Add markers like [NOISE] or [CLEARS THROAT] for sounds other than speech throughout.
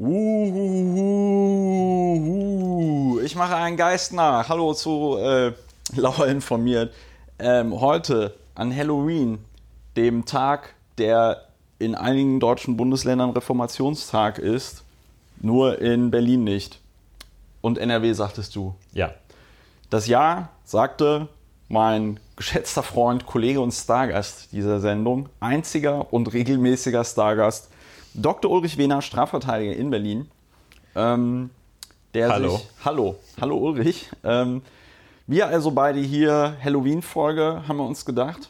Uhuhuhu. Ich mache einen Geist nach. Hallo zu äh, [LAUGHS] Lauer informiert. Ähm, heute an Halloween, dem Tag, der in einigen deutschen Bundesländern Reformationstag ist, nur in Berlin nicht. Und NRW sagtest du. Ja. Das Jahr sagte mein geschätzter Freund, Kollege und Stargast dieser Sendung, einziger und regelmäßiger Stargast, Dr. Ulrich Wehner, Strafverteidiger in Berlin. Ähm, Hallo. Sich, hallo, hallo Ulrich. Ähm, wir also beide hier, Halloween-Folge, haben wir uns gedacht,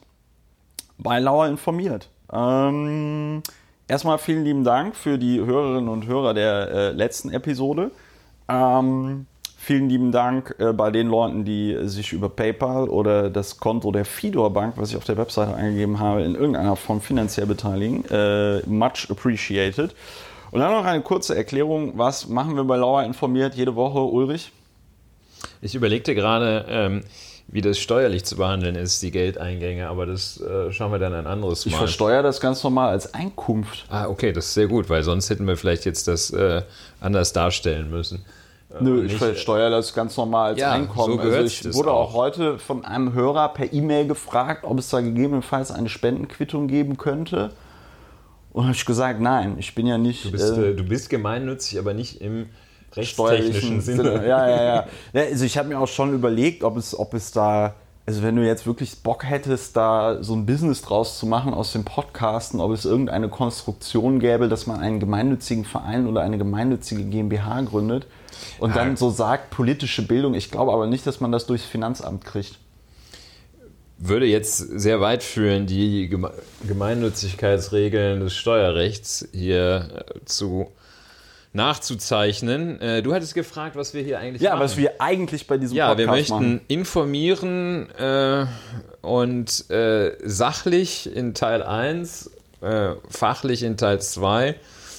bei Lauer informiert. Ähm, erstmal vielen lieben Dank für die Hörerinnen und Hörer der äh, letzten Episode. Ähm, vielen lieben Dank äh, bei den Leuten, die sich über PayPal oder das Konto der Fidor Bank, was ich auf der Webseite eingegeben habe, in irgendeiner Form finanziell beteiligen. Äh, much appreciated. Und dann noch eine kurze Erklärung, was machen wir bei Lauer informiert jede Woche, Ulrich? Ich überlegte gerade, ähm, wie das steuerlich zu behandeln ist, die Geldeingänge, aber das äh, schauen wir dann ein anderes Mal. Ich versteuere das ganz normal als Einkunft. Ah, okay, das ist sehr gut, weil sonst hätten wir vielleicht jetzt das äh, anders darstellen müssen. Nö, Äh, ich nicht, versteuere das ganz normal als Ja, Einkommen. so also ich wurde auch auch. heute von einem Hörer per E-Mail gefragt, ob es da gegebenenfalls eine Spendenquittung geben könnte. Und habe ich gesagt, nein, ich bin ja nicht Du bist, äh, äh, du bist gemeinnützig, aber nicht im steuerlichen rechtstechnischen Sinne. Ja, ja, ja. ja [LAUGHS] also ich habe mir auch schon überlegt, ob es, ob es da, also wenn du jetzt wirklich Bock hättest, da so ein Business draus zu machen aus dem Podcasten, ob es irgendeine Konstruktion gäbe, dass man einen gemeinnützigen Verein oder eine gemeinnützige GmbH gründet und dann Ah. so sagt, politische Bildung. Ich glaube aber nicht, dass man das durchs Finanzamt kriegt. Würde jetzt sehr weit führen, die Geme Gemeinnützigkeitsregeln des Steuerrechts hier äh, zu nachzuzeichnen. Äh, du hattest gefragt, was wir hier eigentlich Ja, machen. was wir eigentlich bei diesem Ja, wir Podcast möchten machen. informieren äh, und äh, sachlich in Teil 1, äh, fachlich in Teil 2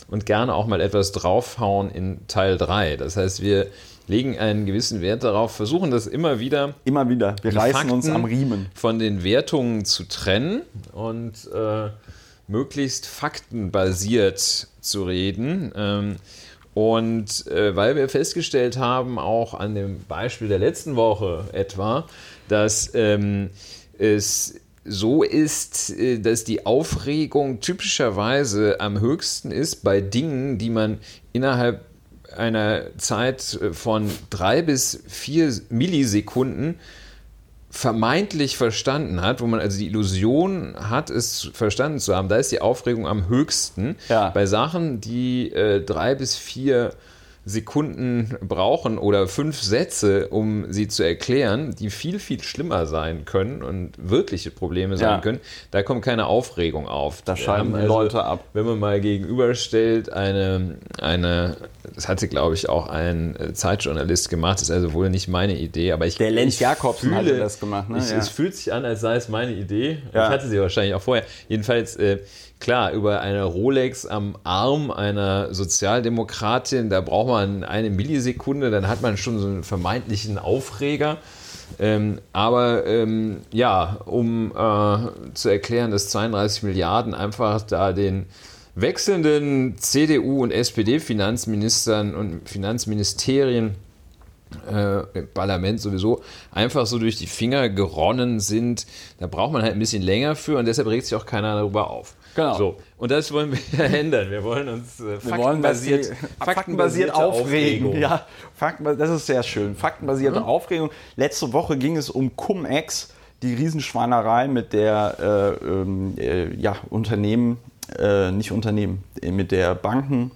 und gerne auch mal etwas draufhauen in Teil 3. Das heißt, wir legen einen gewissen Wert darauf, versuchen das immer wieder Immer wieder. Wir reißen uns Fakten am Riemen. von den Wertungen zu trennen und äh, möglichst faktenbasiert zu reden. Ähm, und äh, weil wir festgestellt haben, auch an dem Beispiel der letzten Woche etwa, dass ähm, es so ist, äh, dass die Aufregung typischerweise am höchsten ist bei Dingen, die man innerhalb einer Zeit äh, von drei bis vier Millisekunden vermeintlich verstanden hat, wo man also die Illusion hat, es verstanden zu haben, da ist die Aufregung am höchsten. Ja. Bei Sachen, die äh, drei bis vier Sekunden brauchen oder fünf Sätze, um sie zu erklären, die viel, viel schlimmer sein können und wirkliche Probleme sein Ja. können, da kommt keine Aufregung auf. Da haben die Leute ab. Wenn man mal gegenüberstellt, eine, eine, das hatte, glaube ich, auch ein äh, Zeitjournalist gemacht, das ist also wohl nicht meine Idee, aber ich Der Lenz Jakobsen hatte das gemacht, ne? Ich, Ja. Es fühlt sich an, als sei es meine Idee. Ja. Ich hatte sie wahrscheinlich auch vorher. Jedenfalls, äh, klar, über eine Rolex am Arm einer Sozialdemokratin, da braucht man eine Millisekunde, dann hat man schon so einen vermeintlichen Aufreger. Ähm, aber ähm, ja, um äh, zu erklären, dass 32 Milliarden einfach da den wechselnden CDU- und SPD-Finanzministern und Finanzministerien äh, im Parlament sowieso einfach so durch die Finger geronnen sind. Da braucht man halt ein bisschen länger für und deshalb regt sich auch keiner darüber auf. Genau. So, und das wollen wir [LAUGHS] ändern. Wir wollen uns äh, Wir wollen faktenbasiert, die- faktenbasiert aufregen. Aufregung. Ja, Fakten, das ist sehr schön. Faktenbasierte Aufregung. Letzte Woche ging es um Cum-Ex, die Riesenschweinerei, mit der äh, ähm, äh, ja, Unternehmen, äh, nicht Unternehmen, äh, mit der Banken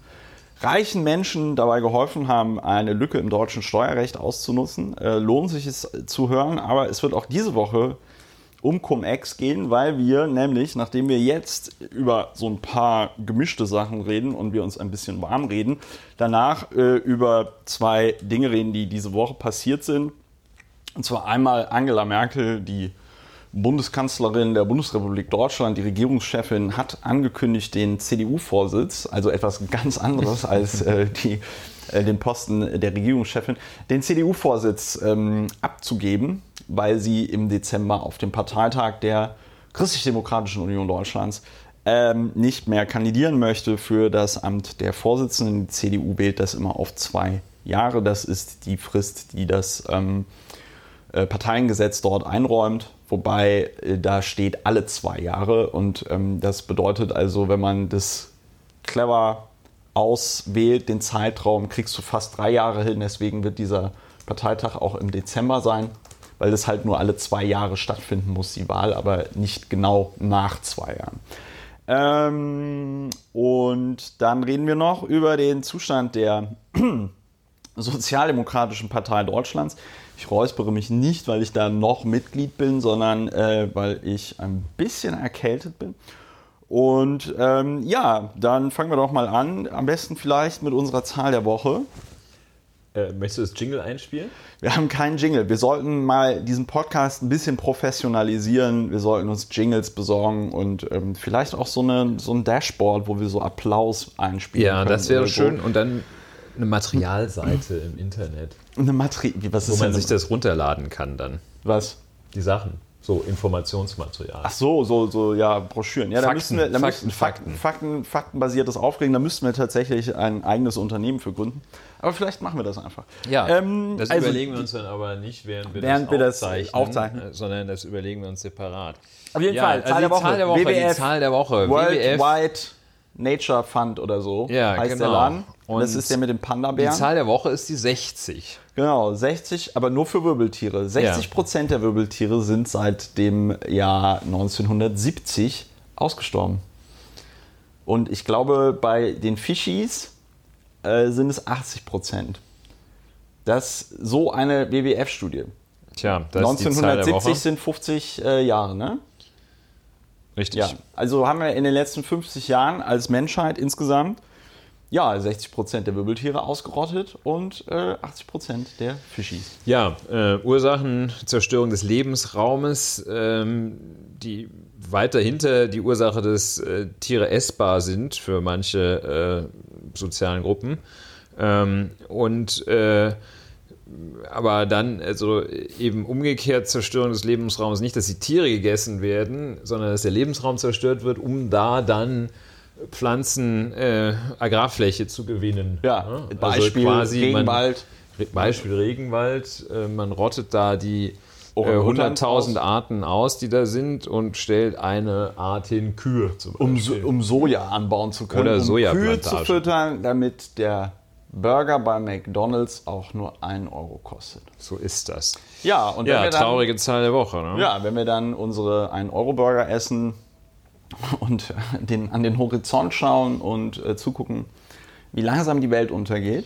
reichen Menschen dabei geholfen haben, eine Lücke im deutschen Steuerrecht auszunutzen. Äh, lohnt sich es zu hören, aber es wird auch diese Woche um Cum-Ex gehen, weil wir nämlich, nachdem wir jetzt über so ein paar gemischte Sachen reden und wir uns ein bisschen warm reden, danach äh, über zwei Dinge reden, die diese Woche passiert sind. Und zwar einmal Angela Merkel, die Bundeskanzlerin der Bundesrepublik Deutschland, die Regierungschefin, hat angekündigt, den CDU-Vorsitz, also etwas ganz anderes [LAUGHS] als äh, die, äh, den Posten der Regierungschefin, den CDU-Vorsitz ähm, abzugeben, weil sie im Dezember auf dem Parteitag der Christlich-Demokratischen Union Deutschlands ähm, nicht mehr kandidieren möchte für das Amt der Vorsitzenden. Die CDU wählt das immer auf zwei Jahre. Das ist die Frist, die das ähm, äh, Parteiengesetz dort einräumt. Wobei äh, da steht alle zwei Jahre. Und ähm, das bedeutet also, wenn man das clever auswählt, den Zeitraum, kriegst du fast drei Jahre hin. Deswegen wird dieser Parteitag auch im Dezember sein, weil das halt nur alle zwei Jahre stattfinden muss, die Wahl, aber nicht genau nach zwei Jahren. Ähm, und dann reden wir noch über den Zustand der [CLEARS THROAT] Sozialdemokratischen Partei Deutschlands. Ich räuspere mich nicht, weil ich da noch Mitglied bin, sondern äh, weil ich ein bisschen erkältet bin. Und ähm, ja, dann fangen wir doch mal an. Am besten vielleicht mit unserer Zahl der Woche. Äh, möchtest du das Jingle einspielen? Wir haben keinen Jingle. Wir sollten mal diesen Podcast ein bisschen professionalisieren. Wir sollten uns Jingles besorgen und ähm, vielleicht auch so, eine, so ein Dashboard, wo wir so Applaus einspielen Ja, können. das wäre so. schön. Und dann eine Materialseite im Internet, Eine was wo man denn sich das runterladen kann dann. Was? Die Sachen. So Informationsmaterial. Ach so, so, so, ja, Broschüren. Ja, da müssen wir, da Fakten, müssen, Fakten, Fakten. Fakten, faktenbasiertes Aufregen, da müssten wir tatsächlich ein eigenes Unternehmen für gründen. Aber vielleicht machen wir das einfach. Ja, Ähm, das also überlegen wir uns dann aber nicht, während wir Während das wir das aufzeichnen, aufzeichnen. äh, sondern das überlegen wir uns separat. Auf jeden Ja, Fall, also Zahl, die der Woche. Zahl der Woche, die WWF, Zahl der Woche. WWF. Nature Fund oder so Ja, heißt der genau. Laden. Und das ist der mit dem Die Panda-Bären. Zahl der Woche ist die 60. Genau, 60, aber nur für Wirbeltiere. 60 Prozent der Wirbeltiere sind seit dem Jahr 1970 ausgestorben. Und ich glaube, bei den Fischis äh, sind es 80 Prozent. Das ist so eine WWF-Studie. Tja, das ist die Zahl der 1970 Woche. sind 50 äh, Jahre, ne? Richtig. Ja. Also haben wir in den letzten 50 Jahren als Menschheit insgesamt ja, 60 Prozent der Wirbeltiere ausgerottet und äh, 80 Prozent der Fischis. Ja, äh, Ursachen, Zerstörung des Lebensraumes, ähm, die weiter hinter die Ursache des äh, Tiere essbar sind für manche äh, sozialen Gruppen. Ähm, und äh, aber dann, also eben umgekehrt Zerstörung des Lebensraums, nicht, dass die Tiere gegessen werden, sondern dass der Lebensraum zerstört wird, um da dann Pflanzen, äh, Agrarfläche zu gewinnen. Ja, Also Beispiel man- Regenwald. Re- Beispiel Regenwald, äh, man rottet da die äh, Orang-Utans 100.000 aus. Arten aus, die da sind und stellt eine Art hin Kühe zum um, Beispiel. um Soja anbauen zu können, Oder um Kühe zu füttern, damit der Burger bei McDonalds auch nur 1 Euro kostet. So ist das. Ja, und wenn Ja, wir dann, traurige Zahl der Woche. Ne? Ja, wenn wir dann unsere 1-Euro-Burger essen und [LAUGHS] den, an den Horizont schauen und äh, zugucken, wie langsam die Welt untergeht.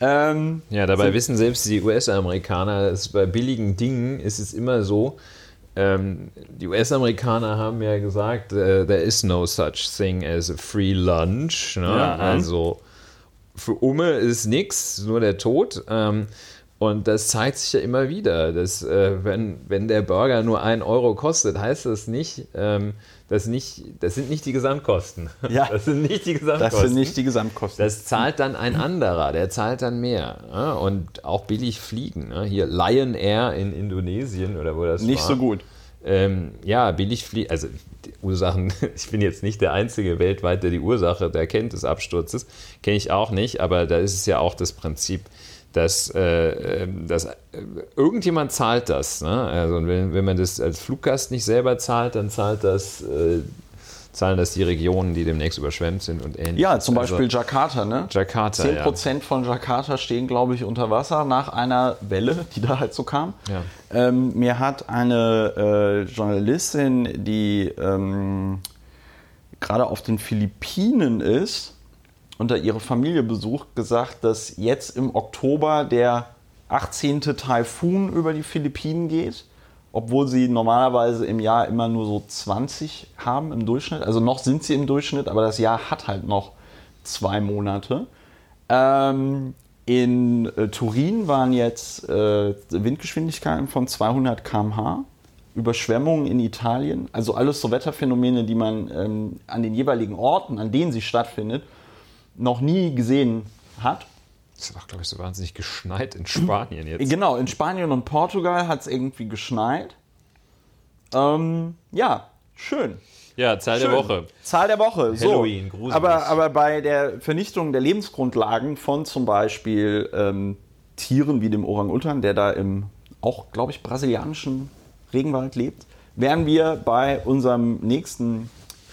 Ähm, Ja, dabei wissen selbst die US-Amerikaner, dass bei billigen Dingen ist es immer so, ähm, die US-Amerikaner haben ja gesagt, äh, there is no such thing as a free lunch. Ne? Ja. Also für Umme ist nichts, nur der Tod. Ähm, und das zeigt sich ja immer wieder, dass äh, wenn, wenn der Burger nur ein Euro kostet, heißt das nicht, ähm, dass nicht, das sind nicht die Gesamtkosten. Ja. [LAUGHS] Das sind nicht die das Gesamtkosten. sind nicht die Gesamtkosten. Das zahlt dann ein anderer, der zahlt dann mehr. Ja? Und auch billig fliegen. Ne? Hier Lion Air in Indonesien oder wo das nicht war. so gut. Ähm, ja, billig fliegen. Also Ursachen, [LAUGHS] ich bin jetzt nicht der Einzige weltweit, der die Ursache der kennt des Absturzes. Kenne ich auch nicht, aber da ist es ja auch das Prinzip, dass, äh, ähm, dass äh, irgendjemand zahlt das. Ne? Also wenn, wenn man das als Fluggast nicht selber zahlt, dann zahlt das, äh, zahlen das die Regionen, die demnächst überschwemmt sind und ähnliches. Ja, zum Also- Beispiel Jakarta, ne? Jakarta, 10% von Jakarta stehen, glaube ich, unter Wasser nach einer Welle, die da halt so kam. Ja. Ähm, mir hat eine äh, Journalistin, die ähm, gerade auf den Philippinen ist und da ihre Familie besucht, gesagt, dass jetzt im Oktober der 18. Taifun über die Philippinen geht, obwohl sie normalerweise im Jahr immer nur so 20 haben im Durchschnitt. Also noch sind sie im Durchschnitt, aber das Jahr hat halt noch zwei Monate. Ähm, in äh, Turin waren jetzt äh, Windgeschwindigkeiten von 200 km/h. Überschwemmungen in Italien, also alles so Wetterphänomene, die man ähm, an den jeweiligen Orten, an denen sie stattfindet, noch nie gesehen hat. Es ist auch, glaube ich, so wahnsinnig geschneit in Spanien jetzt. Genau, in Spanien und Portugal hat es irgendwie geschneit. Ähm, ja, schön. Ja, Zahl der Schön. Woche. Zahl der Woche. So. Halloween, gruselig. aber, aber bei der Vernichtung der Lebensgrundlagen von zum Beispiel ähm, Tieren wie dem Orang-Utan, der da im auch, glaube ich, brasilianischen Regenwald lebt, wären wir bei unserem nächsten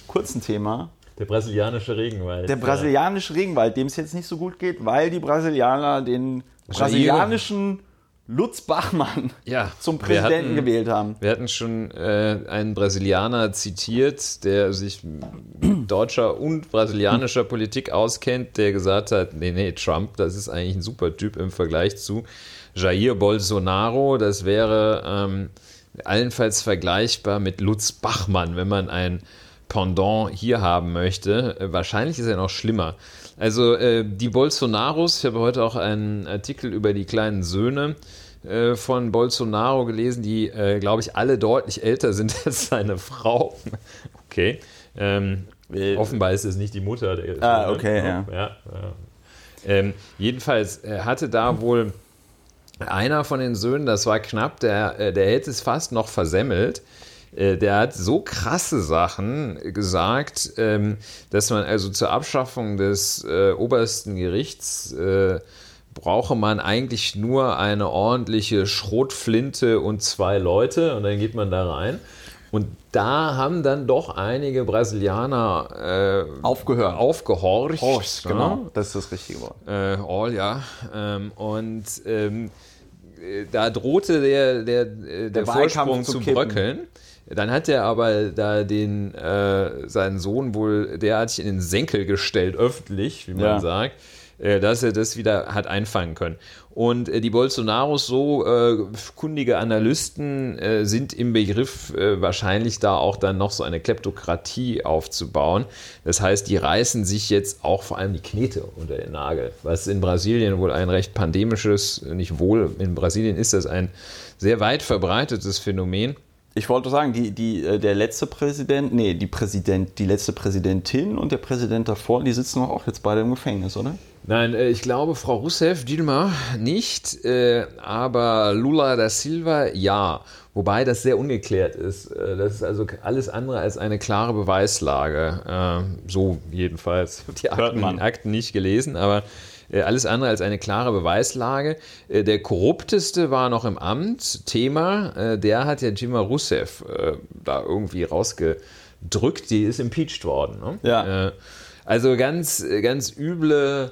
kurzen Thema. Der brasilianische Regenwald. Der brasilianische Regenwald, dem es jetzt nicht so gut geht, weil die Brasilianer den brasilianischen Lutz Bachmann Ja, zum Präsidenten hatten- gewählt haben. Wir hatten schon äh, einen Brasilianer zitiert, der sich mit deutscher und brasilianischer Politik auskennt, der gesagt hat, nee, nee, Trump, das ist eigentlich ein super Typ im Vergleich zu Jair Bolsonaro. Das wäre ähm, allenfalls vergleichbar mit Lutz Bachmann, wenn man ein Pendant hier haben möchte. Äh, wahrscheinlich ist er noch schlimmer. Also äh, die Bolsonaros, ich habe heute auch einen Artikel über die kleinen Söhne äh, von Bolsonaro gelesen, die, äh, glaube ich, alle deutlich älter sind [LAUGHS] als seine Frau. [LAUGHS] Okay. Ähm, Äh, offenbar ist es nicht die Mutter. Der Ah, Söhne. okay, ja. ja, ja. Ähm, jedenfalls äh, hatte da wohl einer von den Söhnen, das war knapp, der, der hätte es fast noch versemmelt. Äh, Der hat so krasse Sachen gesagt, ähm, dass man also zur Abschaffung des äh, obersten Gerichts äh, brauche man eigentlich nur eine ordentliche Schrotflinte und zwei Leute und dann geht man da rein. Und da haben dann doch einige Brasilianer äh, Aufgehört. aufgehorcht. Horst, ne? genau. Das ist das richtige Wort. Äh, all, ja. Ähm, und ähm, äh, da drohte der, der, äh, der, Wahlkampf Vorsprung zu zu, kippen. bröckeln. Dann hat er aber da den, äh, seinen Sohn wohl derartig in den Senkel gestellt, öffentlich, wie man Ja. sagt, äh, dass er das wieder hat einfangen können. Und äh, die Bolsonaros, so äh, kundige Analysten, äh, sind im Begriff, äh, wahrscheinlich da auch dann noch so eine Kleptokratie aufzubauen. Das heißt, die reißen sich jetzt auch vor allem die Knete unter den Nagel, was in Brasilien wohl ein recht pandemisches, nicht wohl, in Brasilien ist das ein sehr weit verbreitetes Phänomen. Ich wollte sagen, die, die, äh, der letzte Präsident, nee, die Präsident, die letzte Präsidentin und der Präsident davor, die sitzen doch auch jetzt beide im Gefängnis, oder? Nein, äh, ich glaube, Frau Rousseff, Dilma nicht, äh, aber Lula da Silva ja. Wobei das sehr ungeklärt ist. Das ist also alles andere als eine klare Beweislage. Äh, So jedenfalls. [LAUGHS] Die. Akten, Akten nicht gelesen, aber alles andere als eine klare Beweislage. Äh, Der korrupteste war noch im Amt, Thema. Äh, Der hat ja Dilma Rousseff äh, da irgendwie rausgedrückt. Die ist impeached worden. Ne? Ja. Äh, Also ganz, ganz üble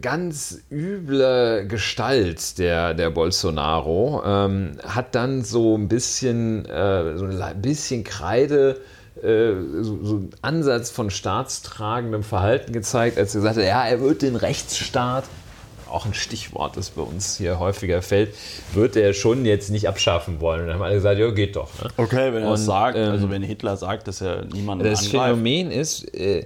ganz üble Gestalt der, der Bolsonaro ähm, hat dann so ein bisschen, äh, so ein bisschen Kreide, äh, so, so einen Ansatz von staatstragendem Verhalten gezeigt, als er sagte, ja, er wird den Rechtsstaat, auch ein Stichwort, das bei uns hier häufiger fällt, wird er schon jetzt nicht abschaffen wollen. Und dann haben alle gesagt, ja, geht doch. Ne? Okay, wenn er das sagt, ähm, also wenn Hitler sagt, dass er niemanden Das angreift. Phänomen ist, äh,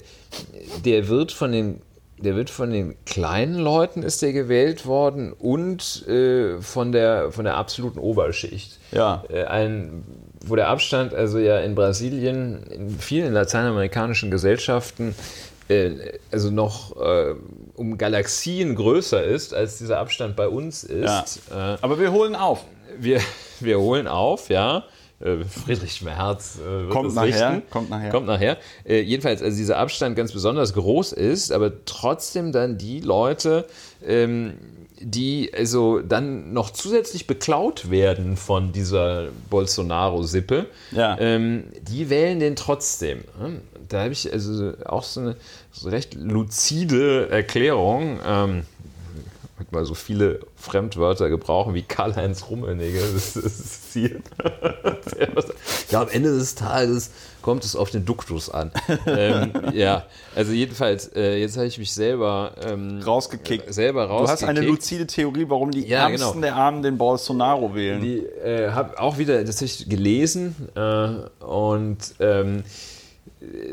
der wird von den der wird von den kleinen Leuten ist der gewählt worden und äh, von der von der absoluten Oberschicht. Ja. Äh, ein, wo der Abstand also ja in Brasilien, in vielen lateinamerikanischen Gesellschaften äh, also noch äh, um Galaxien größer ist, als dieser Abstand bei uns ist. Äh, Aber wir holen auf. wir, wir holen auf, ja. Äh, Friedrich Merz äh, Kommt nachher, richten. kommt nachher. Kommt nachher. Äh, jedenfalls, also dieser Abstand ganz besonders groß ist, aber trotzdem dann die Leute, ähm, die also dann noch zusätzlich beklaut werden von dieser Bolsonaro-Sippe, Ja. ähm, die wählen den trotzdem. ne? Da habe ich also auch so eine so recht luzide Erklärung. Ähm, mal so viele Fremdwörter gebrauchen wie Karl-Heinz Rummenigge. [LAUGHS] Das, ist Ziel. [LAUGHS] ja, am Ende des Tages kommt es auf den Duktus an. ähm, [LAUGHS] ja, also jedenfalls, äh, jetzt habe ich mich selber ähm, Rausgekickt. äh, selber Du rausgekickt. hast eine luzide Theorie, warum die Ja, Ärmsten genau. der Armen den Bolsonaro wählen. Die äh, habe auch wieder tatsächlich gelesen äh, und ähm,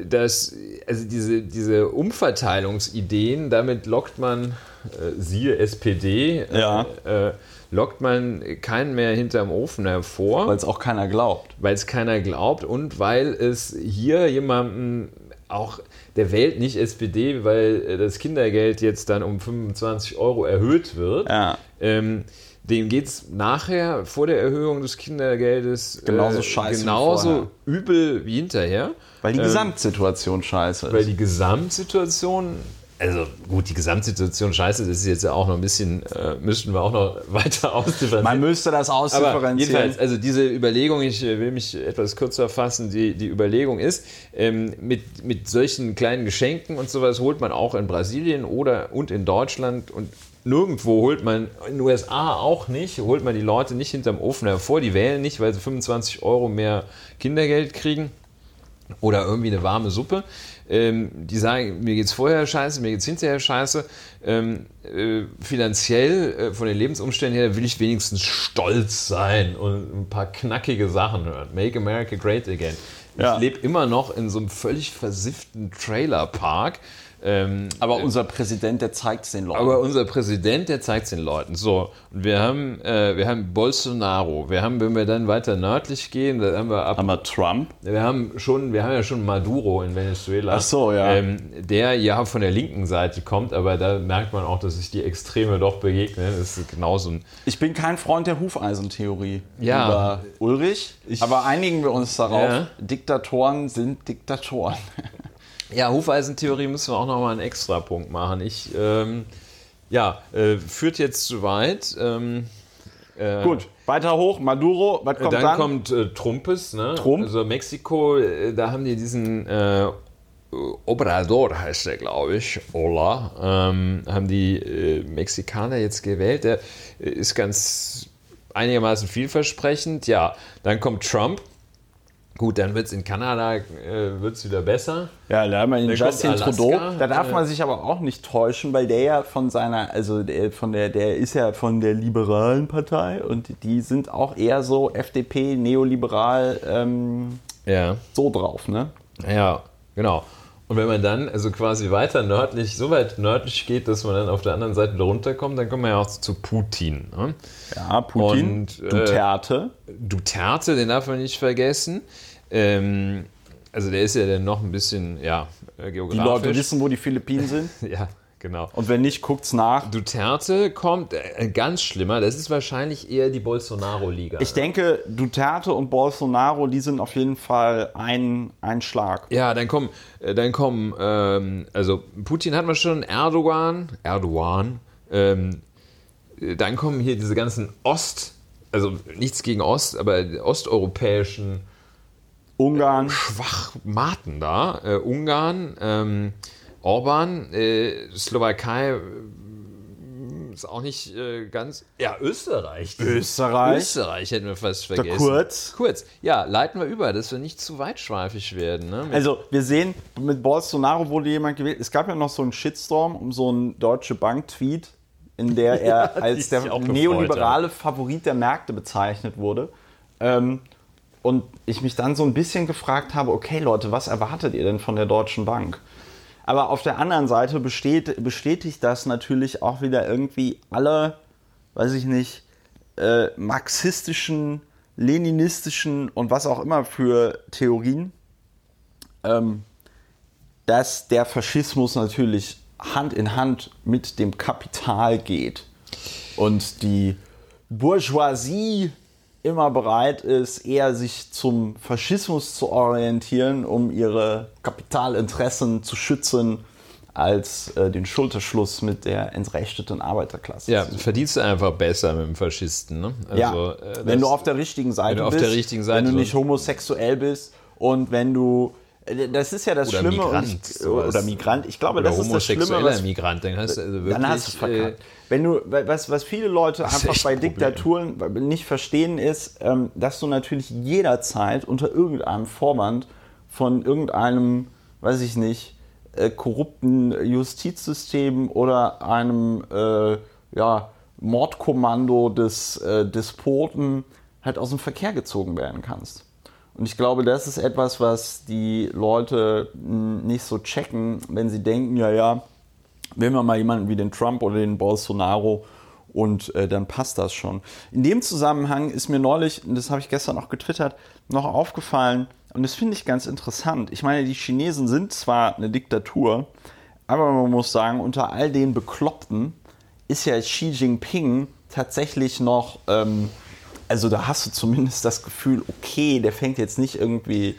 das, also diese, diese Umverteilungsideen, damit lockt man, äh, siehe SPD, Ja. Lockt man keinen mehr hinterm Ofen hervor, Weil es auch keiner glaubt. weil es keiner glaubt und weil es hier jemanden auch, der wählt nicht SPD, weil das Kindergeld jetzt dann um 25 Euro erhöht wird. Ja. Ähm, dem geht es nachher, vor der Erhöhung des Kindergeldes, Genauso äh, scheiße wie genauso vorher. übel wie hinterher. Weil die Gesamtsituation scheiße ist. Weil die Gesamtsituation also gut, die Gesamtsituation scheiße, das ist jetzt ja auch noch ein bisschen, äh, müssten wir auch noch [LAUGHS] weiter ausdifferenzieren. Man müsste das ausdifferenzieren. Aber jedenfalls, also diese Überlegung, ich äh, will mich etwas kürzer fassen, die, die Überlegung ist, ähm, mit, mit solchen kleinen Geschenken und sowas holt man auch in Brasilien oder und in Deutschland und nirgendwo holt man, in den USA auch nicht, holt man die Leute nicht hinterm Ofen hervor, die wählen nicht, weil sie 25 Euro mehr Kindergeld kriegen oder irgendwie eine warme Suppe. Ähm, die sagen, mir geht es vorher scheiße, mir geht es hinterher scheiße. Ähm, äh, finanziell, äh, von den Lebensumständen her, will ich wenigstens stolz sein und ein paar knackige Sachen hören. Make America Great Again. Ja. Ich lebe immer noch in so einem völlig versifften Trailerpark ähm, aber unser Präsident, der zeigt es den Leuten. Aber unser Präsident, der zeigt es den Leuten. So, und wir haben, äh, wir haben Bolsonaro. Wir haben, wenn wir dann weiter nördlich gehen, dann haben wir ab. Haben wir Trump? Wir haben schon, wir haben ja schon Maduro in Venezuela. Ach so, ja. Ähm, der ja von der linken Seite kommt, aber da merkt man auch, dass sich die Extreme doch begegnen. Das ist genauso ein. Ich bin kein Freund der Hufeisentheorie. Ja. Über Ulrich. Ich, aber einigen wir uns darauf. Ja. Diktatoren sind Diktatoren. [LAUGHS] Ja, Hufeisentheorie müssen wir auch nochmal einen Extrapunkt machen. Ich, ähm, ja, äh, führt jetzt zu weit. Ähm, äh, Gut, weiter hoch, Maduro, was kommt dann? Dann kommt äh, Trumpes, ne? Trump. Also Mexiko, äh, da haben die diesen äh, Obrador, heißt der, glaube ich, Ola, ähm, haben die äh, Mexikaner jetzt gewählt. Der ist ganz einigermaßen vielversprechend. Ja, dann kommt Trump Gut, dann wird es in Kanada äh, wird's wieder besser. Ja, da haben wir den Justin Trudeau. Da darf man sich aber auch nicht täuschen, weil der ja von seiner, also der, von der, der ist ja von der liberalen Partei und die sind auch eher so FDP, neoliberal, ähm, ja. so drauf, ne? Ja, genau. Und wenn man dann also quasi weiter nördlich, so weit nördlich geht, dass man dann auf der anderen Seite runterkommt, dann kommen wir ja auch zu Putin. Ne? Ja, Putin, Und, äh, Duterte. Duterte, den darf man nicht vergessen. Ähm, also der ist ja dann noch ein bisschen, ja, geografisch. Die Leute wissen, wo die Philippinen sind. [LAUGHS] ja, genau. Und wenn nicht, guckt's nach. Duterte kommt, äh, ganz schlimmer, das ist wahrscheinlich eher die Bolsonaro-Liga. Ich denke, Duterte und Bolsonaro, die sind auf jeden Fall ein, ein Schlag. Ja, dann kommen, äh, dann kommen, ähm, also Putin hat man schon, Erdogan, Erdogan, ähm, dann kommen hier diese ganzen Ost, also nichts gegen Ost, aber osteuropäischen Ungarn. Schwachmaten da. Äh, Ungarn, ähm, Orban, äh, Slowakei äh, ist auch nicht äh, ganz. Ja, Österreich. Österreich. Österreich hätten wir fast vergessen. kurz. Kurz. Ja, leiten wir über, dass wir nicht zu weitschweifig werden. Ne? Also, wir sehen, mit Bolsonaro wurde jemand gewählt. Es gab ja noch so einen Shitstorm um so einen Deutsche Bank-Tweet, in der [LAUGHS] er ja, als der neoliberale Favorit der Märkte bezeichnet wurde. Ähm, und ich mich dann so ein bisschen gefragt habe, okay Leute, was erwartet ihr denn von der Deutschen Bank? Aber auf der anderen Seite besteht, bestätigt das natürlich auch wieder irgendwie alle, weiß ich nicht, äh, marxistischen, leninistischen und was auch immer für Theorien, ähm, dass der Faschismus natürlich Hand in Hand mit dem Kapital geht und die Bourgeoisie immer bereit ist, eher sich zum Faschismus zu orientieren, um ihre Kapitalinteressen zu schützen, als äh, den Schulterschluss mit der entrechteten Arbeiterklasse. Ja, verdienst du einfach besser mit dem Faschisten. Ne? Also, ja, äh, wenn du auf der richtigen Seite bist, richtigen Seite wenn du nicht homosexuell bist und wenn du das ist ja das oder Schlimme. Migrant, ich, oder Migrant. Ich glaube, das ist das Schlimme. Was, Migrant, dann hast du also wirklich. Dann hast du verkackt. Äh, Wenn du, was, was viele Leute [LAUGHS] einfach bei Diktaturen nicht verstehen, ist, ähm, dass du natürlich jederzeit unter irgendeinem Vorwand von irgendeinem, weiß ich nicht, äh, korrupten Justizsystem oder einem äh, ja, Mordkommando des äh, Despoten halt aus dem Verkehr gezogen werden kannst. Und ich glaube, das ist etwas, was die Leute nicht so checken, wenn sie denken, ja, ja, wählen wir mal jemanden wie den Trump oder den Bolsonaro und äh, dann passt das schon. In dem Zusammenhang ist mir neulich, und das habe ich gestern auch getwittert, noch aufgefallen, und das finde ich ganz interessant. Ich meine, die Chinesen sind zwar eine Diktatur, aber man muss sagen, unter all den Bekloppten ist ja Xi Jinping tatsächlich noch ähm, also da hast du zumindest das Gefühl, okay, der fängt jetzt nicht irgendwie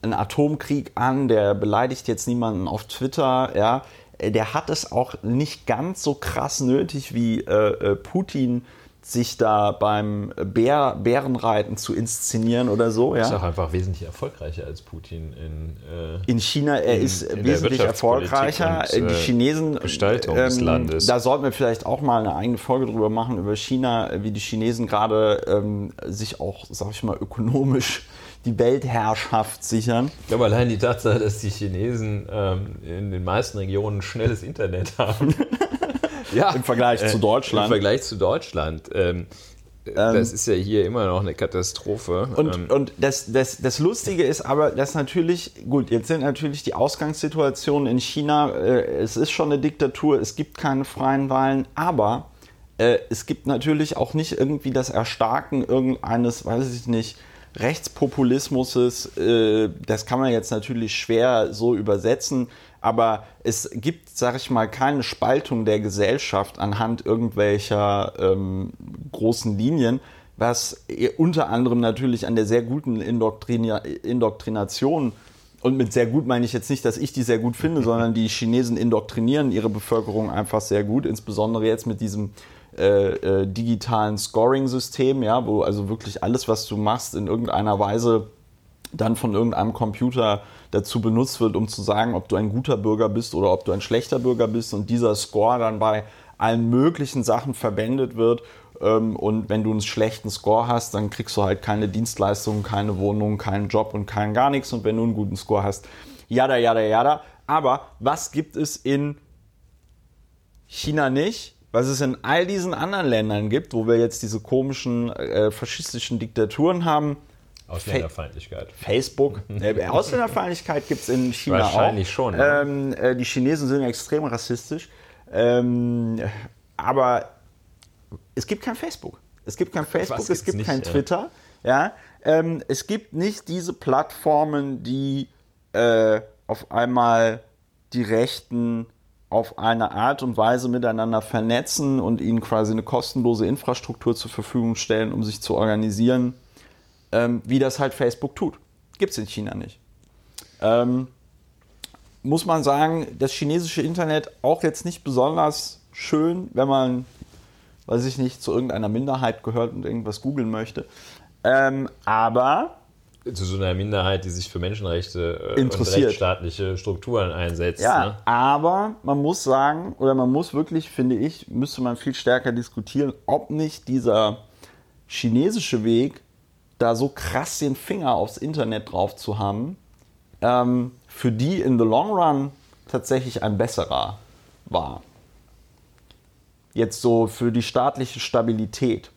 einen Atomkrieg an, der beleidigt jetzt niemanden auf Twitter, ja. Der hat es auch nicht ganz so krass nötig wie äh, äh Putin sich da beim Bär, Bärenreiten zu inszenieren oder so. Ja. Ist auch einfach wesentlich erfolgreicher als Putin in, äh, in China. Er in, ist in wesentlich erfolgreicher. Und, äh, die Chinesen. Gestaltung ähm, des Landes. Da sollten wir vielleicht auch mal eine eigene Folge drüber machen, über China, wie die Chinesen gerade ähm, sich auch, sag ich mal, ökonomisch die Weltherrschaft sichern. Ich glaube, allein die Tatsache, dass die Chinesen ähm, in den meisten Regionen schnelles Internet haben. [LAUGHS] ja, im Vergleich äh, zu Deutschland. Im Vergleich zu Deutschland. Ähm, ähm, das ist ja hier immer noch eine Katastrophe. Und, ähm. und das, das, das Lustige ist aber, dass natürlich, gut, jetzt sind natürlich die Ausgangssituationen in China, äh, es ist schon eine Diktatur, es gibt keine freien Wahlen, aber äh, es gibt natürlich auch nicht irgendwie das Erstarken irgendeines, weiß ich nicht, Rechtspopulismus ist, äh, das kann man jetzt natürlich schwer so übersetzen, aber es gibt, sag ich mal, keine Spaltung der Gesellschaft anhand irgendwelcher ähm, großen Linien, was unter anderem natürlich an der sehr guten Indoktrina Indoktrination und mit sehr gut meine ich jetzt nicht, dass ich die sehr gut finde, sondern die Chinesen indoktrinieren ihre Bevölkerung einfach sehr gut, insbesondere jetzt mit diesem äh, äh, digitalen Scoring-System, ja, wo also wirklich alles, was du machst, in irgendeiner Weise dann von irgendeinem Computer dazu benutzt wird, um zu sagen, ob du ein guter Bürger bist oder ob du ein schlechter Bürger bist und dieser Score dann bei allen möglichen Sachen verwendet wird. Ähm, und wenn du einen schlechten Score hast, dann kriegst du halt keine Dienstleistungen, keine Wohnung, keinen Job und kein gar nichts. Und wenn du einen guten Score hast, jada, jada, jada. Aber was gibt es in China nicht? Was es in all diesen anderen Ländern gibt, wo wir jetzt diese komischen äh, faschistischen Diktaturen haben, Ausländerfeindlichkeit. Facebook. [LAUGHS] Äh, Ausländerfeindlichkeit gibt es in China Wahrscheinlich auch. Wahrscheinlich schon. Ähm, äh, die Chinesen sind extrem rassistisch. Ähm, aber es gibt kein Facebook. Es gibt kein Facebook, es gibt nicht, kein Twitter. Ja? Ähm, es gibt nicht diese Plattformen, die äh, auf einmal die Rechten auf eine Art und Weise miteinander vernetzen und ihnen quasi eine kostenlose Infrastruktur zur Verfügung stellen, um sich zu organisieren ähm, wie das halt Facebook tut. Gibt es in China nicht. Ähm, muss man sagen, das chinesische Internet auch jetzt nicht besonders schön, wenn man, weiß ich nicht, zu irgendeiner Minderheit gehört und irgendwas googeln möchte. Ähm, aber zu so einer Minderheit, die sich für Menschenrechte äh, und rechtsstaatliche Strukturen einsetzt. Ja, ne? aber man muss sagen, oder man muss wirklich, finde ich, müsste man viel stärker diskutieren, ob nicht dieser chinesische Weg da so krass den Finger aufs Internet drauf zu haben, ähm, für die in the long run tatsächlich ein besserer war. Jetzt so für die staatliche Stabilität.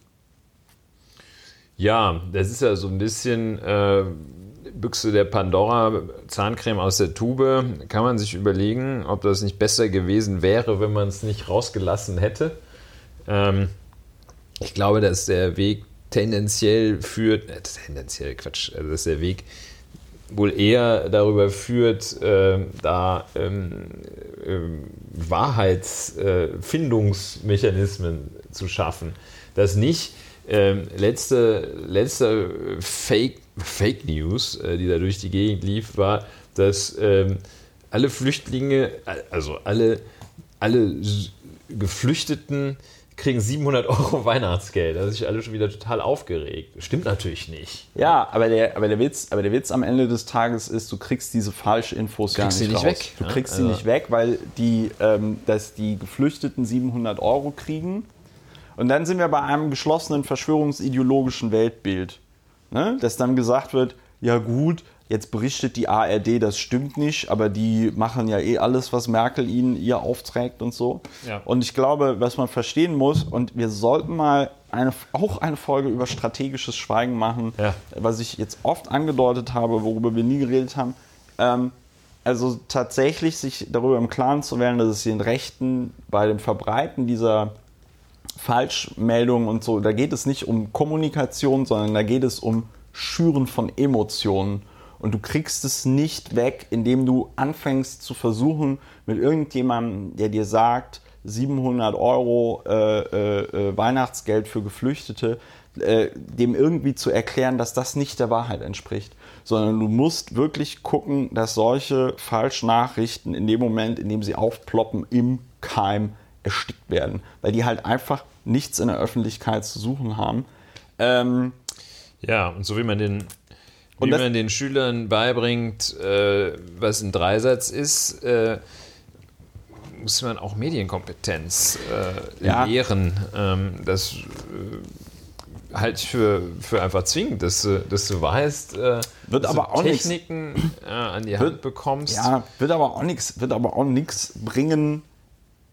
Ja, das ist ja so ein bisschen äh, Büchse der Pandora, Zahncreme aus der Tube. Kann man sich überlegen, ob das nicht besser gewesen wäre, wenn man es nicht rausgelassen hätte. Ähm, ich glaube, dass der Weg tendenziell führt, äh, tendenziell Quatsch, also dass der Weg wohl eher darüber führt, äh, da ähm, äh, Wahrheitsfindungsmechanismen zu schaffen. Dass nicht ähm, letzte, letzte Fake, Fake News, äh, die da durch die Gegend lief, war, dass ähm, alle Flüchtlinge, also alle, alle Geflüchteten kriegen 700 Euro [LAUGHS] Weihnachtsgeld. Da sind sich alle schon wieder total aufgeregt. Stimmt natürlich nicht. Ja, aber der, aber der, Witz, aber der Witz am Ende des Tages ist, du kriegst diese falschen Infos gar nicht, nicht raus. weg. Du kriegst also. sie nicht weg, weil die, ähm, dass die Geflüchteten 700 Euro kriegen. Und dann sind wir bei einem geschlossenen verschwörungsideologischen Weltbild. Ne? Dass dann gesagt wird, ja gut, Jetzt berichtet die ARD, das stimmt nicht, aber die machen ja eh alles, was Merkel ihnen ihr aufträgt und so. Ja. Und ich glaube, was man verstehen muss, und wir sollten mal eine, auch eine Folge über strategisches Schweigen machen, ja. was ich jetzt oft angedeutet habe, worüber wir nie geredet haben. Ähm, also tatsächlich sich darüber im Klaren zu werden, dass es den Rechten bei dem Verbreiten dieser Falschmeldungen und so, da geht es nicht um Kommunikation, sondern da geht es um Schüren von Emotionen und du kriegst es nicht weg, indem du anfängst zu versuchen, mit irgendjemandem, der dir sagt, 700 Euro äh, äh, äh, Weihnachtsgeld für Geflüchtete, äh, dem irgendwie zu erklären, dass das nicht der Wahrheit entspricht. sondern du musst wirklich gucken, dass solche Falschnachrichten in dem Moment, in dem sie aufploppen, im Keim erstickt werden, weil die halt einfach nichts in der Öffentlichkeit zu suchen haben. Ähm, ja, und so wie man den, wie man den Schülern beibringt, äh, was ein Dreisatz ist, äh, muss man auch Medienkompetenz äh, ja. lehren. Ähm, das äh, halte ich für, für einfach zwingend, dass du, dass du weißt, äh, wird dass aber auch Techniken nix, äh, an die Hand bekommst. Ja, wird aber auch nichts, wird aber auch nichts bringen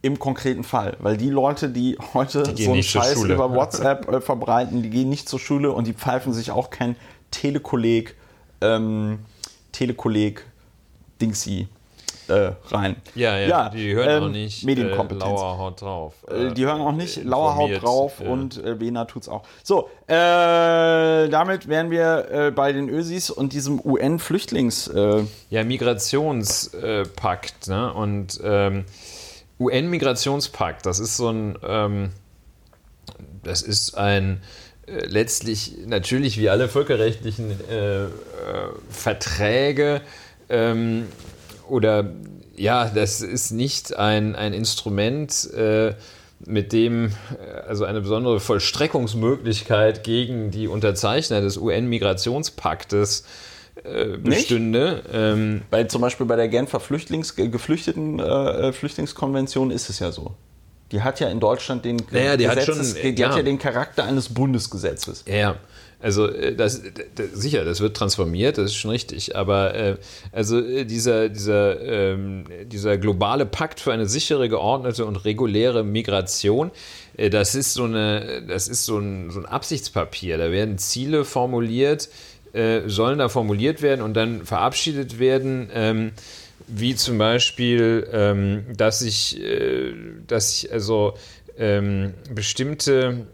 im konkreten Fall, weil die Leute, die heute die so einen Scheiß über WhatsApp äh, verbreiten, die gehen nicht zur Schule und die pfeifen sich auch kein Telekolleg, ähm, Telekolleg Dingsy äh, rein. Ja, ja, ja, die hören ähm, auch nicht Medienkompetenz. Äh, Lauer haut drauf. Äh, die hören auch nicht Lauer haut drauf ja. und äh, Bena tut's auch. So, äh, damit wären wir äh, bei den Ösis und diesem UN-Flüchtlings... Äh, ja, Migrationspakt, ne? Und ähm, UN-Migrationspakt, das ist so ein, ähm, das ist ein äh, letztlich natürlich wie alle völkerrechtlichen äh, äh, Verträge ähm, oder ja, das ist nicht ein, ein Instrument, äh, mit dem äh, also eine besondere Vollstreckungsmöglichkeit gegen die Unterzeichner des UN-Migrationspaktes äh, bestünde. Ähm, Weil zum Beispiel bei der Genfer Flüchtlings Geflüchteten äh, Flüchtlingskonvention ist es ja so. Die hat ja in Deutschland den, naja, die Gesetzes, hat, schon, die ja. hat ja den Charakter eines Bundesgesetzes. Ja, also äh, das, das, sicher, das wird transformiert, das ist schon richtig. Aber äh, also äh, dieser, dieser, ähm, dieser globale Pakt für eine sichere, geordnete und reguläre Migration, äh, das ist so eine, das ist so ein, so ein Absichtspapier. Da werden Ziele formuliert, äh, sollen da formuliert werden und dann verabschiedet werden. Ähm, wie zum Beispiel, ähm, dass ich, äh, dass ich also ähm, bestimmte,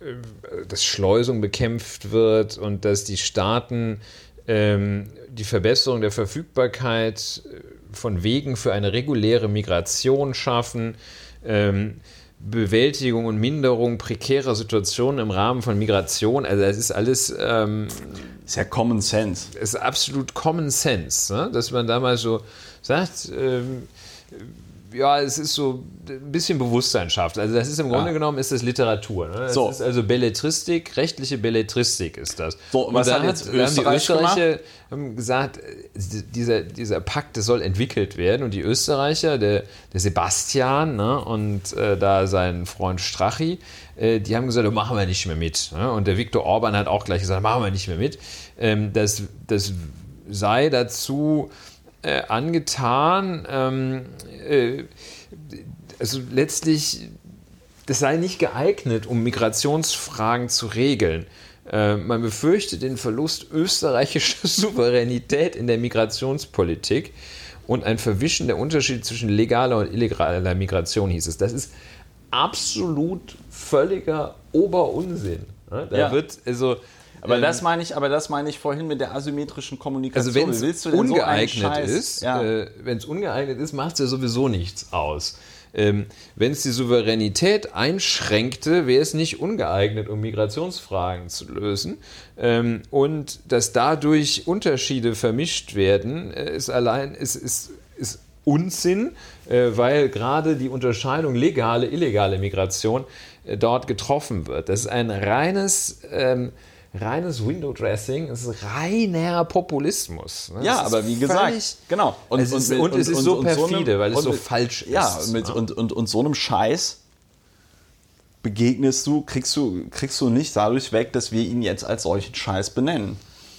äh, dass Schleusung bekämpft wird und dass die Staaten ähm, die Verbesserung der Verfügbarkeit äh, von Wegen für eine reguläre Migration schaffen. Bewältigung und Minderung prekärer Situationen im Rahmen von Migration. Also das ist alles... Ähm, ist ja Common Sense. Ist absolut Common Sense, ne? dass man da mal so sagt, ähm, ja, es ist so ein bisschen Bewusstsein schafft. Also das ist im Grunde ja. genommen ist das Literatur. Ne? Das so. ist also Belletristik, rechtliche Belletristik ist das. So, und was hat jetzt Österreich haben die Österreicher haben gesagt, dieser, dieser Pakt, das soll entwickelt werden. Und die Österreicher, der, der Sebastian ne, und äh, da sein Freund Strachi, äh, die haben gesagt, machen wir nicht mehr mit. Ne? Und der Viktor Orban hat auch gleich gesagt, machen wir nicht mehr mit. Ähm, das, das sei dazu äh, angetan, ähm, äh, also letztlich, das sei nicht geeignet, um Migrationsfragen zu regeln. Äh, man befürchtet den Verlust österreichischer [LAUGHS] Souveränität in der Migrationspolitik und ein Verwischen der Unterschiede zwischen legaler und illegaler Migration, hieß es. Das ist absolut völliger Oberunsinn. Da ja. wird also aber ähm, das meine ich, aber das meine ich vorhin mit der asymmetrischen Kommunikation. Also wenn es ungeeignet so ist, ja. äh, wenn es ungeeignet ist, macht es ja sowieso nichts aus. Ähm, wenn es die Souveränität einschränkte, wäre es nicht ungeeignet, um Migrationsfragen zu lösen. Ähm, und dass dadurch Unterschiede vermischt werden, äh, ist allein ist, ist, ist Unsinn, äh, weil gerade die Unterscheidung legale, illegale Migration äh, dort getroffen wird. Das ist ein reines ähm, reines Window-Dressing, es ist reiner Populismus. Ne? Ja, aber wie gesagt, genau. Und es ist, und, und, und es ist so perfide, so weil es so falsch ist. Ja, mit, ne? und, und, und so einem Scheiß begegnest du, kriegst du, kriegst du nicht dadurch weg, dass wir ihn jetzt als solchen Scheiß benennen.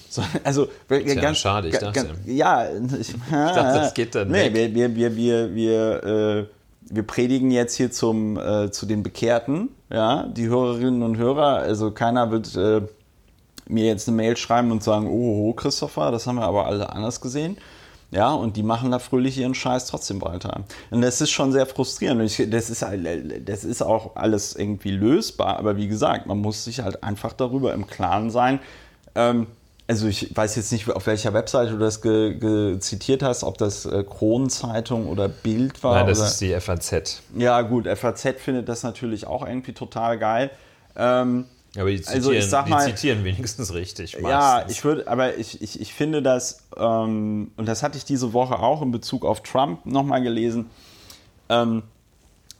So, also Tja, ganz schade, ich dachte. Ganz, ja, ich, ich, dachte, das geht dann. Nee, wir, wir, wir, wir, wir, äh, wir predigen jetzt hier zum, äh, zu den Bekehrten, ja, die Hörerinnen und Hörer. Also keiner wird äh, mir jetzt eine Mail schreiben und sagen, oh, Christopher, das haben wir aber alle anders gesehen. Ja, und die machen da fröhlich ihren Scheiß trotzdem weiter. Und das ist schon sehr frustrierend. Ich, das, ist, das ist auch alles irgendwie lösbar, aber wie gesagt, man muss sich halt einfach darüber im Klaren sein. Ähm, also ich weiß jetzt nicht, auf welcher Webseite du das ge, ge zitiert hast, ob das äh, Kronenzeitung oder Bild war. Nein, das oder, ist die FAZ. Ja gut, FAZ findet das natürlich auch irgendwie total geil. Ähm, Aber die zitieren, Also ich sag mal- die zitieren wenigstens richtig. Ja, meistens. ich würde, aber ich, ich, ich finde das, ähm, und das hatte ich diese Woche auch in Bezug auf Trump nochmal gelesen, ähm,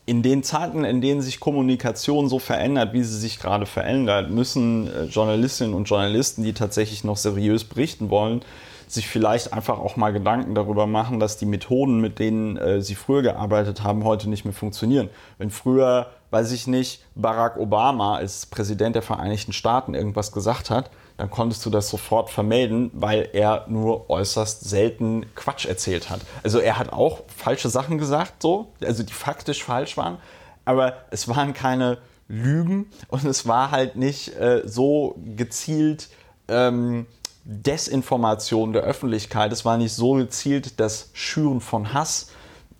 in den Zeiten, in denen sich Kommunikation so verändert, wie sie sich gerade verändert, müssen äh, Journalistinnen und Journalisten, die tatsächlich noch seriös berichten wollen, sich vielleicht einfach auch mal Gedanken darüber machen, dass die Methoden, mit denen äh, sie früher gearbeitet haben, heute nicht mehr funktionieren. Wenn früher, weiß ich nicht, Barack Obama als Präsident der Vereinigten Staaten irgendwas gesagt hat, dann konntest du das sofort vermelden, weil er nur äußerst selten Quatsch erzählt hat. Also er hat auch falsche Sachen gesagt, so, also die faktisch falsch waren, aber es waren keine Lügen und es war halt nicht äh, so gezielt ähm, Desinformation der Öffentlichkeit. Es war nicht so gezielt das Schüren von Hass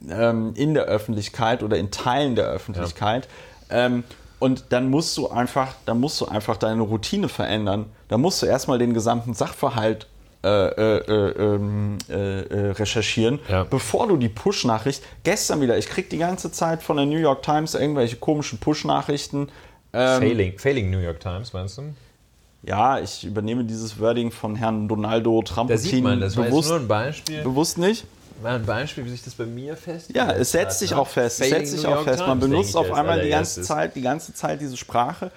ähm, in der Öffentlichkeit oder in Teilen der Öffentlichkeit. Ähm, und dann musst du einfach, dann musst du einfach deine Routine verändern. Da musst du erstmal den gesamten Sachverhalt äh, äh, äh, ähm, äh, äh, recherchieren, Ja. bevor du die Push-Nachricht. Gestern wieder, ich krieg die ganze Zeit von der New York Times irgendwelche komischen Push-Nachrichten. Ähm, Failing, Failing New York Times, meinst du? ja, ich übernehme dieses Wording von Herrn Donaldo Trump Da sieht man, das war jetzt bewusst, nur ein Beispiel. bewusst nicht. Mal ein Beispiel, wie sich das bei mir festgelegt Ja, es setzt sich hat, ne? auch fest. Es setzt sich auch fest. Man benutzt auf einmal die ganze. Zeit, die ganze Zeit diese Sprache.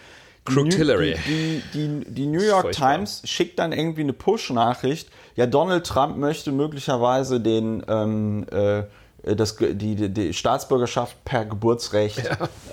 Die Crook Hillary. Die, die, die, die New York. Times schickt dann irgendwie eine Push-Nachricht. Ja, Donald Trump möchte möglicherweise den ähm, äh, das, die, die, Staatsbürgerschaft per Geburtsrecht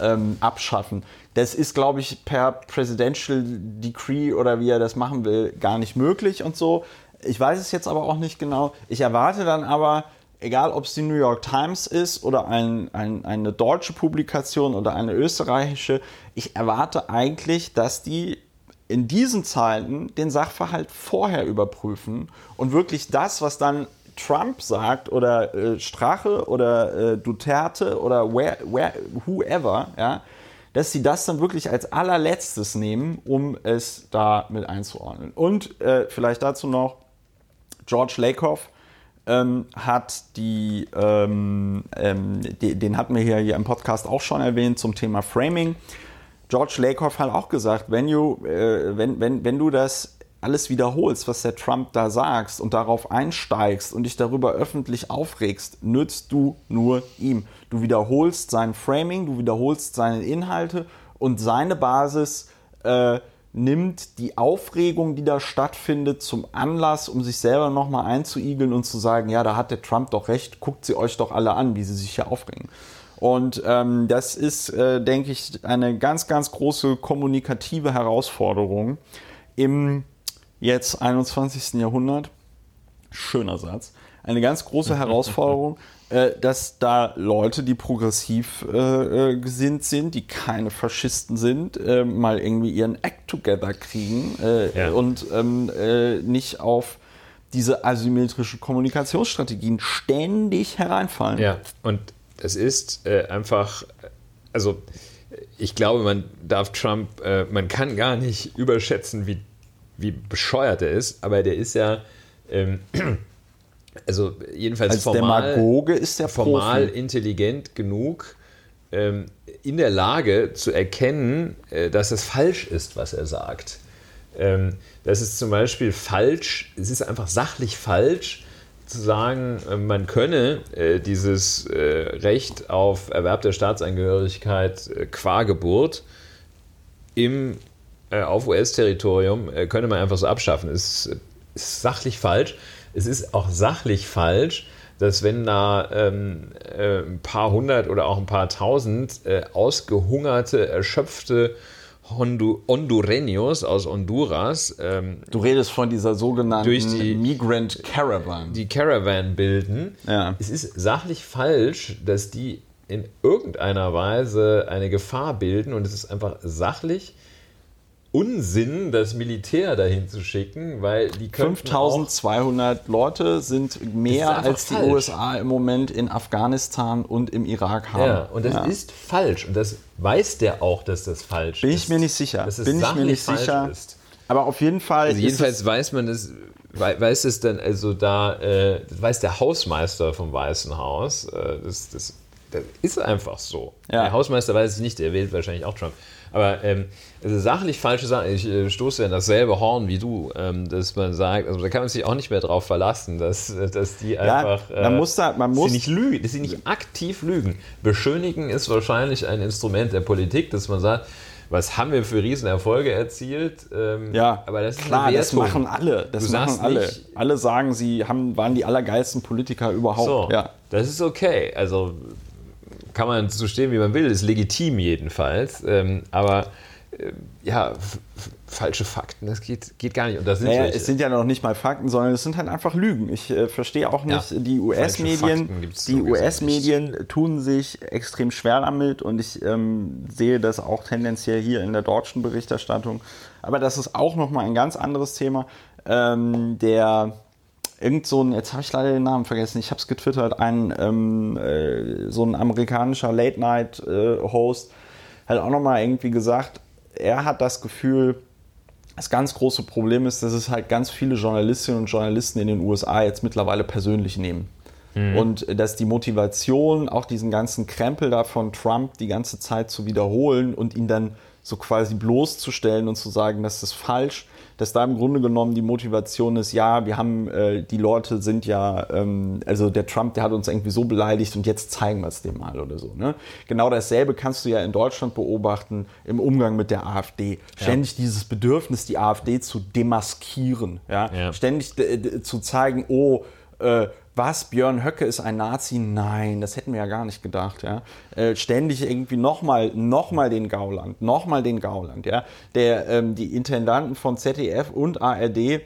ähm, abschaffen. Das ist, glaube ich, per Presidential Decree oder wie er das machen will, gar nicht möglich und so. Ich weiß es jetzt aber auch nicht genau. Ich erwarte dann aber, egal ob es die New York Times ist oder ein, ein, eine deutsche Publikation oder eine österreichische, ich erwarte eigentlich, dass die in diesen Zeiten den Sachverhalt vorher überprüfen und wirklich das, was dann Trump sagt oder äh, Strache oder äh, Duterte oder where, where, whoever, ja, dass sie das dann wirklich als allerletztes nehmen, um es da mit einzuordnen. Und äh, vielleicht dazu noch, George Lakoff ähm, hat die, ähm, ähm, die, den hatten wir hier, hier im Podcast auch schon erwähnt zum Thema Framing. George Lakoff hat auch gesagt, wenn du, äh, wenn, wenn, wenn du das alles wiederholst, was der Trump da sagst und darauf einsteigst und dich darüber öffentlich aufregst, nützt du nur ihm. Du wiederholst sein Framing, du wiederholst seine Inhalte und seine Basis äh, nimmt die Aufregung, die da stattfindet, zum Anlass, um sich selber nochmal einzuigeln und zu sagen, ja, da hat der Trump doch recht, guckt sie euch doch alle an, wie sie sich hier aufregen. Und ähm, das ist, äh, denke ich, eine ganz, ganz große kommunikative Herausforderung im jetzt 21. Jahrhundert. Schöner Satz. Eine ganz große Herausforderung, [LAUGHS] äh, dass da Leute, die progressiv äh, äh, gesinnt sind, die keine Faschisten sind, äh, mal irgendwie ihren Act together kriegen äh, Ja. und ähm, äh, nicht auf diese asymmetrischen Kommunikationsstrategien ständig hereinfallen. Ja, und es ist einfach, also ich glaube, man darf Trump, man kann gar nicht überschätzen, wie, wie bescheuert er ist, aber der ist ja, ähm, also jedenfalls Als formal, Demagoge ist er formal Profi. intelligent genug, ähm, in der Lage zu erkennen, äh, dass es falsch ist, was er sagt. Ähm, das ist zum Beispiel falsch, es ist einfach sachlich falsch, zu sagen, äh, man könne äh, dieses äh, Recht auf Erwerb der Staatsangehörigkeit äh, qua Geburt im, äh, auf US-Territorium äh, könne man einfach so abschaffen. Es ist, ist sachlich falsch. Es ist auch sachlich falsch, dass wenn da ähm, äh, ein paar hundert oder auch ein paar tausend äh, ausgehungerte, erschöpfte Hondu Hondureños aus Honduras ähm, Du redest von dieser sogenannten Durch die- Migrant Caravan. die Caravan bilden. Ja. Es ist sachlich falsch, dass die in irgendeiner Weise eine Gefahr bilden und es ist einfach sachlich Unsinn, das Militär dahin zu schicken, weil die könnten auch- 5200 Leute sind Das mehr als die falsch. USA im Moment in Afghanistan und im Irak haben. Ja, und das Ja. ist falsch und das weiß der auch, dass das falsch Bin ist. ich mir nicht sicher. Dass es Bin ich mir sachlich nicht falsch sicher. Ist. Aber auf jeden Fall. Also jedenfalls weiß man es, wei- weiß es dann, also da, äh, das weiß der Hausmeister vom Weißen Haus, äh, das, das das ist einfach so. Ja. Der Hausmeister weiß es nicht, der wählt wahrscheinlich auch Trump. Aber ähm, also sachlich falsche Sachen, ich äh, stoße in dasselbe Horn wie du, ähm, dass man sagt, also da kann man sich auch nicht mehr drauf verlassen, dass, äh, dass die einfach. man muss da- man muss- dass sie nicht lügen, dass sie nicht aktiv lügen. Beschönigen ist wahrscheinlich ein Instrument der Politik, dass man sagt, was haben wir für Riesenerfolge erzielt? Ähm, Ja, aber das ist klar, das machen alle. Das Du machen alle. nicht- alle sagen, sie haben, waren die allergeilsten Politiker überhaupt. So, Ja. das ist okay. Also kann man so stehen, wie man will, ist legitim jedenfalls. Ähm, aber äh, ja, falsche Fakten, das geht, geht gar nicht. Und das sind Naja, es sind ja noch nicht mal Fakten, sondern es sind halt einfach Lügen. Ich äh, verstehe auch nicht, Ja. die US-Medien, die US-Medien tun sich extrem schwer damit und ich ähm, sehe das auch tendenziell hier in der deutschen Berichterstattung. Aber das ist auch nochmal ein ganz anderes Thema. Ähm, der irgend so ein, jetzt habe ich leider den Namen vergessen, ich habe es getwittert, ein ähm, äh, so ein amerikanischer Late-Night-Host hat auch nochmal irgendwie gesagt, er hat das Gefühl, das ganz große Problem ist, dass es halt ganz viele Journalistinnen und Journalisten in den USA jetzt mittlerweile persönlich nehmen. Und dass die Motivation, auch diesen ganzen Krempel da von Trump die ganze Zeit zu wiederholen und ihn dann so quasi bloßzustellen und zu sagen, das ist falsch, dass da im Grunde genommen die Motivation ist, ja, wir haben, äh, die Leute sind ja, ähm, also der Trump, der hat uns irgendwie so beleidigt und jetzt zeigen wir es dem mal oder so. Ne? Genau dasselbe kannst du ja in Deutschland beobachten im Umgang mit der AfD. Ständig dieses Bedürfnis, die AfD zu demaskieren. Ja? Ja. Ständig äh, zu zeigen, oh, äh, was, Björn Höcke ist ein Nazi? Nein, das hätten wir ja gar nicht gedacht. Ja? Äh, ständig irgendwie nochmal noch mal den Gauland, nochmal den Gauland. Ja? Der, ähm, die Intendanten von ZDF und ARD äh,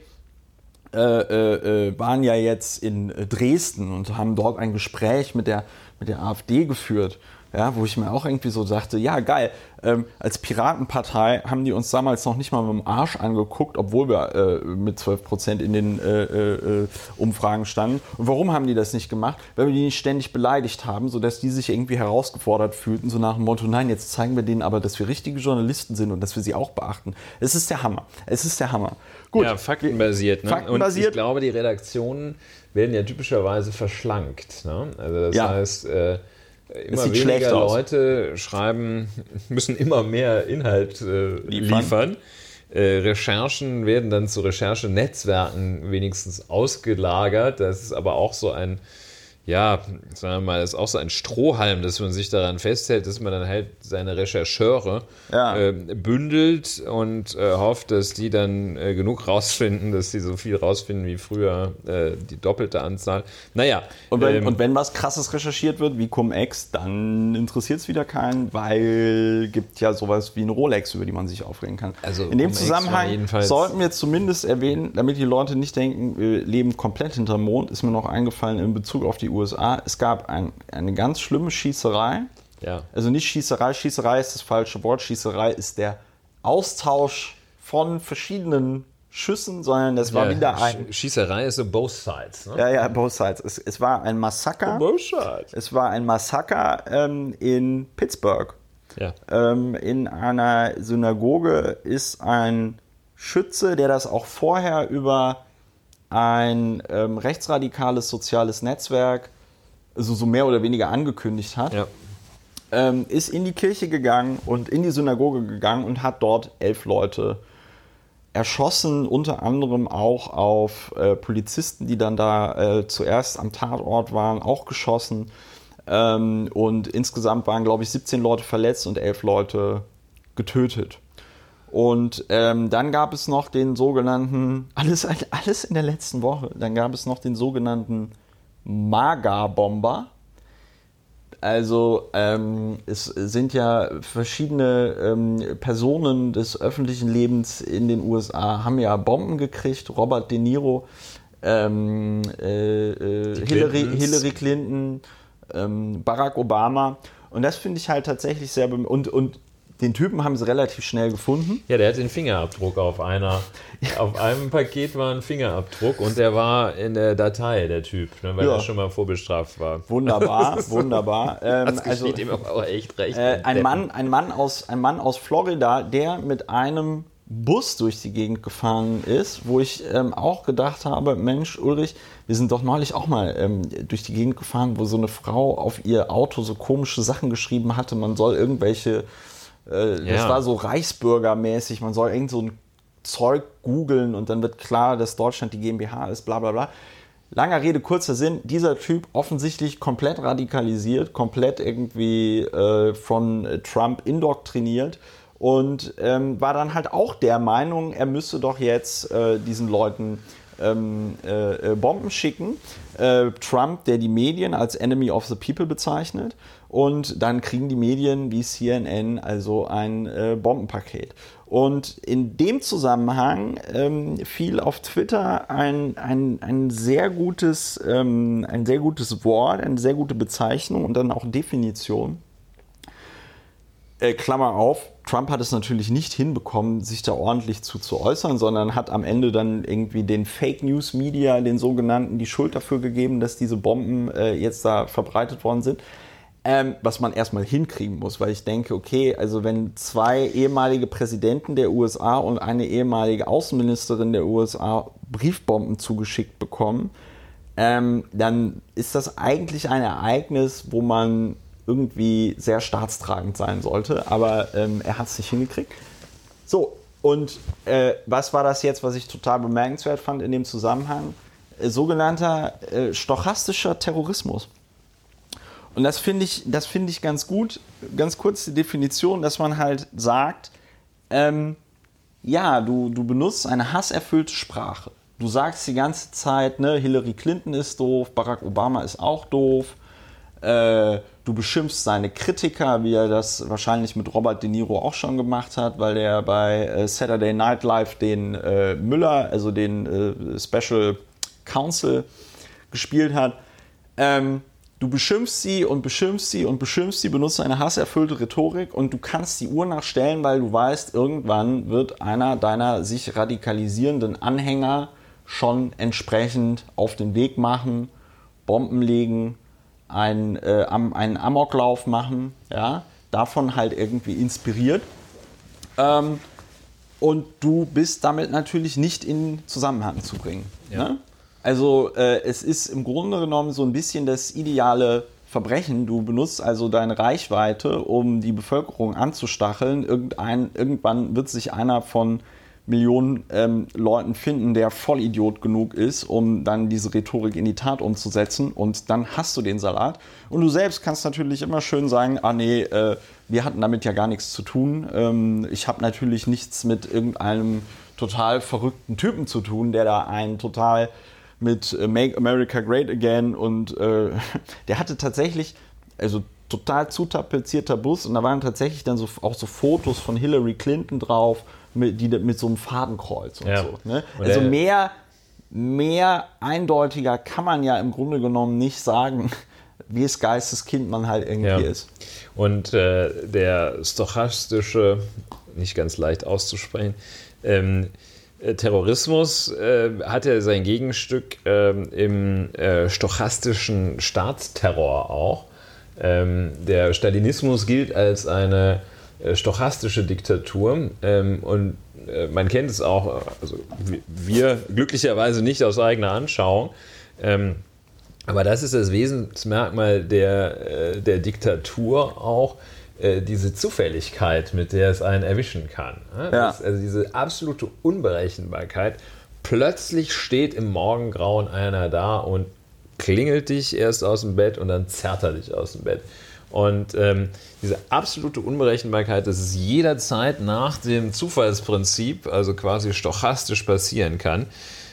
äh, äh, waren ja jetzt in Dresden und haben dort ein Gespräch mit der, mit der AfD geführt. Ja, wo ich mir auch irgendwie so dachte, ja geil, ähm, als Piratenpartei haben die uns damals noch nicht mal mit dem Arsch angeguckt, obwohl wir äh, mit 12 Prozent in den äh, äh, äh, Umfragen standen. Und warum haben die das nicht gemacht? Weil wir die nicht ständig beleidigt haben, sodass die sich irgendwie herausgefordert fühlten, so nach dem Motto, nein, jetzt zeigen wir denen aber, dass wir richtige Journalisten sind und dass wir sie auch beachten. Es ist der Hammer. Es ist der Hammer. Gut, ja, faktenbasiert. Ne? Und Faktenbasiert. ich glaube, die Redaktionen werden ja typischerweise verschlankt. Ne? Also das Ja. heißt, äh, immer sieht weniger aus. Leute schreiben, müssen immer mehr Inhalt äh, Liefern. liefern. Äh, Recherchen werden dann zu Recherchenetzwerken wenigstens ausgelagert. Das ist aber auch so ein, ja, sagen wir mal, ist auch so ein Strohhalm, dass man sich daran festhält, dass man dann halt seine Rechercheure Ja. äh, bündelt und äh, hofft, dass die dann äh, genug rausfinden, dass sie so viel rausfinden wie früher äh, die doppelte Anzahl. Naja, Und wenn, ähm, und wenn was krasses recherchiert wird, wie Cum-Ex, dann interessiert es wieder keinen, weil gibt ja sowas wie eine Rolex, über die man sich aufregen kann. Also In dem Zusammenhang sollten wir zumindest erwähnen, damit die Leute nicht denken, wir leben komplett hinterm Mond, ist mir noch eingefallen in Bezug auf die USA. Es gab ein, eine ganz schlimme Schießerei. ja. Also nicht Schießerei, Schießerei ist das falsche Wort. Schießerei ist der Austausch von verschiedenen Schüssen, sondern das war ja, wieder ein. Sch- Schießerei ist so both sides. Ne? Ja, ja, both sides. Es, es war ein Massaker. Both sides. Es war ein Massaker ähm, in Pittsburgh. Ja. Ähm, in einer Synagoge ist ein Schütze, der das auch vorher über ein ähm, rechtsradikales soziales Netzwerk also so mehr oder weniger angekündigt hat, ja. ähm, ist in die Kirche gegangen und in die Synagoge gegangen und hat dort elf Leute erschossen, unter anderem auch auf äh, Polizisten, die dann da äh, zuerst am Tatort waren, auch geschossen. Ähm, und insgesamt waren, glaube ich, 17 Leute verletzt und elf Leute getötet. Und ähm, dann gab es noch den sogenannten, alles, alles in der letzten Woche, dann gab es noch den sogenannten Maga-Bomber. Also ähm, es sind ja verschiedene ähm, Personen des öffentlichen Lebens in den USA haben ja Bomben gekriegt. Robert De Niro, ähm, äh, äh, Hillary. Hillary Clinton, ähm, Barack Obama. Und das finde ich halt tatsächlich sehr und und den Typen haben sie relativ schnell gefunden. Ja, der hat den Fingerabdruck auf einer. Auf einem Paket war ein Fingerabdruck und der war in der Datei, der Typ, ne, weil Ja. er schon mal vorbestraft war. Wunderbar, [LAUGHS] wunderbar. Ähm, Das also, ihm aber auch echt recht. Äh, ein, Mann, ein, Mann aus, ein Mann aus Florida, der mit einem Bus durch die Gegend gefahren ist, wo ich ähm, auch gedacht habe, Mensch, Ulrich, wir sind doch neulich auch mal ähm, durch die Gegend gefahren, wo so eine Frau auf ihr Auto so komische Sachen geschrieben hatte, man soll irgendwelche, äh, ja. das war so Reichsbürgermäßig, man soll irgend so ein Zeug googeln und dann wird klar, dass Deutschland die GmbH ist, bla bla bla. Langer Rede, kurzer Sinn, dieser Typ offensichtlich komplett radikalisiert, komplett irgendwie äh, von Trump indoktriniert und ähm, war dann halt auch der Meinung, er müsse doch jetzt äh, diesen Leuten ähm, äh, äh, Bomben schicken. Äh, Trump, der die Medien als Enemy of the People bezeichnet. Und dann kriegen die Medien wie CNN also ein äh, Bombenpaket. Und in dem Zusammenhang ähm, fiel auf Twitter ein, ein, ein, sehr gutes, ähm, ein sehr gutes Wort, eine sehr gute Bezeichnung und dann auch Definition äh, Klammer auf, Trump hat es natürlich nicht hinbekommen, sich da ordentlich zu, zu äußern, sondern hat am Ende dann irgendwie den Fake News Media, den sogenannten, die Schuld dafür gegeben, dass diese Bomben äh, jetzt da verbreitet worden sind. Ähm, was man erstmal hinkriegen muss, weil ich denke, okay, also wenn zwei ehemalige Präsidenten der USA und eine ehemalige Außenministerin der USA Briefbomben zugeschickt bekommen, ähm, dann ist das eigentlich ein Ereignis, wo man irgendwie sehr staatstragend sein sollte, aber ähm, er hat es nicht hingekriegt. So, und äh, was war das jetzt, was ich total bemerkenswert fand in dem Zusammenhang? Äh, sogenannter äh, stochastischer Terrorismus. Und das finde ich, das ich ganz gut. Ganz kurz die Definition, dass man halt sagt, ähm, ja, du, du benutzt eine hasserfüllte Sprache. Du sagst die ganze Zeit, ne, Hillary Clinton ist doof, Barack Obama ist auch doof. Äh, Du beschimpfst seine Kritiker, wie er das wahrscheinlich mit Robert De Niro auch schon gemacht hat, weil er bei äh, Saturday Night Live den äh, Müller, also den äh, Special Counsel, gespielt hat. Ähm, du beschimpfst sie und beschimpfst sie und beschimpfst sie, benutzt eine hasserfüllte Rhetorik und du kannst die Uhr nachstellen, weil du weißt, irgendwann wird einer deiner sich radikalisierenden Anhänger schon entsprechend auf den Weg machen, Bomben legen, ein, äh, einen Amoklauf machen, ja, davon halt irgendwie inspiriert. Ähm, und du bist damit natürlich nicht in Zusammenhang zu bringen. Ja. Ne? Also äh, es ist im Grunde genommen so ein bisschen das ideale Verbrechen. Du benutzt also deine Reichweite, um die Bevölkerung anzustacheln. Irgendein, irgendwann wird sich einer von Millionen ähm, Leuten finden, der Vollidiot genug ist, um dann diese Rhetorik in die Tat umzusetzen und dann hast du den Salat. Und du selbst kannst natürlich immer schön sagen, ah nee, äh, wir hatten damit ja gar nichts zu tun. Ähm, ich habe natürlich nichts mit irgendeinem total verrückten Typen zu tun, der da einen total mit äh, Make America Great Again und äh, [LAUGHS] der hatte tatsächlich, also total zutapezierter Bus und da waren tatsächlich dann so, auch so Fotos von Hillary Clinton drauf mit, die, mit so einem Fadenkreuz und ja. so. Ne? Also mehr, mehr eindeutiger kann man ja im Grunde genommen nicht sagen, [LAUGHS] wie es Geisteskind man halt irgendwie ja. ist. Und äh, der stochastische, nicht ganz leicht auszusprechen, ähm, äh, Terrorismus äh, hat ja sein Gegenstück ähm, im äh, stochastischen Staatsterror auch. Ähm, der Stalinismus gilt als eine äh, stochastische Diktatur. Ähm, und äh, man kennt es auch, also wir glücklicherweise nicht aus eigener Anschauung. Ähm, aber das ist das Wesensmerkmal der, äh, der Diktatur auch, diese Zufälligkeit, mit der es einen erwischen kann. Ja. also diese absolute Unberechenbarkeit. Plötzlich steht im Morgengrauen einer da und klingelt dich erst aus dem Bett und dann zerrt er dich aus dem Bett. Und ähm, diese absolute Unberechenbarkeit, dass es jederzeit nach dem Zufallsprinzip, also quasi stochastisch passieren kann, äh,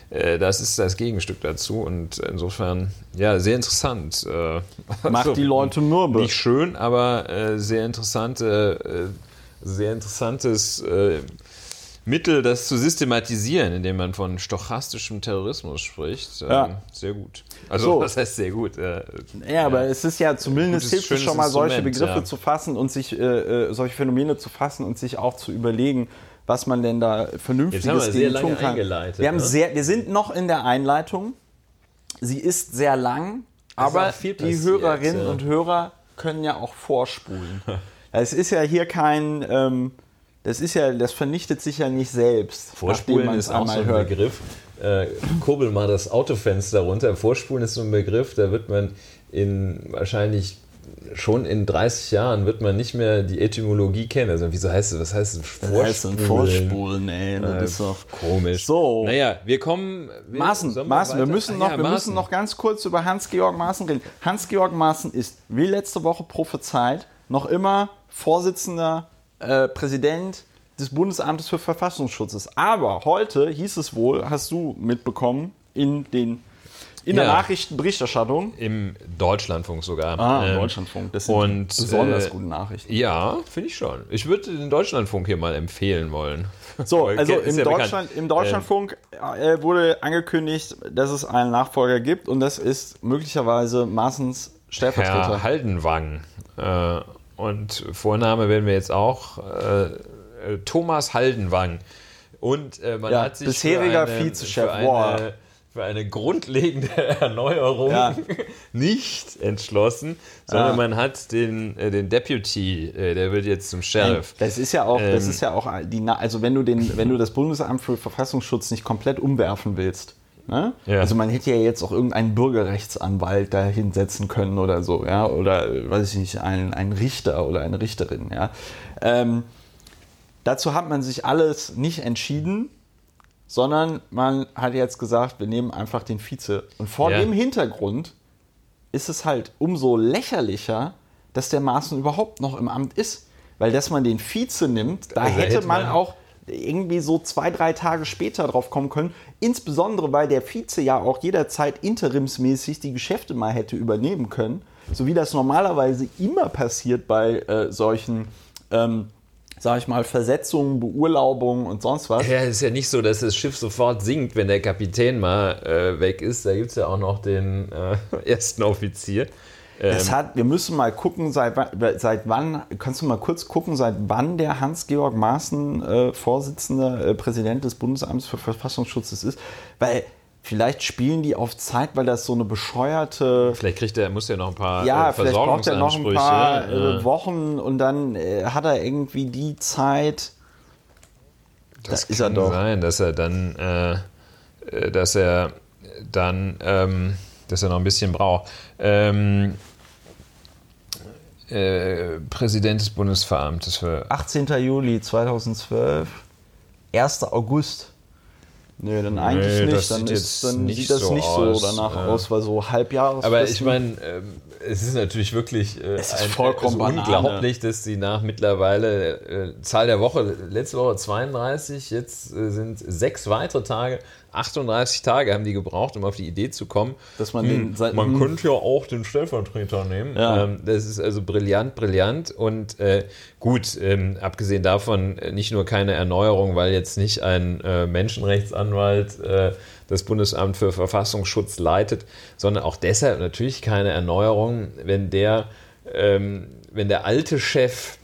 das ist das Gegenstück dazu. Und insofern, ja, sehr interessant. Äh, Macht [LAUGHS] also, die Leute mürbe. Nicht schön, aber äh, sehr interessante, äh, sehr interessantes äh, Mittel, das zu systematisieren, indem man von stochastischem Terrorismus spricht. Ja. Ähm, sehr gut. Also, so. das heißt sehr gut. Äh, ja, aber es ist ja zumindest hilft es schon mal, solche Begriffe ja. zu fassen und sich, äh, äh, solche Phänomene zu fassen und sich auch zu überlegen, was man denn da Vernünftiges gegen tun kann. Wir, haben ne? sehr, wir sind noch in der Einleitung. Sie ist sehr lang, aber die Hörerinnen ja. und Hörer können ja auch vorspulen. [LAUGHS] es ist ja hier kein. Ähm, das ist ja, das vernichtet sich ja nicht selbst. Vorspulen ist auch so ein hört. Begriff. Äh, kurbel mal das Autofenster runter. Vorspulen ist so ein Begriff, da wird man in wahrscheinlich schon in 30 Jahren wird man nicht mehr die Etymologie kennen. Also wieso heißt es, was heißt es? Das heißt Vorspulen, ey, das Äh, ist doch Komisch. So. Naja, wir kommen. Wir, Maaßen, Maaßen, wir müssen Ah, noch, ja, wir Maaßen. müssen noch ganz kurz über Hans-Georg Maaßen reden. Hans-Georg Maaßen ist, wie letzte Woche prophezeit, noch immer Vorsitzender, äh, Präsident des Bundesamtes für Verfassungsschutzes. Aber heute hieß es wohl, hast du mitbekommen, in, den, in der Ja. Nachrichtenberichterstattung. Im Deutschlandfunk sogar. Ah, im Ähm, Deutschlandfunk. Das sind und, besonders äh, gute Nachrichten. Ja, finde ich schon. Ich würde den Deutschlandfunk hier mal empfehlen wollen. So, also im, ja. Deutschland, im Deutschlandfunk äh, wurde angekündigt, dass es einen Nachfolger gibt und das ist möglicherweise Maaßens Stellvertreter. Herr Haldenwang. Äh, und Vorname werden wir jetzt auch äh, äh, Thomas Haldenwang. Und äh, man Ja, hat sich bisheriger Vizechef, wow. Für eine grundlegende [LAUGHS] Erneuerung Ja. [LAUGHS] nicht entschlossen, sondern Ja. man hat den, äh, den Deputy, äh, der wird jetzt zum Sheriff. Das ist ja auch, das Ähm, ist ja auch die, also wenn du den, wenn du das Bundesamt für Verfassungsschutz nicht komplett umwerfen willst, ne? Ja. Also man hätte ja jetzt auch irgendeinen Bürgerrechtsanwalt da hinsetzen können oder so, ja, oder weiß ich nicht, einen, einen Richter oder eine Richterin, ja. Ähm, dazu hat man sich alles nicht entschieden, sondern man hat jetzt gesagt, wir nehmen einfach den Vize. Und vor Ja. dem Hintergrund ist es halt umso lächerlicher, dass der Maaßen überhaupt noch im Amt ist. Weil dass man den Vize nimmt, da Also hätte, man- auch irgendwie so zwei, drei Tage später drauf kommen können. Insbesondere, weil der Vize ja auch jederzeit interimsmäßig die Geschäfte mal hätte übernehmen können. So wie das normalerweise immer passiert bei äh, solchen, ähm, sag ich mal, Versetzungen, Beurlaubungen und sonst was. Ja, es ist ja nicht so, dass das Schiff sofort sinkt, wenn der Kapitän mal äh, weg ist. Da gibt es ja auch noch den äh, [LAUGHS] ersten Offizier. Es hat, wir müssen mal gucken, seit, seit wann, kannst du mal kurz gucken, seit wann der Hans-Georg Maaßen äh, Vorsitzender, äh, Präsident des Bundesamts für Verfassungsschutz ist. Weil vielleicht spielen die auf Zeit, weil das so eine bescheuerte. Vielleicht kriegt er, muss er noch ein paar Ja, äh, vielleicht braucht er noch ein paar äh, Wochen und dann äh, hat er irgendwie die Zeit. das da ist kann er doch. sein, dass er dann, äh, äh, dass er dann, ähm, dass er noch ein bisschen braucht. Ähm, äh, Präsident des Bundesveramtes für 18. Juli 2012, 1. August. Nö, dann eigentlich Nee, nicht. Dann, sieht ist, dann nicht sieht das so nicht aus, so danach ja. aus, weil so Halbjahres. Aber ich meine, ähm, es ist natürlich wirklich äh, Es ist vollkommen also unglaublich, dass sie nach mittlerweile äh, Zahl der Woche, letzte Woche 32, jetzt äh, sind sechs weitere Tage, 38 Tage haben die gebraucht, um auf die Idee zu kommen. Dass man den seit- man hm. könnte ja auch den Stellvertreter nehmen. Ja. Ähm, das ist also brillant, brillant und äh, gut, ähm, abgesehen davon äh, nicht nur keine Erneuerung, weil jetzt nicht ein äh, Menschenrechtsanwalt äh, das Bundesamt für Verfassungsschutz leitet, sondern auch deshalb natürlich keine Erneuerung, wenn der, ähm, wenn der alte Chef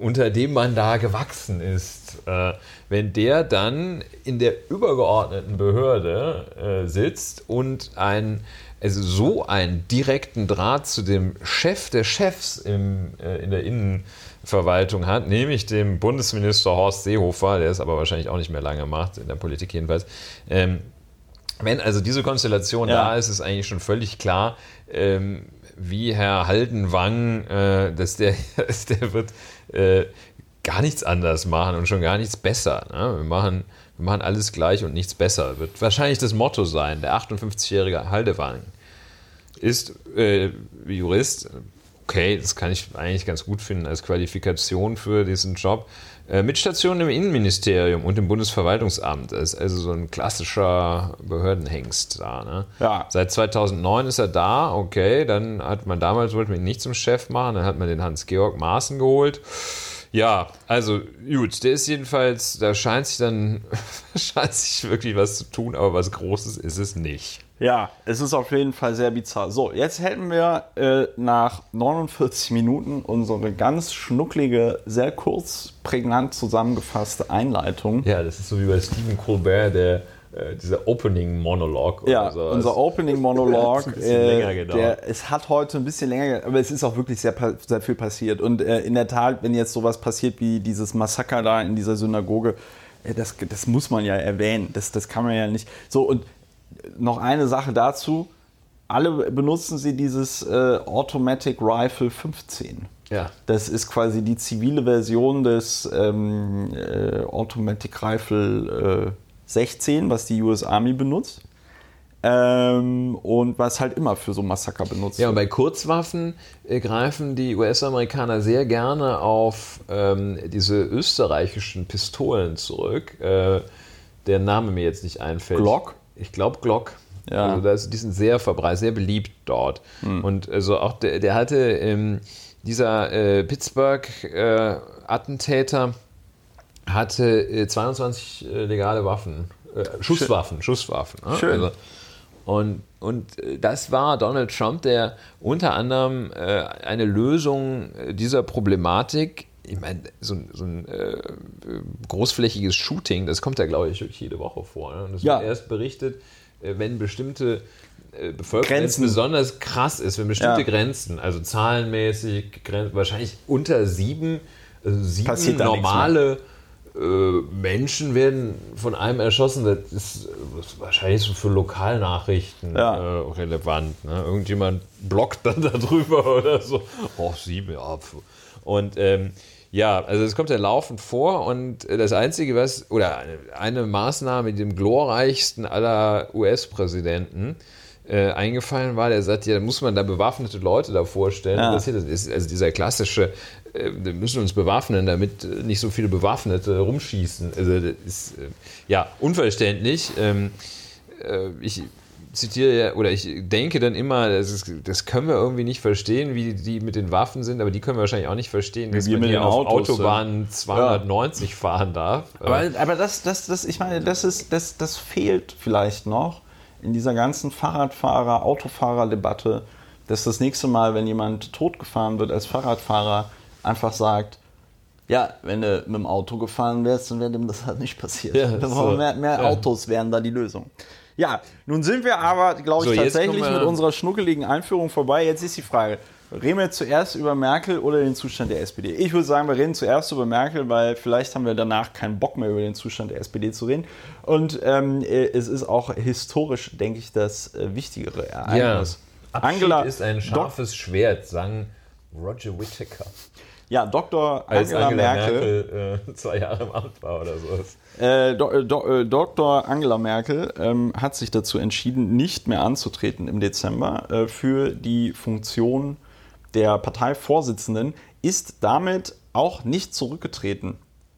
unter dem man da gewachsen ist, äh, wenn der dann in der übergeordneten Behörde äh, sitzt und ein, also so einen direkten Draht zu dem Chef der Chefs im, äh, in der Innenverwaltung hat, nämlich dem Bundesminister Horst Seehofer, der es aber wahrscheinlich auch nicht mehr lange macht, in der Politik jedenfalls. Ähm, wenn also diese Konstellation Ja. da ist, ist eigentlich schon völlig klar, ähm, wie Herr Haldenwang, äh, dass der, [LAUGHS] dass der wird äh, gar nichts anders machen und schon gar nichts besser. Ne? Wir, machen, wir machen alles gleich und nichts besser. Wird wahrscheinlich das Motto sein. Der 58-jährige Haldenwang ist äh, Jurist. Okay, das kann ich eigentlich ganz gut finden als Qualifikation für diesen Job. Äh, mit Station im Innenministerium und im Bundesverwaltungsamt. Das ist also so ein klassischer Behördenhengst da. Ne? Ja. Seit 2009 ist er da, okay, dann hat man damals, wollte man ihn nicht zum Chef machen, dann hat man den Hans-Georg Maaßen geholt. Ja, also gut, der ist jedenfalls, da scheint sich dann, [LAUGHS] scheint sich wirklich was zu tun, aber was Großes ist es nicht. Ja, es ist auf jeden Fall sehr bizarr. So, jetzt hätten wir äh, nach 49 Minuten unsere ganz schnucklige, sehr kurz, prägnant zusammengefasste Einleitung. Ja, das ist so wie bei Stephen Colbert, der äh, dieser Opening Monolog. Ja, so. unser Opening Monolog. [LAUGHS] äh, der, es hat heute ein bisschen länger, gedauert, aber es ist auch wirklich sehr, sehr viel passiert. Und äh, in der Tat, wenn jetzt sowas passiert wie dieses Massaker da in dieser Synagoge, äh, das, das muss man ja erwähnen. Das, das kann man ja nicht. So, und noch eine Sache dazu. Alle benutzen sie dieses äh, Automatic Rifle 15. Ja. Das ist quasi die zivile Version des ähm, äh, Automatic Rifle äh, 16, was die US Army benutzt. Ähm, und was halt immer für so Massaker benutzt Ja, und bei Kurzwaffen äh, greifen die US-Amerikaner sehr gerne auf ähm, diese österreichischen Pistolen zurück, äh, der Name mir jetzt nicht einfällt. Glock? Ich glaube Glock. Ja. Also das, die sind sehr verbreitet, sehr beliebt dort. Hm. Und also auch der, der hatte ähm, dieser äh, Pittsburgh-Attentäter hatte 22 äh, legale Waffen, äh, Schusswaffen, Schusswaffen. Ne? Schön. Also, und, und äh, das war Donald Trump, der unter anderem äh, eine Lösung dieser Problematik, ich meine, so, so ein äh, großflächiges Shooting, das kommt ja, glaube ich, jede Woche vor. Ne? Und das Ja. wird erst berichtet, äh, wenn bestimmte äh, Bevölkerung Grenzen. besonders krass ist, wenn bestimmte Ja. Grenzen, also zahlenmäßig, wahrscheinlich unter sieben, also sieben Passiert normale Menschen werden von einem erschossen. Das ist, wahrscheinlich so für Lokalnachrichten Ja. äh, relevant. Ne? Irgendjemand blockt dann [LAUGHS] darüber oder so. Oh, sieben, ja. Und ähm, ja, also es kommt ja laufend vor und äh, das Einzige, was, oder eine, Maßnahme, die dem glorreichsten aller US-Präsidenten äh, eingefallen war, der sagt, ja, da muss man da bewaffnete Leute da vorstellen. Ja. Das ist also dieser klassische, äh, wir müssen uns bewaffnen, damit äh, nicht so viele Bewaffnete rumschießen. Also das ist äh, ja unverständlich. Ähm, äh, ich zitiere ja, oder ich denke dann immer, das, ist, das können wir irgendwie nicht verstehen, wie die mit den Waffen sind, aber die können wir wahrscheinlich auch nicht verstehen, dass wir man mit hier den auf Autos, Autobahnen 290 fahren darf. Aber, aber das, das, das, ich meine, das, ist, das, das fehlt vielleicht noch in dieser ganzen Fahrradfahrer, Autofahrer-Debatte, dass das nächste Mal, wenn jemand totgefahren wird als Fahrradfahrer, einfach sagt, ja, wenn du mit dem Auto gefahren wärst, dann wäre dem das halt nicht passiert. Ja, so. mehr, mehr Ja. Autos wären da die Lösung. Ja, nun sind wir aber, glaube ich, So, tatsächlich mit unserer schnuckeligen Einführung vorbei. Jetzt ist die Frage, reden wir zuerst über Merkel oder den Zustand der SPD? Ich würde sagen, wir reden zuerst über Merkel, weil vielleicht haben wir danach keinen Bock mehr über den Zustand der SPD zu reden. Und ähm, äh, es ist auch historisch, denke ich, das äh, wichtigere ja, Ereignis. Abschied Angela ist ein scharfes Schwert, sang Roger Whittaker. Ja, Dr. Als Angela, Angela, Merkel, Merkel, äh, [LAUGHS] zwei Jahre im Amt war oder sowas. Äh, Do, äh, Do, äh, Dr. Angela Merkel ähm, hat sich dazu entschieden, nicht mehr anzutreten im Dezember äh, für die Funktion der Parteivorsitzenden, ist damit auch nicht zurückgetreten.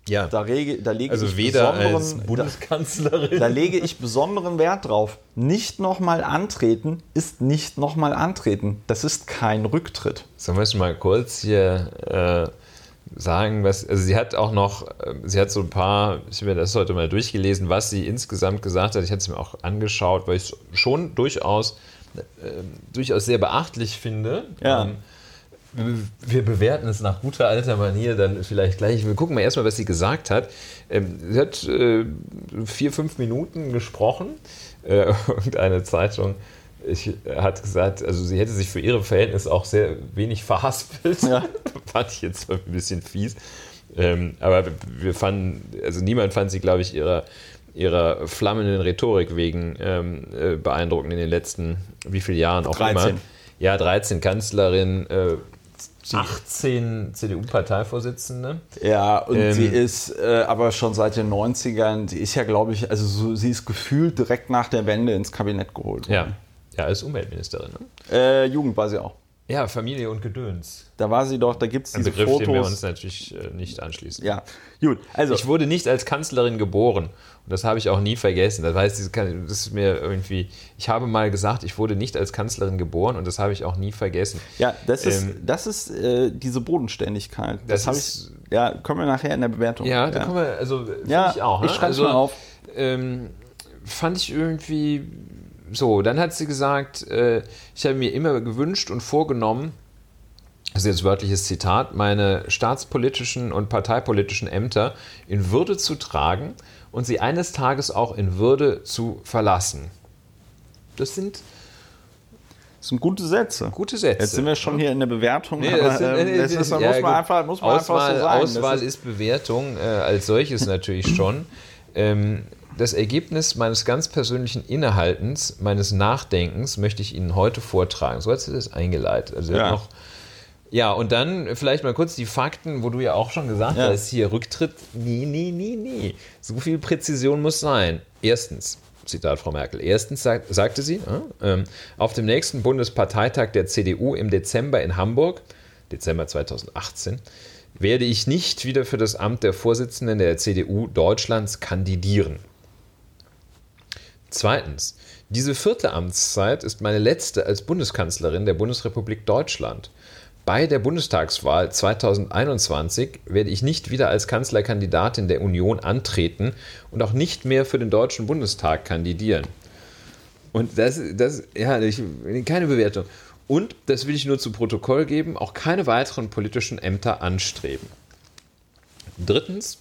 Ja, Da, rege, da lege also ich weder als besonderen, da, Bundeskanzlerin. [LAUGHS] da lege ich besonderen Wert drauf. Nicht nochmal antreten ist nicht nochmal antreten. Das ist kein Rücktritt. Sollen wir es mal kurz hier äh, sagen, was, also sie hat auch noch, äh, sie hat so ein paar, ich habe mir das heute mal durchgelesen, was sie insgesamt gesagt hat. Ich hatte es mir auch angeschaut, weil ich es schon durchaus, äh, durchaus sehr beachtlich finde. Ja. Ähm, wir- bewerten es nach guter alter Manier dann vielleicht gleich. Wir gucken mal erstmal, was sie gesagt hat. Ähm, sie hat äh, vier, fünf Minuten gesprochen. Äh, [LAUGHS] irgendeine Zeitung ich, hat gesagt, also sie hätte sich für ihre Verhältnisse auch sehr wenig verhaspelt. Ja. [LAUGHS] fand ich jetzt ein bisschen fies. Ähm, aber wir fanden, also niemand fand sie, glaube ich, ihrer, ihrer flammenden Rhetorik wegen ähm, äh, beeindruckend in den letzten, wie viele Jahren auch 13. immer. Ja, 13 Kanzlerin, äh, 18 CDU-Parteivorsitzende. Ja, und Ähm, sie ist äh, aber schon seit den 90ern, sie ist ja, glaube ich, also so, sie ist gefühlt direkt nach der Wende ins Kabinett geholt. Ja, ja, als Umweltministerin. Ne? Äh, Jugend war sie auch. Ja, Familie und Gedöns. Da war sie doch, da gibt es Ein diese Begriff, den wir uns Fotos. natürlich äh, nicht anschließen. Ja, gut. Also, Ich wurde nicht als Kanzlerin geboren. Und das habe ich auch nie vergessen. Das heißt, das ist mir irgendwie. Ich habe mal gesagt, ich wurde nicht als Kanzlerin geboren und das habe ich auch nie vergessen. ja, das ist, ähm, das ist äh, diese Bodenständigkeit. Das, Das habe ich. Ja, kommen wir nachher in der Bewertung. Ja, da kommen wir, also Ja, ich auch. Ne? ich schreib's also, mal auf. Ähm, fand ich irgendwie so. Dann hat sie gesagt, äh, ich habe mir immer gewünscht und vorgenommen, das ist jetzt wörtliches Zitat, meine staatspolitischen und parteipolitischen Ämter in Würde zu tragen und sie eines Tages auch in Würde zu verlassen. Das sind das sind gute Sätze. Gute Sätze. Jetzt sind wir schon hier in der Bewertung. Nee, aber, das sind, ähm, nee, ist, ist- muss ja, man gut. einfach, muss man Auswahl, einfach so sagen. Auswahl Das ist, Bewertung, äh, als solches natürlich schon. Ähm, das Ergebnis meines ganz persönlichen Innehaltens, meines Nachdenkens möchte ich Ihnen heute vortragen. So hat sie das eingeleitet. Also Ja. noch ja, und dann vielleicht mal kurz die Fakten, wo du ja auch schon gesagt Ja. hast, hier Rücktritt, nie, nie, nie, nie. So viel Präzision muss sein. Erstens, Zitat Frau Merkel, erstens sagt, sagte sie, äh, auf dem nächsten Bundesparteitag der CDU im Dezember in Hamburg, Dezember 2018, werde ich nicht wieder für das Amt der Vorsitzenden der CDU Deutschlands kandidieren. Zweitens, diese vierte Amtszeit ist meine letzte als Bundeskanzlerin der Bundesrepublik Deutschland. Bei der Bundestagswahl 2021 werde ich nicht wieder als Kanzlerkandidatin der Union antreten und auch nicht mehr für den Deutschen Bundestag kandidieren. Und das, das ja, ich, keine Bewertung. Und, das will ich nur zu Protokoll geben, auch keine weiteren politischen Ämter anstreben. Drittens,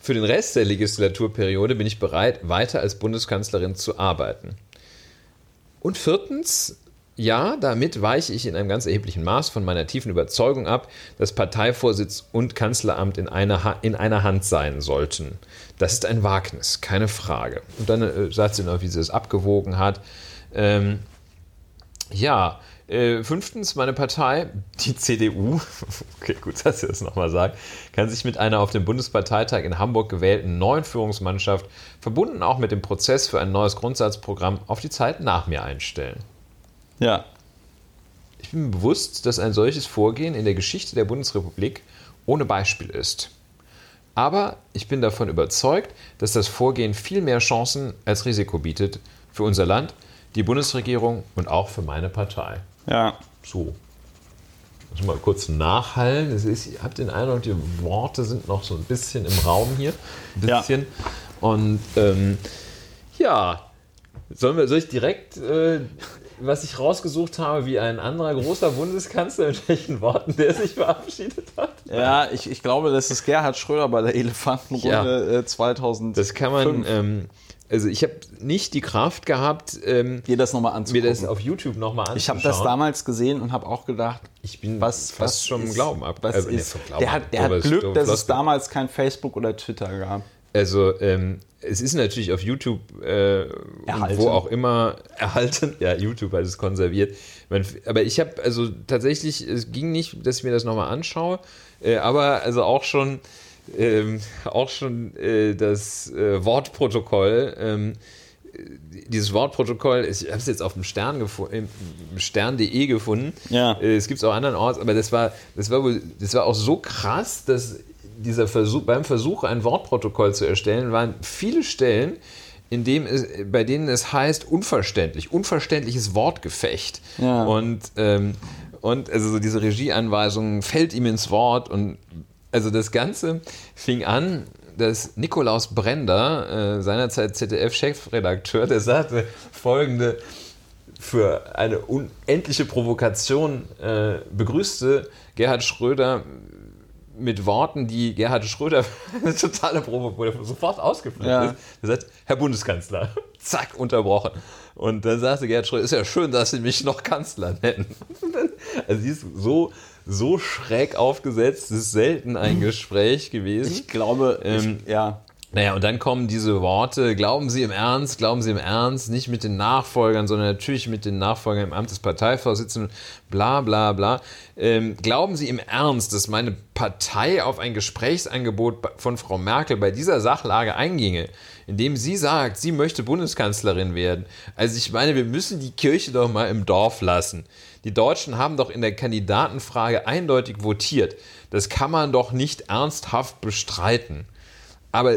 für den Rest der Legislaturperiode bin ich bereit, weiter als Bundeskanzlerin zu arbeiten. Und viertens, ja, damit weiche ich in einem ganz erheblichen Maß von meiner tiefen Überzeugung ab, dass Parteivorsitz und Kanzleramt in einer, Ha- in einer Hand sein sollten. Das ist ein Wagnis, keine Frage. Und dann äh, sagt sie noch, wie sie das abgewogen hat. Ähm, ja, äh, fünftens, meine Partei, die CDU, [LAUGHS] okay, gut, dass ihr das nochmal sagt, kann sich mit einer auf dem Bundesparteitag in Hamburg gewählten neuen Führungsmannschaft, verbunden auch mit dem Prozess für ein neues Grundsatzprogramm, auf die Zeit nach mir einstellen. Ja. Ich bin mir bewusst, dass ein solches Vorgehen in der Geschichte der Bundesrepublik ohne Beispiel ist. Aber ich bin davon überzeugt, dass das Vorgehen viel mehr Chancen als Risiko bietet für unser Land, die Bundesregierung und auch für meine Partei. Ja. So. Muss mal kurz nachhallen. Es ist, ich habe den Eindruck, die Worte sind noch so ein bisschen im Raum hier. Ein Ja. bisschen. Und ähm, ja, sollen wir, soll ich direkt, äh, was ich rausgesucht habe, wie ein anderer großer Bundeskanzler, mit welchen Worten der sich verabschiedet hat? Ja, ich, ich glaube, das ist Gerhard Schröder bei der Elefantenrunde Ja. äh, 2000. Das kann man, ähm, also ich habe nicht die Kraft gehabt, ähm, dir das nochmal mir anzugucken. das auf YouTube nochmal anzuschauen. ich habe das damals gesehen und habe auch gedacht, Ich bin was, fast was schon ist, Glauben ab. Was nee, ist, Glauben der hat, der hat Glück, dass es Floskel. damals kein Facebook oder Twitter gab. Also ähm, es ist natürlich auf YouTube, äh, wo auch immer erhalten. Ja, YouTube hat es konserviert. Man, aber ich habe also tatsächlich, es ging nicht, dass ich mir das nochmal anschaue, äh, aber also auch schon, ähm, auch schon äh, das äh, Wortprotokoll. Ähm, dieses Wortprotokoll, ich habe es jetzt auf dem Stern Stern.de gefunden. Ja. Äh, Es gibt es auch andernorts, aber das war, das war wohl, das war auch so krass, dass dieser Versuch, beim Versuch, ein Wortprotokoll zu erstellen, waren viele Stellen, in dem es, bei denen es heißt unverständlich, unverständliches Wortgefecht. Ja. Und, ähm, und also so diese Regieanweisungen fällt ihm ins Wort und also das Ganze fing an, dass Nikolaus Brender, äh, seinerzeit ZDF-Chefredakteur, der sagte folgende für eine unendliche Provokation äh, begrüßte Gerhard Schröder mit Worten, die Gerhard Schröder eine [LAUGHS] totale er sofort ausgeflippt Ja. ist. Er sagt, Herr Bundeskanzler, [LAUGHS] zack, unterbrochen. Und dann sagte Gerhard Schröder, ist ja schön, dass Sie mich noch Kanzler nennen. [LAUGHS] Also sie ist so, so schräg aufgesetzt, es ist selten ein Gespräch gewesen. Ich glaube, Ähm, ich, ja. Naja, und dann kommen diese Worte, glauben Sie im Ernst, glauben Sie im Ernst, nicht mit den Nachfolgern, sondern natürlich mit den Nachfolgern im Amt des Parteivorsitzenden, bla bla bla. Ähm, glauben Sie im Ernst, dass meine Partei auf ein Gesprächsangebot von Frau Merkel bei dieser Sachlage einginge, indem sie sagt, sie möchte Bundeskanzlerin werden? Also ich meine, wir müssen die Kirche doch mal im Dorf lassen. Die Deutschen haben doch in der Kandidatenfrage eindeutig votiert. Das kann man doch nicht ernsthaft bestreiten. Aber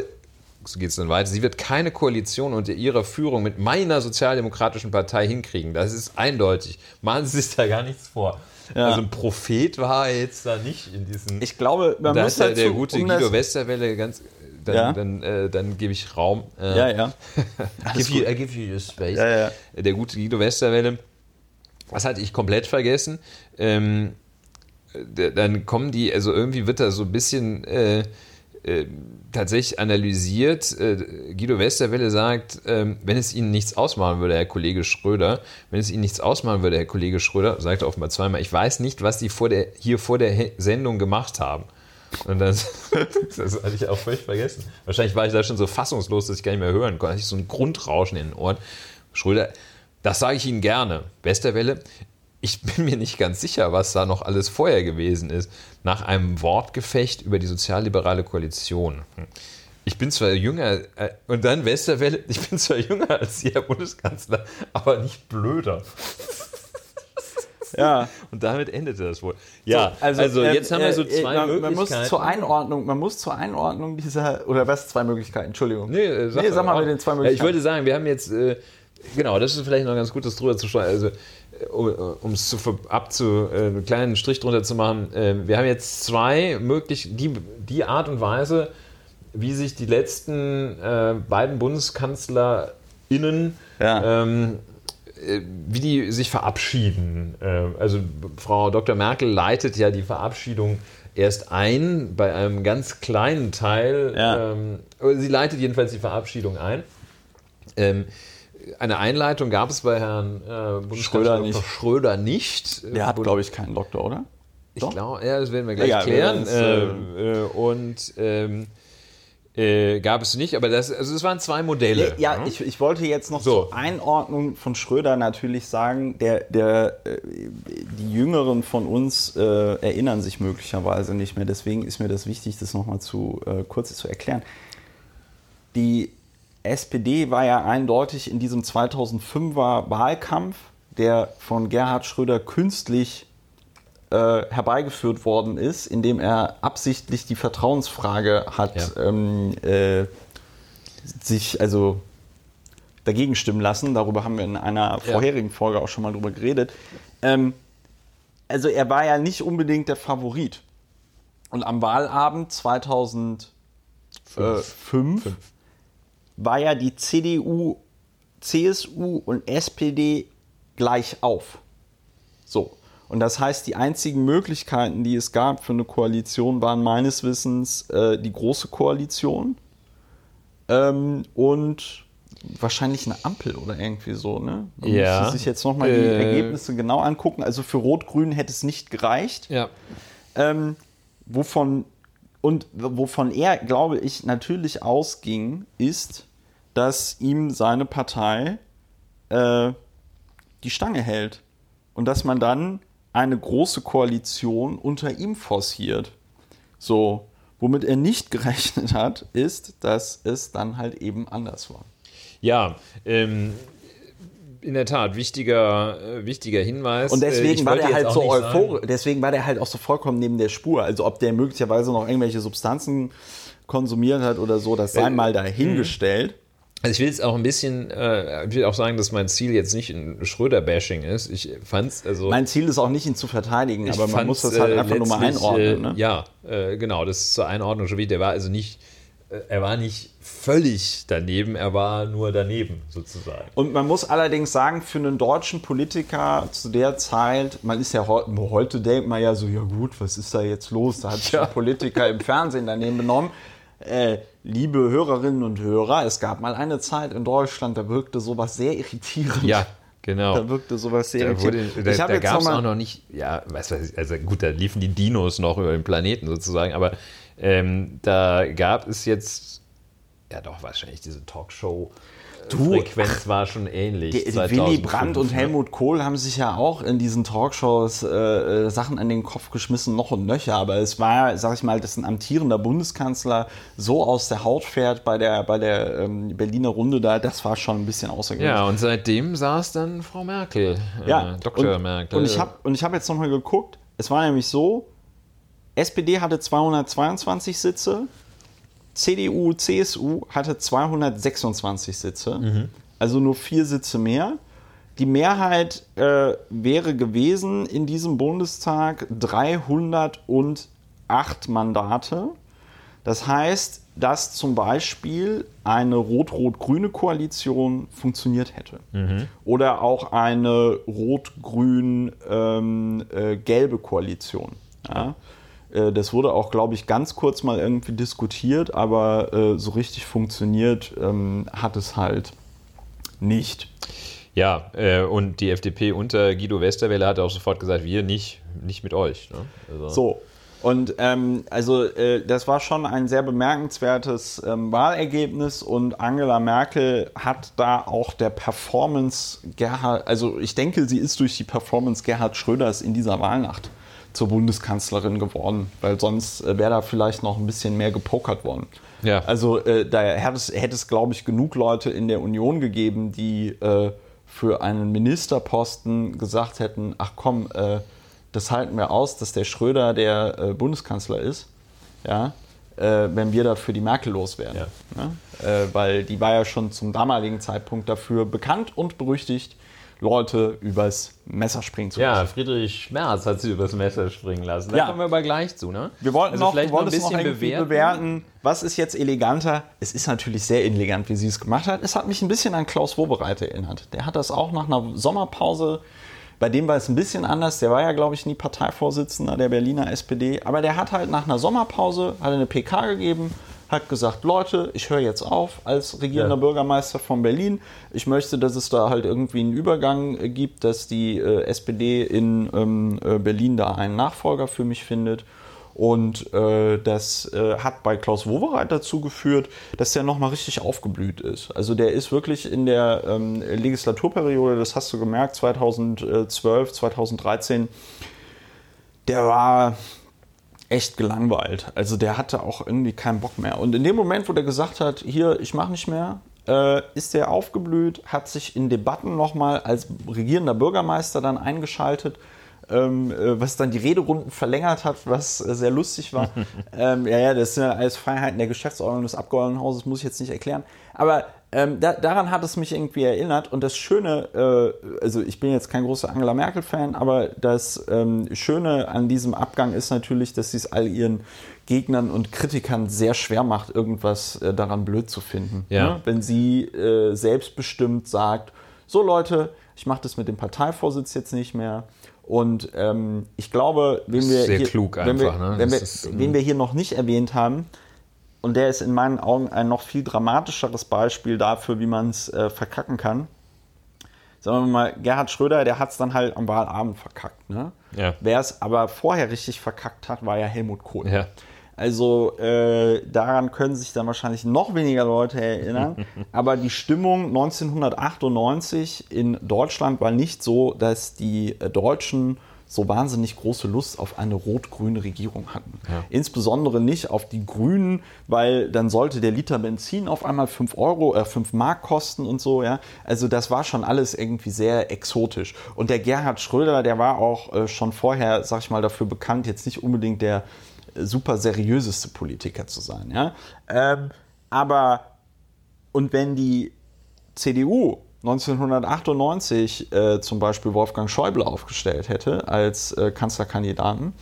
so geht es dann weiter. Sie wird keine Koalition unter ihrer Führung mit meiner sozialdemokratischen Partei hinkriegen. Das ist eindeutig. Machen Sie sich da gar nichts vor. Ja. Also ein Prophet war er jetzt da nicht in diesen. Ich glaube, man da muss ist dazu, der gute um Guido Westerwelle ganz. Dann, Ja. dann, äh, dann gebe ich Raum. Äh, Ja, ja. [LAUGHS] give you, I give you the space. Ja. Der gute Guido Westerwelle. Was hatte ich komplett vergessen? Ähm, dann kommen die, also irgendwie wird da so ein bisschen äh, äh, tatsächlich analysiert. Äh, Guido Westerwelle sagt, ähm, wenn es Ihnen nichts ausmachen würde, Herr Kollege Schröder, wenn es Ihnen nichts ausmachen würde, Herr Kollege Schröder, sagt er offenbar zweimal, ich weiß nicht, was die vor der, hier vor der Sendung gemacht haben. Und das, [LAUGHS] das hatte ich auch völlig vergessen. Wahrscheinlich war ich da schon so fassungslos, dass ich gar nicht mehr hören konnte. Hatte ich so ein Grundrauschen in den Ohren. Schröder, das sage ich Ihnen gerne. Westerwelle, ich bin mir nicht ganz sicher, was da noch alles vorher gewesen ist, nach einem Wortgefecht über die sozialliberale Koalition. Ich bin zwar jünger, äh, und dann Westerwelle, ich bin zwar jünger als Sie, Herr Bundeskanzler, aber nicht blöder. Ja. Und damit endete das wohl. Ja, So, also, ähm, jetzt haben wir so äh, zwei man, Möglichkeiten. Man muss zur Einordnung, man muss zur Einordnung dieser, oder was, zwei Möglichkeiten, Entschuldigung. Nee, äh, nee sag mal mit den zwei Möglichkeiten. ich wollte sagen, wir haben jetzt, äh, genau, das ist vielleicht noch ganz gut, das drüber zu schreiben. Also, äh, um es zu ver- abzu, äh, einen kleinen Strich drunter zu machen, äh, wir haben jetzt zwei möglich, die, die Art und Weise, wie sich die letzten äh, beiden BundeskanzlerInnen Ja. ähm, äh, wie die sich verabschieden. Äh, Also Frau Dr. Merkel leitet ja die Verabschiedung erst ein bei einem ganz kleinen Teil. Ja. Ähm, sie leitet jedenfalls die Verabschiedung ein. Ähm, eine Einleitung gab es bei Herrn äh, Bundeskanzler Schröder nicht. Schröder nicht. Der hat, glaube ich, keinen Doktor, oder? Ich glaube, ja, das werden wir gleich wir klären. werden's, Äh, äh, und ähm, äh, gab es nicht, aber das, also es waren zwei Modelle. Ja, ich, ich wollte jetzt noch So. zur Einordnung von Schröder natürlich sagen, der, der, äh, die Jüngeren von uns äh, erinnern sich möglicherweise nicht mehr. Deswegen ist mir das wichtig, das nochmal zu, äh, kurz zu erklären. Die SPD war ja eindeutig in diesem 2005er Wahlkampf, der von Gerhard Schröder künstlich äh, herbeigeführt worden ist, indem er absichtlich die Vertrauensfrage hat Ja. ähm, äh, sich also dagegen stimmen lassen. Darüber haben wir in einer vorherigen Folge auch schon mal drüber geredet. Ähm, also er war ja nicht unbedingt der Favorit. Und am Wahlabend 2005 war ja die CDU, CSU und SPD gleich auf. So. Und das heißt, die einzigen Möglichkeiten, die es gab für eine Koalition, waren meines Wissens äh, die große Koalition ähm, und wahrscheinlich eine Ampel oder irgendwie so. Ne? Man Ja. müsste sich jetzt nochmal die Äh. Ergebnisse genau angucken. Also für Rot-Grün hätte es nicht gereicht. Ja. Ähm, wovon und wovon er, glaube ich, natürlich ausging, ist, dass ihm seine Partei äh, die Stange hält und dass man dann eine große Koalition unter ihm forciert. So, womit er nicht [LAUGHS] gerechnet hat, ist, dass es dann halt eben anders war. Ja, ähm, in der Tat, wichtiger, äh, wichtiger Hinweis. Und Äh, deswegen ich war der halt so euphorisch, deswegen war der halt auch so vollkommen neben der Spur. Also ob der möglicherweise noch irgendwelche Substanzen konsumiert hat oder so, das sei Äh, mal dahingestellt. Also ich will jetzt auch ein bisschen, äh, ich will auch sagen, dass mein Ziel jetzt nicht ein Schröder-Bashing ist. Ich fand's, also. Mein Ziel ist auch nicht, ihn zu verteidigen, aber man muss das halt äh, einfach nur mal einordnen. Äh, Ne? Ja, äh, genau, das ist zur Einordnung schon wieder. Der war also nicht, äh, er war nicht völlig daneben, er war nur daneben sozusagen. Und man muss allerdings sagen, für einen deutschen Politiker zu der Zeit, man ist ja heu- heute denkt man ja so, ja gut, was ist da jetzt los? Da hat sich [LAUGHS] Ja. ein Politiker im Fernsehen daneben benommen. Äh, liebe Hörerinnen und Hörer, es gab mal eine Zeit in Deutschland, da wirkte sowas sehr irritierend. Ja, genau. Da wirkte sowas sehr Da, wurde, irritierend. da, ich habe da jetzt gab es auch noch nicht, ja, was weiß ich, also gut, da liefen die Dinos noch über den Planeten sozusagen, aber ähm, da gab es jetzt, ja doch, wahrscheinlich diese Talkshow. Du, Frequenz war schon ähnlich. Die, die 2005, Willy Brandt und ne? Helmut Kohl haben sich ja auch in diesen Talkshows äh, äh, Sachen an den Kopf geschmissen, noch und nöcher. Aber es war, sag ich mal, dass ein amtierender Bundeskanzler so aus der Haut fährt bei der, bei der ähm, Berliner Runde da, das war schon ein bisschen außergewöhnlich. Ja, und seitdem saß dann Frau Merkel, Ja, äh, Dr. und, Merkel. Und ich habe hab jetzt nochmal geguckt, es war nämlich so, SPD hatte 222 Sitze, CDU, CSU hatte 226 Sitze, Mhm. also nur vier Sitze mehr. Die Mehrheit äh, wäre gewesen in diesem Bundestag 308 Mandate. Das heißt, dass zum Beispiel eine rot-rot-grüne Koalition funktioniert hätte. Oder auch eine rot-grün-gelbe Koalition. Ja. Äh, das wurde auch, glaube ich, ganz kurz mal irgendwie diskutiert, aber äh, so richtig funktioniert ähm, hat es halt nicht. Ja, äh, und die FDP unter Guido Westerwelle hat auch sofort gesagt, wir nicht, nicht mit euch. Ne? Also. So. Und ähm, also äh, das war schon ein sehr bemerkenswertes ähm, Wahlergebnis und Angela Merkel hat da auch der Performance Gerhard, also ich denke, sie ist durch die Performance Gerhard Schröders in dieser Wahlnacht zur Bundeskanzlerin geworden, weil sonst äh, wäre da vielleicht noch ein bisschen mehr gepokert worden. Ja. Also äh, da hätte es, es glaube ich, genug Leute in der Union gegeben, die äh, für einen Ministerposten gesagt hätten, ach komm, äh, das halten wir aus, dass der Schröder der äh, Bundeskanzler ist, ja, äh, wenn wir dafür die Merkel loswerden. Ja. Ne? weil die war ja schon zum damaligen Zeitpunkt dafür bekannt und berüchtigt, Leute übers Messer springen zu lassen. Ja, Friedrich Merz hat sie übers Messer springen lassen. Da ja. kommen wir aber gleich zu, ne? Wir wollten also noch, vielleicht ein bisschen noch bewerten. bewerten. Was ist jetzt eleganter? Es ist natürlich sehr elegant, wie sie es gemacht hat. Es hat mich ein bisschen an Klaus Wobereit erinnert. Der hat das auch nach einer Sommerpause bei dem war es ein bisschen anders. Der war ja, glaube ich, nie Parteivorsitzender der Berliner SPD. Aber der hat halt nach einer Sommerpause hat eine PK gegeben, hat gesagt, Leute, ich höre jetzt auf als regierender ja. Bürgermeister von Berlin. Ich möchte, dass es da halt irgendwie einen Übergang gibt, dass die äh, SPD in ähm, äh, Berlin da einen Nachfolger für mich findet. Und äh, das äh, hat bei Klaus Wowereit dazu geführt, dass der nochmal richtig aufgeblüht ist. Also der ist wirklich in der ähm, Legislaturperiode, das hast du gemerkt, 2012, 2013, der war echt gelangweilt. Also der hatte auch irgendwie keinen Bock mehr. Und in dem Moment, wo der gesagt hat, hier, ich mache nicht mehr, äh, ist der aufgeblüht, hat sich in Debatten nochmal als regierender Bürgermeister dann eingeschaltet, ähm, äh, was dann die Rederunden verlängert hat, was äh, sehr lustig war. [LAUGHS] ähm, ja, ja, das sind ja alles Freiheiten der Geschäftsordnung des Abgeordnetenhauses, muss ich jetzt nicht erklären. Aber ähm, da, daran hat es mich irgendwie erinnert. Und das Schöne, äh, also ich bin jetzt kein großer Angela Merkel-Fan, aber das ähm, Schöne an diesem Abgang ist natürlich, dass sie es all ihren Gegnern und Kritikern sehr schwer macht, irgendwas äh, daran blöd zu finden. Ja. Ne? Wenn sie äh, selbstbestimmt sagt, so Leute, ich mache das mit dem Parteivorsitz jetzt nicht mehr. Und ähm, ich glaube, wen wir, hier, wenn wir, ne? wenn wir, ist, wen wir hier noch nicht erwähnt haben, und der ist in meinen Augen ein noch viel dramatischeres Beispiel dafür, wie man es äh, verkacken kann. Sagen wir mal, Gerhard Schröder, der hat es dann halt am Wahlabend verkackt. Ne? Ja. Wer es aber vorher richtig verkackt hat, war ja Helmut Kohl. Ja. Also äh, daran können sich dann wahrscheinlich noch weniger Leute erinnern. [LAUGHS] Aber die Stimmung 1998 in Deutschland war nicht so, dass die äh, Deutschen so wahnsinnig große Lust auf eine rot-grüne Regierung hatten. Ja. Insbesondere nicht auf die Grünen, weil dann sollte der Liter Benzin auf einmal 5 Euro, äh, 5 Mark kosten und so. Ja? Also das war schon alles irgendwie sehr exotisch. Und der Gerhard Schröder, der war auch äh, schon vorher, sag ich mal, dafür bekannt, jetzt nicht unbedingt der äh, super seriöseste Politiker zu sein. Ja? Ähm, aber, und wenn die CDU 1998 äh, zum Beispiel Wolfgang Schäuble aufgestellt hätte als äh, Kanzlerkandidaten,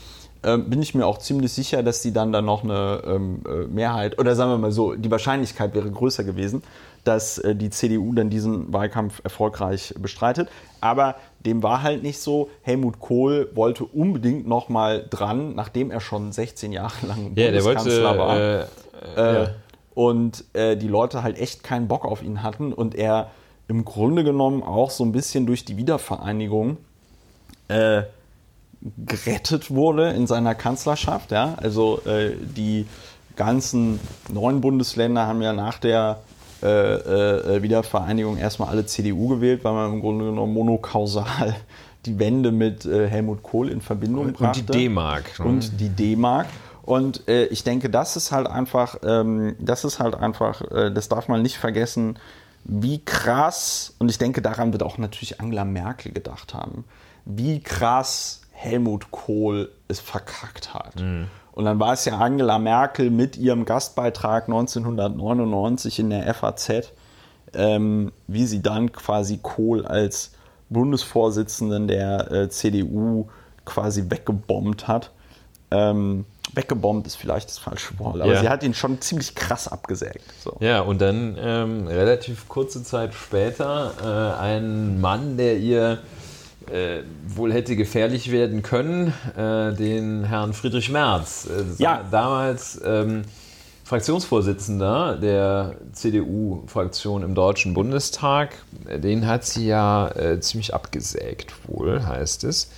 äh, bin ich mir auch ziemlich sicher, dass die dann da noch eine ähm, äh, Mehrheit, oder sagen wir mal so, die Wahrscheinlichkeit wäre größer gewesen, dass äh, die CDU dann diesen Wahlkampf erfolgreich bestreitet. Aber dem war halt nicht so. Helmut Kohl wollte unbedingt noch mal dran, nachdem er schon 16 Jahre lang ja, Bundeskanzler war. Äh, ja. Und die Leute halt echt keinen Bock auf ihn hatten und er im Grunde genommen auch so ein bisschen durch die Wiedervereinigung äh, gerettet wurde in seiner Kanzlerschaft. Ja? Also äh, die ganzen neuen Bundesländer haben ja nach der äh, äh Wiedervereinigung erstmal alle CDU gewählt, weil man im Grunde genommen monokausal [LAUGHS] die Wende mit äh, Helmut Kohl in Verbindung und, brachte. Und die D-Mark. Ne? Und die D-Mark. Und ich denke, das ist halt einfach, ähm, das ist halt einfach, äh, das darf man nicht vergessen, wie krass, und ich denke, daran wird auch natürlich Angela Merkel gedacht haben, wie krass Helmut Kohl es verkackt hat. Mhm. Und dann war es ja Angela Merkel mit ihrem Gastbeitrag 1999 in der FAZ, ähm, wie sie dann quasi Kohl als Bundesvorsitzenden der äh, CDU quasi weggebombt hat. Ähm, weggebombt ist vielleicht das falsche Wort, aber ja. sie hat ihn schon ziemlich krass abgesägt. So. Ja, und dann ähm, relativ kurze Zeit später äh, ein Mann, der ihr äh, wohl hätte gefährlich werden können, äh, den Herrn Friedrich Merz. Äh, Ja. Damals ähm, Fraktionsvorsitzender der CDU-Fraktion im Deutschen Bundestag. Äh, Den hat sie ja äh, ziemlich abgesägt, wohl, heißt es.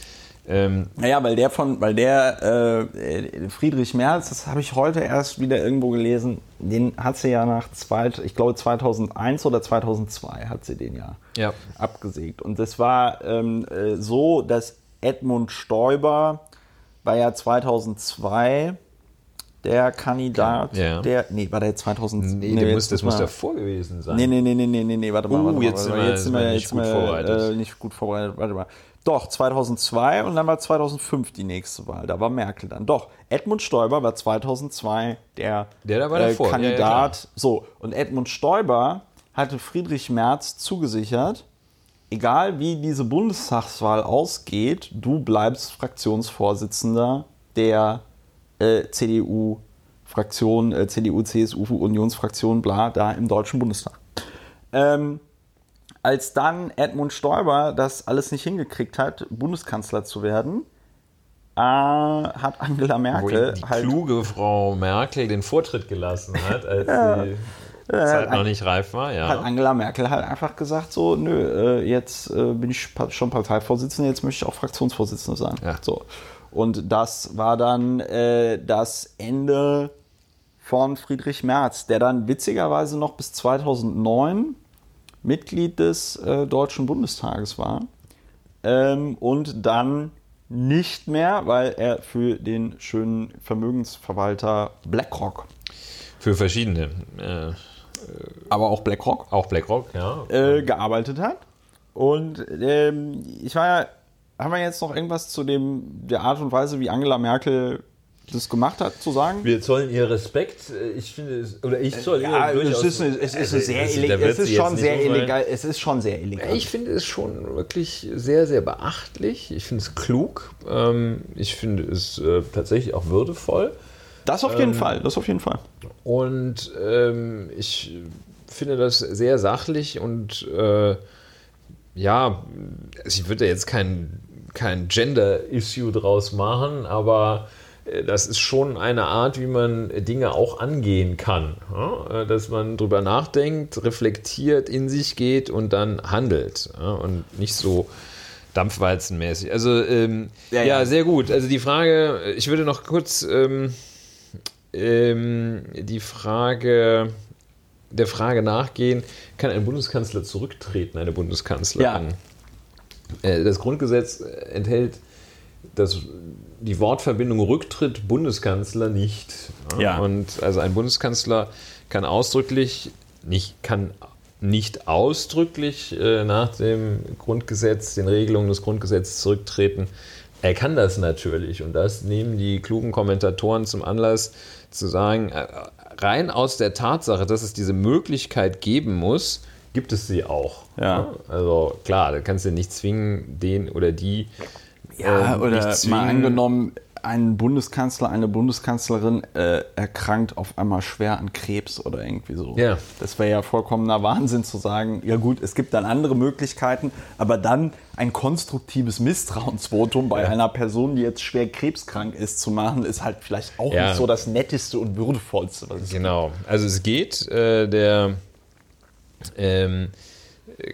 Ähm, Naja, weil der von, weil der äh, Friedrich Merz, das habe ich heute erst wieder irgendwo gelesen, den hat sie ja nach zwei, ich glaube 2001 oder 2002 hat sie den ja, Ja. abgesägt. Und das war ähm, äh, so, dass Edmund Stoiber war ja 2002 der Kandidat, Ja. der, nee, war der 2000, nee, der muss, jetzt das muss davor gewesen sein. Nee, nee, nee, nee, nee, nee, nee, warte mal. Uh, warte mal, jetzt warte sind mal, wir- sind wir nicht jetzt gut sind wir, vorbereitet. Äh, nicht gut vorbereitet, warte mal. Doch, 2002 und dann war 2005 die nächste Wahl. Da war Merkel dann. Doch, Edmund Stoiber war 2002 der, Der war äh, davor. Ja, ja, Kandidat. so, und Edmund Stoiber hatte Friedrich Merz zugesichert, egal wie diese Bundestagswahl ausgeht, du bleibst Fraktionsvorsitzender der äh, CDU-Fraktion, äh, CDU, CSU, Unionsfraktion, bla, da im Deutschen Bundestag. Ähm, als dann Edmund Stoiber das alles nicht hingekriegt hat, Bundeskanzler zu werden, äh, hat Angela Wo Merkel ihm die halt kluge Frau Merkel den Vortritt gelassen hat, [LAUGHS] als die Zeit noch nicht reif war. Ja. hat Angela Merkel halt einfach gesagt, so, nö, äh, jetzt äh, bin ich schon Parteivorsitzende, jetzt möchte ich auch Fraktionsvorsitzende sein. Ja. So. Und das war dann äh, das Ende von Friedrich Merz, der dann witzigerweise noch bis 2009 Mitglied des äh, Deutschen Bundestages war ähm, und dann nicht mehr, weil er für den schönen Vermögensverwalter BlackRock, Für verschiedene. Äh, aber auch BlackRock, auch BlackRock, ja. äh, gearbeitet hat. Und ähm, ich war ja, haben wir jetzt noch irgendwas zu dem, der Art und Weise, wie Angela Merkel das gemacht hat, zu sagen? Wir zollen ihr Respekt. Ich finde es, oder ich zoll Ja, ihr durchaus. es ist, eine, es ist, Also, eine sehr wird es ist schon sehr illegal. Es ist schon sehr illegal. Ich finde es schon wirklich sehr, sehr beachtlich. Ich finde es klug. Ähm, ich finde es äh, tatsächlich auch würdevoll. das auf jeden Fall, das auf jeden Fall. Und ähm, ich finde das sehr sachlich und äh, ja, also ich würde da jetzt kein, kein Gender-Issue draus machen, aber äh, das ist schon eine Art, wie man Dinge auch angehen kann. Ja? Äh, Dass man drüber nachdenkt, reflektiert, in sich geht und dann handelt. Ja? Und nicht so dampfwalzenmäßig. Also ähm, Ja, ja, ja. sehr gut. Also die Frage, ich würde noch kurz ähm, ähm, die Frage der Frage nachgehen, kann ein Bundeskanzler zurücktreten, eine Bundeskanzlerin? Äh, Das Grundgesetz enthält das, die Wortverbindung Rücktritt Bundeskanzler nicht. Ja. Und also ein Bundeskanzler kann ausdrücklich, nicht, kann nicht ausdrücklich äh, nach dem Grundgesetz, den Regelungen des Grundgesetzes zurücktreten. Er kann das natürlich und das nehmen die klugen Kommentatoren zum Anlass zu sagen, äh, rein aus der Tatsache, dass es diese Möglichkeit geben muss, gibt es sie auch. Ja. Also klar, da kannst du nicht zwingen, den oder die Ja, ähm, oder mal angenommen, ein Bundeskanzler, eine Bundeskanzlerin äh, erkrankt auf einmal schwer an Krebs oder irgendwie so. Ja. Das wäre ja vollkommener Wahnsinn zu sagen, ja gut, es gibt dann andere Möglichkeiten, aber dann ein konstruktives Misstrauensvotum bei einer Person, die jetzt schwer krebskrank ist, zu machen, ist halt vielleicht auch Ja. nicht so das Netteste und Würdevollste, was es Genau. Also es geht, äh, der ähm,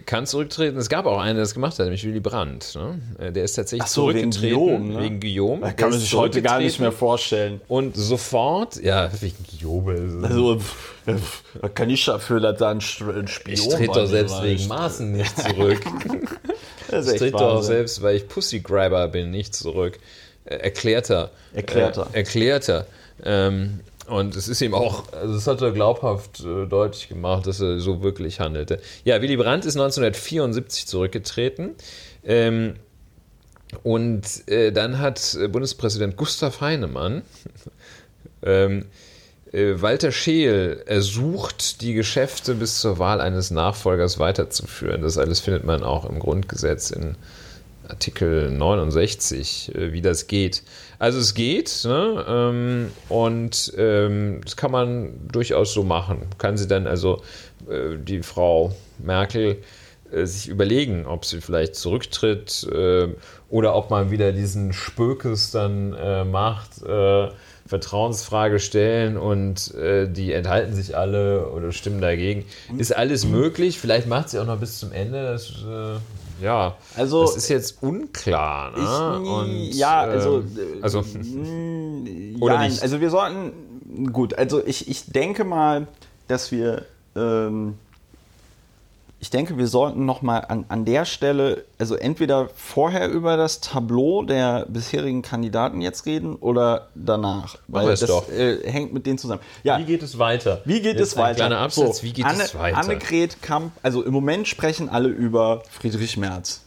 kann zurücktreten. Es gab auch einen, der das gemacht hat, nämlich Willy Brandt. Ne? Äh, Der ist tatsächlich so, wegen zurückgetreten. Guillaume, ne? Wegen Guillaume. Der Kann man sich heute gar nicht mehr vorstellen. Und sofort, ja, wegen Guillaume. Also, was kann ich dafür, dass da ein Spion ich trete doch selbst wegen. Maßen [LAUGHS] nicht zurück. Das ist Ich trete doch selbst, weil ich Pussygrabber bin, nicht zurück. Äh, erklärter. Erklärter. Äh, erklärter. Ähm, und es ist ihm auch, also es hat er glaubhaft äh, deutlich gemacht, dass er so wirklich handelte. Ja, Willy Brandt ist 1974 zurückgetreten. Ähm, und äh, dann hat äh, Bundespräsident Gustav Heinemann [LAUGHS] ähm, äh, Walter Scheel ersucht, die Geschäfte bis zur Wahl eines Nachfolgers weiterzuführen. Das alles findet man auch im Grundgesetz in Artikel 69, äh, wie das geht. Also es geht ne? ähm, und ähm, das kann man durchaus so machen. Kann sie dann also äh, die Frau Merkel äh, sich überlegen, ob sie vielleicht zurücktritt oder ob man wieder diesen Spökes dann macht, Vertrauensfrage stellen und äh, die enthalten sich alle oder stimmen dagegen. Ist alles möglich, vielleicht macht sie auch noch bis zum Ende. Das, äh, ja, Also, das ist jetzt unklar. Ne? Ich, und, ja, also, ähm, also mm, Oder ja, nicht? Also wir sollten, gut, also ich, ich denke mal, dass wir, ähm, ich denke, wir sollten nochmal an, an der Stelle, also entweder vorher über das Tableau der bisherigen Kandidaten jetzt reden oder danach, weil das doch. Äh, hängt mit denen zusammen. Ja, wie geht es weiter? wie geht Jetzt es weiter? Kleiner Absatz, So, wie geht Anne, es weiter? Annegret Kamp, also im Moment sprechen alle über Friedrich Merz.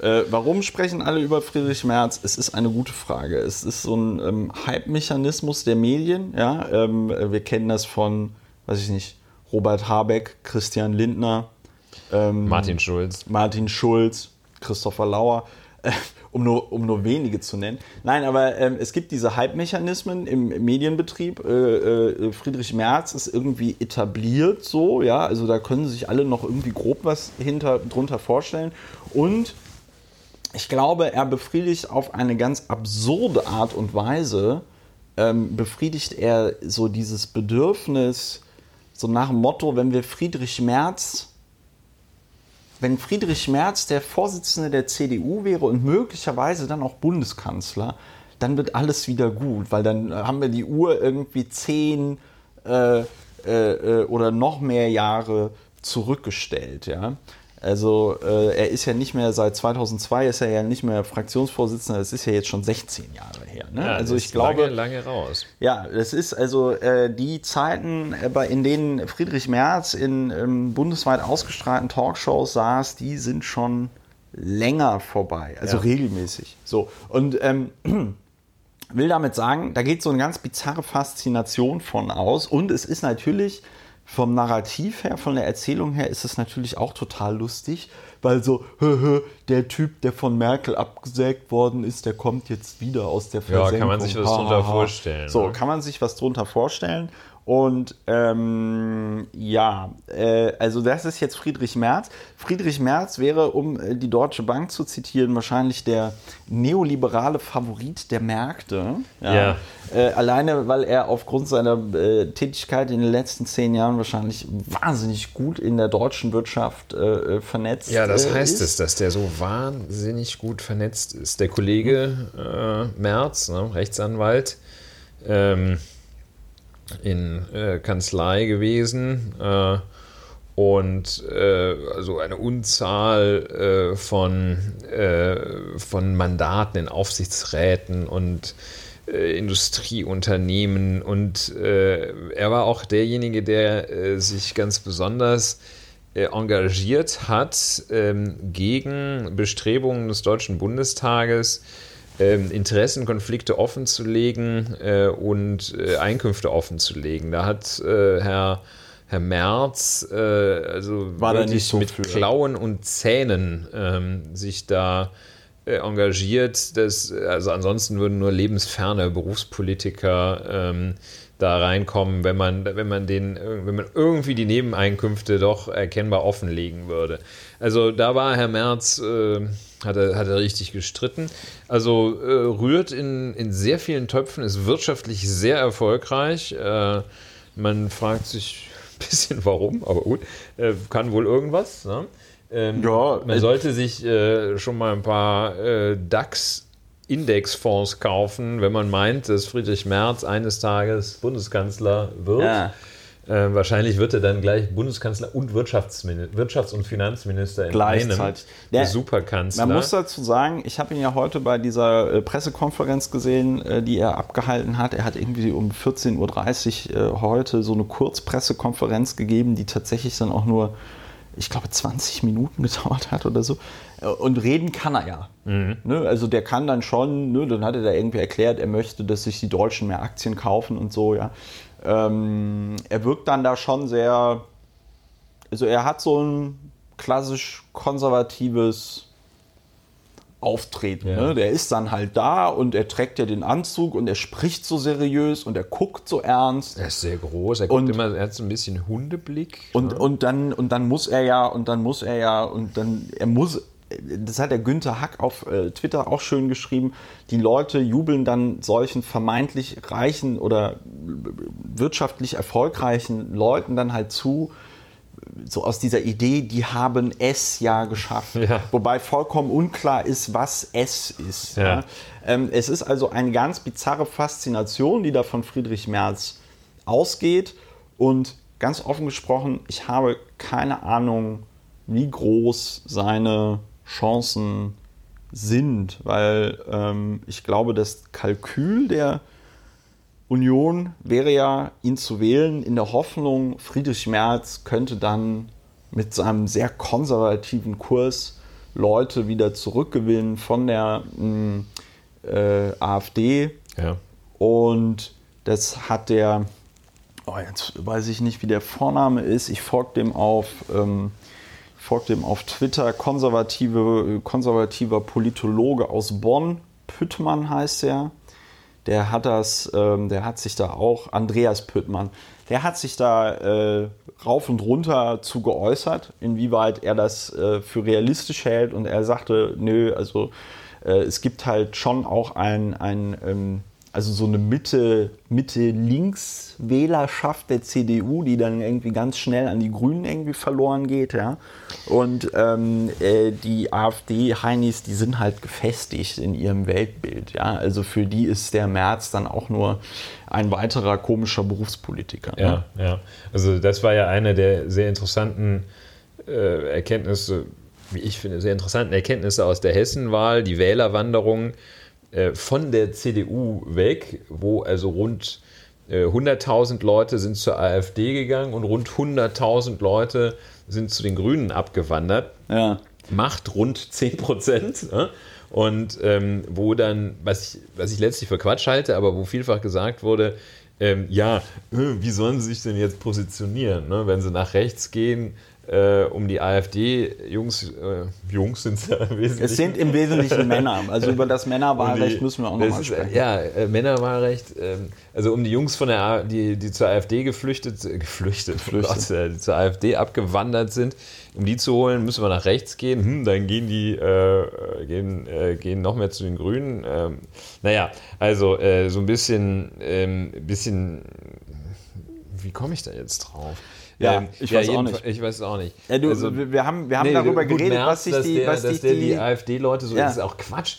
Äh, warum sprechen alle über Friedrich Merz? Es ist eine gute Frage. Es ist so ein ähm, Hype-Mechanismus der Medien. Ja? Ähm, äh, wir kennen das von, weiß ich nicht, Robert Habeck, Christian Lindner, ähm, Martin Schulz. Martin Schulz, Christopher Lauer, äh, um, nur, um nur wenige zu nennen. Nein, aber ähm, es gibt diese Hype-Mechanismen im Medienbetrieb. Äh, äh, Friedrich Merz ist irgendwie etabliert so, ja, also da können sich alle noch irgendwie grob was hinter, drunter vorstellen. Und ich glaube, er befriedigt auf eine ganz absurde Art und Weise, ähm, befriedigt er so dieses Bedürfnis, so nach dem Motto, wenn wir Friedrich Merz wenn Friedrich Merz der Vorsitzende der CDU wäre und möglicherweise dann auch Bundeskanzler, dann wird alles wieder gut, weil dann haben wir die Uhr irgendwie zehn äh, äh, äh, oder noch mehr Jahre zurückgestellt. Ja? Also äh, er ist ja nicht mehr, seit 2002 ist er ja nicht mehr Fraktionsvorsitzender, das ist ja jetzt schon 16 Jahre her. Ne? Ja, also ich glaube, lange, lange raus. ja, das ist also äh, die Zeiten, in denen Friedrich Merz in ähm, bundesweit ausgestrahlten Talkshows saß, die sind schon länger vorbei, also Ja. regelmäßig. So und ähm, [CLEARS THROAT] will damit sagen, da geht so eine ganz bizarre Faszination von aus und es ist natürlich vom Narrativ her, von der Erzählung her, ist es natürlich auch total lustig, weil so, hö, hö, der Typ, der von Merkel abgesägt worden ist, der kommt jetzt wieder aus der Ja, Versenkung. kann man sich was Ha, drunter ha, ha. vorstellen, So, ne? kann man sich was drunter vorstellen. Und ähm, ja, äh, also das ist jetzt Friedrich Merz. Friedrich Merz wäre, um äh, die Deutsche Bank zu zitieren, wahrscheinlich der neoliberale Favorit der Märkte. Ja. Äh, alleine, weil er aufgrund seiner äh, Tätigkeit in den letzten zehn Jahren wahrscheinlich wahnsinnig gut in der deutschen Wirtschaft äh, äh, vernetzt Ja, das heißt ist. es, dass der so wahnsinnig gut vernetzt ist. Der Kollege Merz, ne, Rechtsanwalt, ähm, in äh, Kanzlei gewesen äh, und äh, also eine Unzahl äh, von, äh, von Mandaten in Aufsichtsräten und äh, Industrieunternehmen und er war auch derjenige, der sich ganz besonders engagiert hat ähm, gegen Bestrebungen des Deutschen Bundestages, ähm, Interessenkonflikte offenzulegen äh, und äh, Einkünfte offenzulegen. Da hat äh, Herr, Herr Merz äh, also War wirklich so mit für. Klauen und Zähnen ähm, sich da äh, engagiert. Das, also ansonsten würden nur lebensferne Berufspolitiker ähm, da reinkommen, wenn man, wenn man den, wenn man irgendwie die Nebeneinkünfte doch erkennbar offenlegen würde. Also da war Herr Merz, äh, hat, er, hat er richtig gestritten. Also äh, rührt in, in sehr vielen Töpfen, ist wirtschaftlich sehr erfolgreich. Äh, man fragt sich ein bisschen [LAUGHS] warum, aber gut, äh, kann wohl irgendwas. Ne? Ähm, Ja, man äh, sollte sich äh, schon mal ein paar äh, DAX Indexfonds kaufen, wenn man meint, dass Friedrich Merz eines Tages Bundeskanzler wird. Ja. Äh, wahrscheinlich wird er dann gleich Bundeskanzler und Wirtschaftsminister, Wirtschafts- und Finanzminister in Gleichzeitig. einem. Der- Superkanzler. Man muss dazu sagen, ich habe ihn ja heute bei dieser äh, Pressekonferenz gesehen, äh, die er abgehalten hat. Er hat irgendwie um 14.30 Uhr äh, heute so eine Kurzpressekonferenz gegeben, die tatsächlich dann auch nur, ich glaube, 20 Minuten [LAUGHS] gedauert hat oder so. Äh, Und reden kann er ja. Ne? Also der kann dann schon, ne? dann hat er da irgendwie erklärt, er möchte, dass sich die Deutschen mehr Aktien kaufen und so, ja. Ähm, er wirkt dann da schon sehr, also er hat so ein klassisch konservatives auftreten. Ja. Ne? Der ist dann halt da und er trägt ja den Anzug und er spricht so seriös und er guckt so ernst. Er ist sehr groß, er guckt und, immer, er hat so ein bisschen Hundeblick. Und, ne? und, dann, und dann muss er ja, und dann muss er ja, und dann, er muss, das hat der Günther Hack auf äh, Twitter auch schön geschrieben, die Leute jubeln dann solchen vermeintlich reichen oder wirtschaftlich erfolgreichen Leuten dann halt zu, so aus dieser Idee, die haben es ja geschafft. Ja. Wobei vollkommen unklar ist, was es ist. Ja. Ja. Ähm, es ist also eine ganz bizarre Faszination, die da von Friedrich Merz ausgeht. Und ganz offen gesprochen, ich habe keine Ahnung, wie groß seine Chancen sind, weil ähm, ich glaube, das Kalkül der Union wäre ja, ihn zu wählen, in der Hoffnung, Friedrich Merz könnte dann mit seinem sehr konservativen Kurs Leute wieder zurückgewinnen von der mh, mm, äh, AfD. Ja. Und das hat der, oh, jetzt weiß ich nicht, wie der Vorname ist, ich folge dem auf. Ähm, folgt dem auf Twitter, konservative, konservativer Politologe aus Bonn, Püttmann heißt er. Der hat das, ähm, der hat sich da auch, Andreas Püttmann, der hat sich da äh, rauf und runter zu geäußert, inwieweit er das äh, für realistisch hält. Und er sagte, nö, also äh, es gibt halt schon auch ein, ein ähm, also so eine Mitte, Mitte-Links-Wählerschaft der CDU, die dann irgendwie ganz schnell an die Grünen irgendwie verloren geht, ja. Und ähm, äh, die AfD-Heinis, die sind halt gefestigt in ihrem Weltbild, ja. Also für die ist der März dann auch nur ein weiterer komischer Berufspolitiker. Ja, ne? ja. Also das war ja eine der sehr interessanten äh, Erkenntnisse, wie ich finde, sehr interessanten Erkenntnisse aus der Hessenwahl, die Wählerwanderung äh, von der CDU weg, wo also rund äh, 100.000 Leute sind zur AfD gegangen und rund 100.000 Leute sind zu den Grünen abgewandert. Ja. Macht rund 10 Prozent. Ne? Und ähm, wo dann, was ich, was ich letztlich für Quatsch halte, aber wo vielfach gesagt wurde, ähm, ja, äh, wie sollen sie sich denn jetzt positionieren, ne? wenn sie nach rechts gehen? Äh, um die AfD-Jungs, äh, Jungs sind es ja im Wesentlichen. Es sind im Wesentlichen Männer. Also über das Männerwahlrecht die, müssen wir auch nochmal sprechen. Ja, äh, Männerwahlrecht. Ähm, also um die Jungs von der A die, die zur AfD geflüchtet, äh, geflüchtet, geflüchtet. Gott, die zur AfD abgewandert sind, um die zu holen, müssen wir nach rechts gehen. Hm, dann gehen die äh, gehen, äh, gehen noch mehr zu den Grünen. Ähm, naja, also so ein bisschen, ähm, bisschen wie komme ich da jetzt drauf? Ja, ähm, ich, weiß auch nicht. ich weiß es auch nicht. Ja, du, also, wir haben, wir haben nee, darüber geredet, Merz, was sich die, der, was dass der die AfD-Leute so, ja. ist auch Quatsch.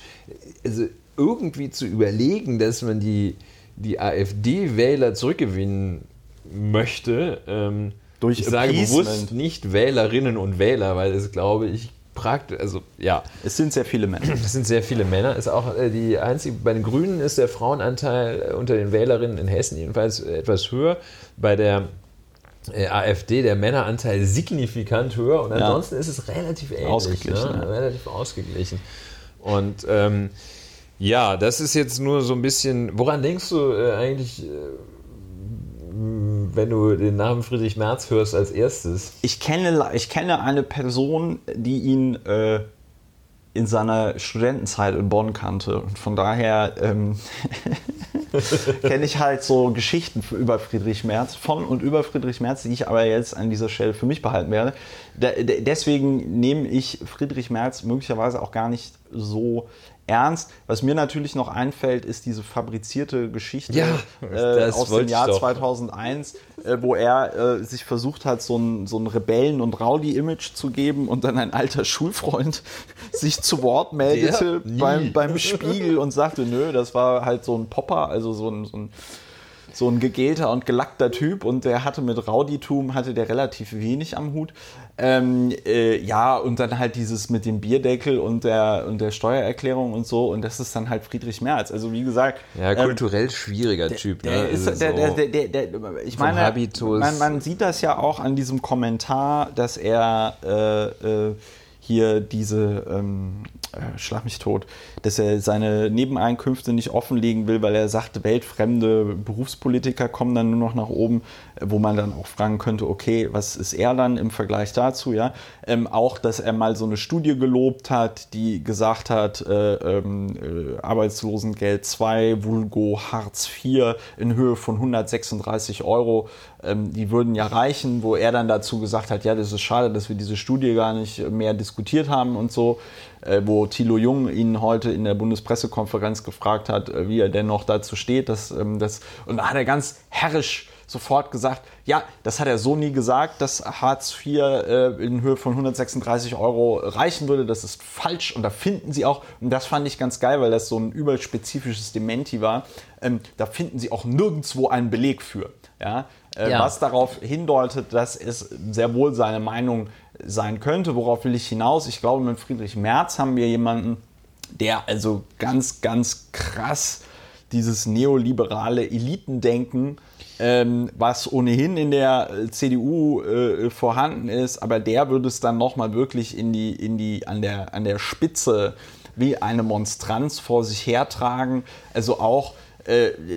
Also irgendwie zu überlegen, dass man die, die AfD-Wähler zurückgewinnen möchte, ähm, durch ich sage bewusst nicht Wählerinnen und Wähler, weil es glaube ich praktisch, also ja. Es sind sehr viele Männer. Es sind sehr viele Männer. Ist auch äh, die einzige, bei den Grünen ist der Frauenanteil unter den Wählerinnen in Hessen jedenfalls etwas höher. Bei der AfD der Männeranteil signifikant höher und ansonsten ja. ist es relativ ähnlich. Ausgeglichen. Ne? Ja. Relativ ausgeglichen. Und ähm, ja, das ist jetzt nur so ein bisschen. Woran denkst du äh, eigentlich, äh, wenn du den Namen Friedrich Merz hörst als erstes? Ich kenne, ich kenne eine Person, die ihn äh, in seiner Studentenzeit in Bonn kannte. Und von daher ähm, [LAUGHS] kenne ich halt so Geschichten über Friedrich Merz, von und über Friedrich Merz, die ich aber jetzt an dieser Stelle für mich behalten werde. deswegen nehme ich Friedrich Merz möglicherweise auch gar nicht so ernst. Was mir natürlich noch einfällt, ist diese fabrizierte Geschichte ja, äh, aus dem Jahr 2001, äh, wo er äh, sich versucht hat, so ein, so ein Rebellen- und Rowdy-Image zu geben und dann ein alter Schulfreund [LAUGHS] sich zu Wort meldete beim, beim Spiegel und sagte, nö, das war halt so ein Popper, also so ein, so ein so ein gegelter und gelackter Typ und der hatte mit Rowditum hatte der relativ wenig am Hut. Ähm, äh, ja, und dann halt dieses mit dem Bierdeckel und der, und der Steuererklärung und so und das ist dann halt Friedrich Merz. Also wie gesagt. Ja, ähm, kulturell ähm, schwieriger Typ. Der, ne? ist, also der, so der, der, ich meine, man, man, sieht das ja auch an diesem Kommentar, dass er äh, äh, hier diese, ähm, äh, schlag mich tot, dass er seine Nebeneinkünfte nicht offenlegen will, weil er sagt, weltfremde Berufspolitiker kommen dann nur noch nach oben, wo man dann auch fragen könnte, okay, was ist er dann im Vergleich dazu, ja? Ähm, auch, dass er mal so eine Studie gelobt hat, die gesagt hat, äh, ähm, äh, Arbeitslosengeld 2, Vulgo Hartz IV in Höhe von 136 Euro, ähm, die würden ja reichen, wo er dann dazu gesagt hat, ja, das ist schade, dass wir diese Studie gar nicht mehr diskutiert haben und so äh, wo Thilo Jung ihn heute in der Bundespressekonferenz gefragt hat, äh, wie er denn noch dazu steht. Dass, ähm, das, und da hat er ganz herrisch sofort gesagt, ja, das hat er so nie gesagt, dass Hartz IV äh, in Höhe von 136 Euro reichen würde. Das ist falsch und da finden sie auch, und das fand ich ganz geil, weil das so ein überspezifisches Dementi war, ähm, da finden sie auch nirgendwo einen Beleg für. Ja? Äh, ja. Was darauf hindeutet, dass es sehr wohl seine Meinung sein könnte. Worauf will ich hinaus? Ich glaube, mit Friedrich Merz haben wir jemanden, der also ganz, ganz krass dieses neoliberale Elitendenken, ähm, was ohnehin in der CDU äh, vorhanden ist, aber der würde es dann nochmal wirklich in die, in die, an, der, an der Spitze wie eine Monstranz vor sich hertragen. Also auch äh,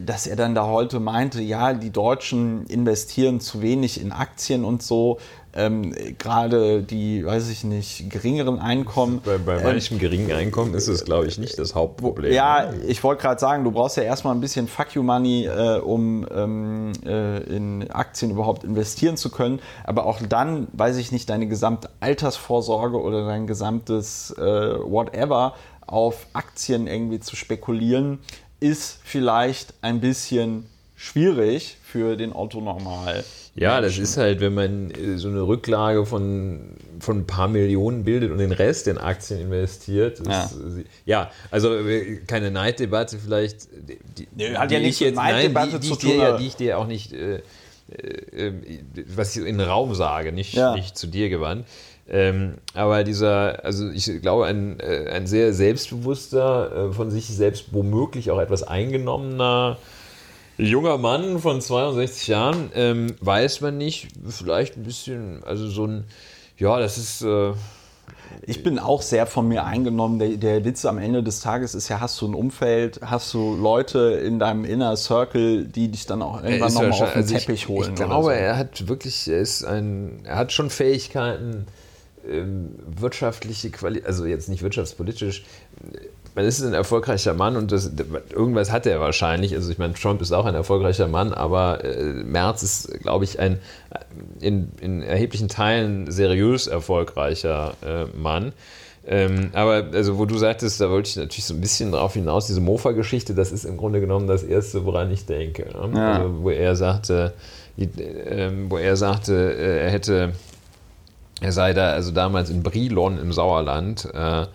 dass er dann da heute meinte, ja, die Deutschen investieren zu wenig in Aktien und so ähm, gerade die, weiß ich nicht, geringeren Einkommen. Bei, bei ähm, manchem geringen Einkommen ist es, glaube ich, nicht das Hauptproblem. Ja, ich wollte gerade sagen, du brauchst ja erstmal ein bisschen Fuck you Money, äh, um ähm, äh, in Aktien überhaupt investieren zu können. Aber auch dann, weiß ich nicht, deine gesamte Altersvorsorge oder dein gesamtes äh, Whatever auf Aktien irgendwie zu spekulieren, ist vielleicht ein bisschen schwierig für den Autonormal. Ja, das ist halt, wenn man äh, so eine Rücklage von, von ein paar Millionen bildet und den Rest in Aktien investiert. Ist, ja. ja. also äh, keine Neiddebatte vielleicht. Die, nee, hat ja nicht jetzt Neiddebatte zu tun. Ja, die ich dir auch nicht, äh, äh, was ich in den Raum sage, nicht, ja. nicht zu dir gewandt. Ähm, aber dieser, also ich glaube, ein, äh, ein sehr selbstbewusster, äh, von sich selbst womöglich auch etwas eingenommener junger Mann von 62 Jahren, ähm, weiß man nicht, vielleicht ein bisschen, also so ein, ja, das ist. Äh, ich bin auch sehr von mir eingenommen. Der, der, Witz am Ende des Tages ist ja, hast du ein Umfeld, hast du Leute in deinem Inner Circle, die dich dann auch irgendwann nochmal auf den also Teppich ich, holen. Ich glaube, so. er hat wirklich, er ist ein, er hat schon Fähigkeiten, wirtschaftliche Qualität, also jetzt nicht wirtschaftspolitisch, man ist ein erfolgreicher Mann und das, irgendwas hat er wahrscheinlich. Also ich meine, Trump ist auch ein erfolgreicher Mann, aber äh, Merz ist, glaube ich, ein in, in, erheblichen Teilen seriös erfolgreicher äh, Mann. Ähm, aber also wo du sagtest, da wollte ich natürlich so ein bisschen drauf hinaus, diese Mofa-Geschichte, das ist im Grunde genommen das Erste, woran ich denke. Ne? Ja. Also, wo er sagte, die, äh, wo er sagte, äh, er hätte, er sei da also damals in Brilon im Sauerland, äh,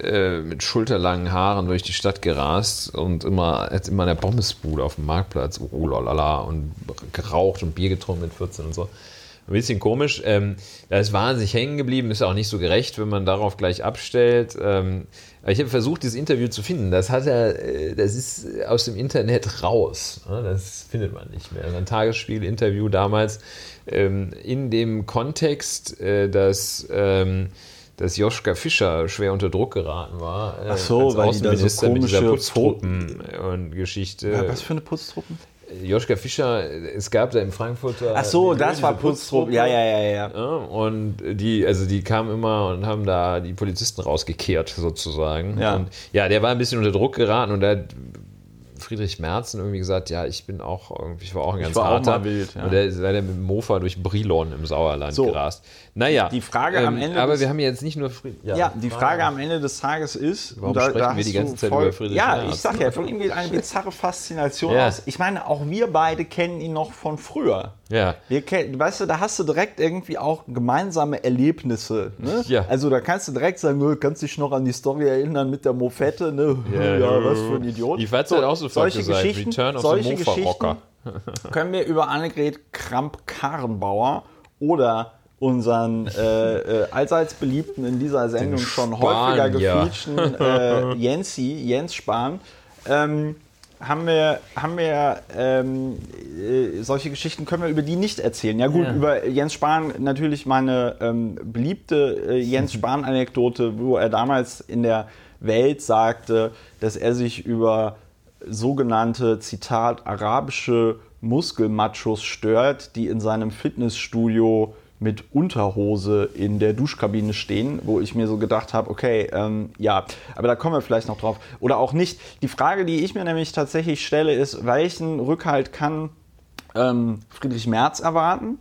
äh, mit schulterlangen Haaren durch die Stadt gerast und immer, hat immer in der Pommesbude auf dem Marktplatz, oh lalala, und geraucht und Bier getrunken mit 14 und so. Ein bisschen komisch. Ähm, da ist wahnsinnig hängen geblieben, ist auch nicht so gerecht, wenn man darauf gleich abstellt. Ähm, ich habe versucht, dieses Interview zu finden. Das hat er, äh, das ist aus dem Internet raus. Das findet man nicht mehr. Ein Tagesspiel-Interview damals ähm, in dem Kontext, äh, dass ähm, dass Joschka Fischer schwer unter Druck geraten war. Äh, Ach so, weil die da so komische mit dieser Putztruppen und Geschichte. Ja, was für eine Putztruppen? Joschka Fischer, es gab da im Frankfurter. Ach so, das war Putztruppen. Ja, ja, ja, ja, ja. Und die, also die kamen immer und haben da die Polizisten rausgekehrt sozusagen. Ja. Und ja, der war ein bisschen unter Druck geraten und da Friedrich Merzen irgendwie gesagt, ja, ich bin auch, ich war auch ein ganz ich war harter. Auch mal wild, ja. Und der ist leider mit dem Mofa durch Brilon im Sauerland so, gerast. Naja. Die Frage ähm, am Ende. Aber wir haben jetzt nicht nur Friedrich. Ja, ja, die Frage am Ende des Tages ist. Warum da, sprechen da wir die ganze Zeit voll, über Friedrich Ja, Merz? ich sag ja, von ihm geht eine bizarre Faszination ja. aus. Ich meine, auch wir beide kennen ihn noch von früher. Ja. Wir weißt du, da hast du direkt irgendwie auch gemeinsame Erlebnisse. Ne? Ja. Also da kannst du direkt sagen, du kannst dich noch an die Story erinnern mit der Mofette. Ne? Ja, [LAUGHS] ja was für ein Idiot. Die Fazit so, hat auch sofort solche gesagt, Geschichten, Return of solche the Mofa-Rocker. [LAUGHS] können wir über Annegret Kramp-Karrenbauer oder unseren äh, äh, allseits beliebten in dieser Sendung schon häufiger gefeaturten äh, [LAUGHS] Jensi, Jens Spahn, ähm, haben wir, haben wir ähm, äh, solche Geschichten können wir über die nicht erzählen. Ja gut, ja. über Jens Spahn natürlich meine ähm, beliebte äh, Jens [LAUGHS] Spahn-Anekdote, wo er damals in der Welt sagte, dass er sich über sogenannte, Zitat, arabische Muskelmachos stört, die in seinem Fitnessstudio mit Unterhose in der Duschkabine stehen, wo ich mir so gedacht habe, okay, ähm, ja, aber da kommen wir vielleicht noch drauf. Oder auch nicht. Die Frage, die ich mir nämlich tatsächlich stelle, ist, welchen Rückhalt kann ähm, Friedrich Merz erwarten?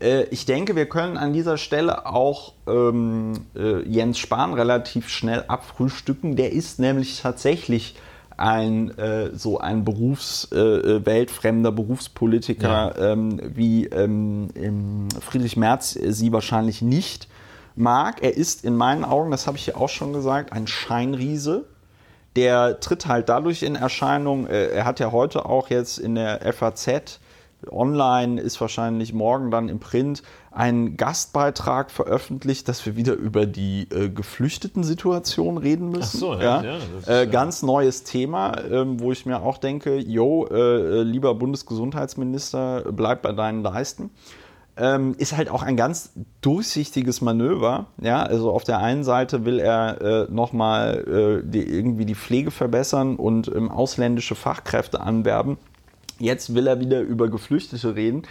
Äh, ich denke, wir können an dieser Stelle auch ähm, äh, Jens Spahn relativ schnell abfrühstücken. Der ist nämlich tatsächlich ein äh, so ein Berufs, äh, äh, weltfremder Berufspolitiker ja. ähm, wie ähm, Friedrich Merz sie wahrscheinlich nicht mag. Er ist in meinen Augen, das habe ich ja auch schon gesagt, ein Scheinriese. Der tritt halt dadurch in Erscheinung, äh, er hat ja heute auch jetzt in der FAZ online, ist wahrscheinlich morgen dann im Print, einen Gastbeitrag veröffentlicht, dass wir wieder über die äh, Geflüchteten-Situation reden müssen. Ach so, ja. ja ist, äh, ganz neues Thema, ähm, wo ich mir auch denke, jo, äh, lieber Bundesgesundheitsminister, bleib bei deinen Leisten. Ähm, ist halt auch ein ganz durchsichtiges Manöver. Ja, also auf der einen Seite will er äh, nochmal äh, die, irgendwie die Pflege verbessern und ähm, ausländische Fachkräfte anwerben. Jetzt will er wieder über Geflüchtete reden.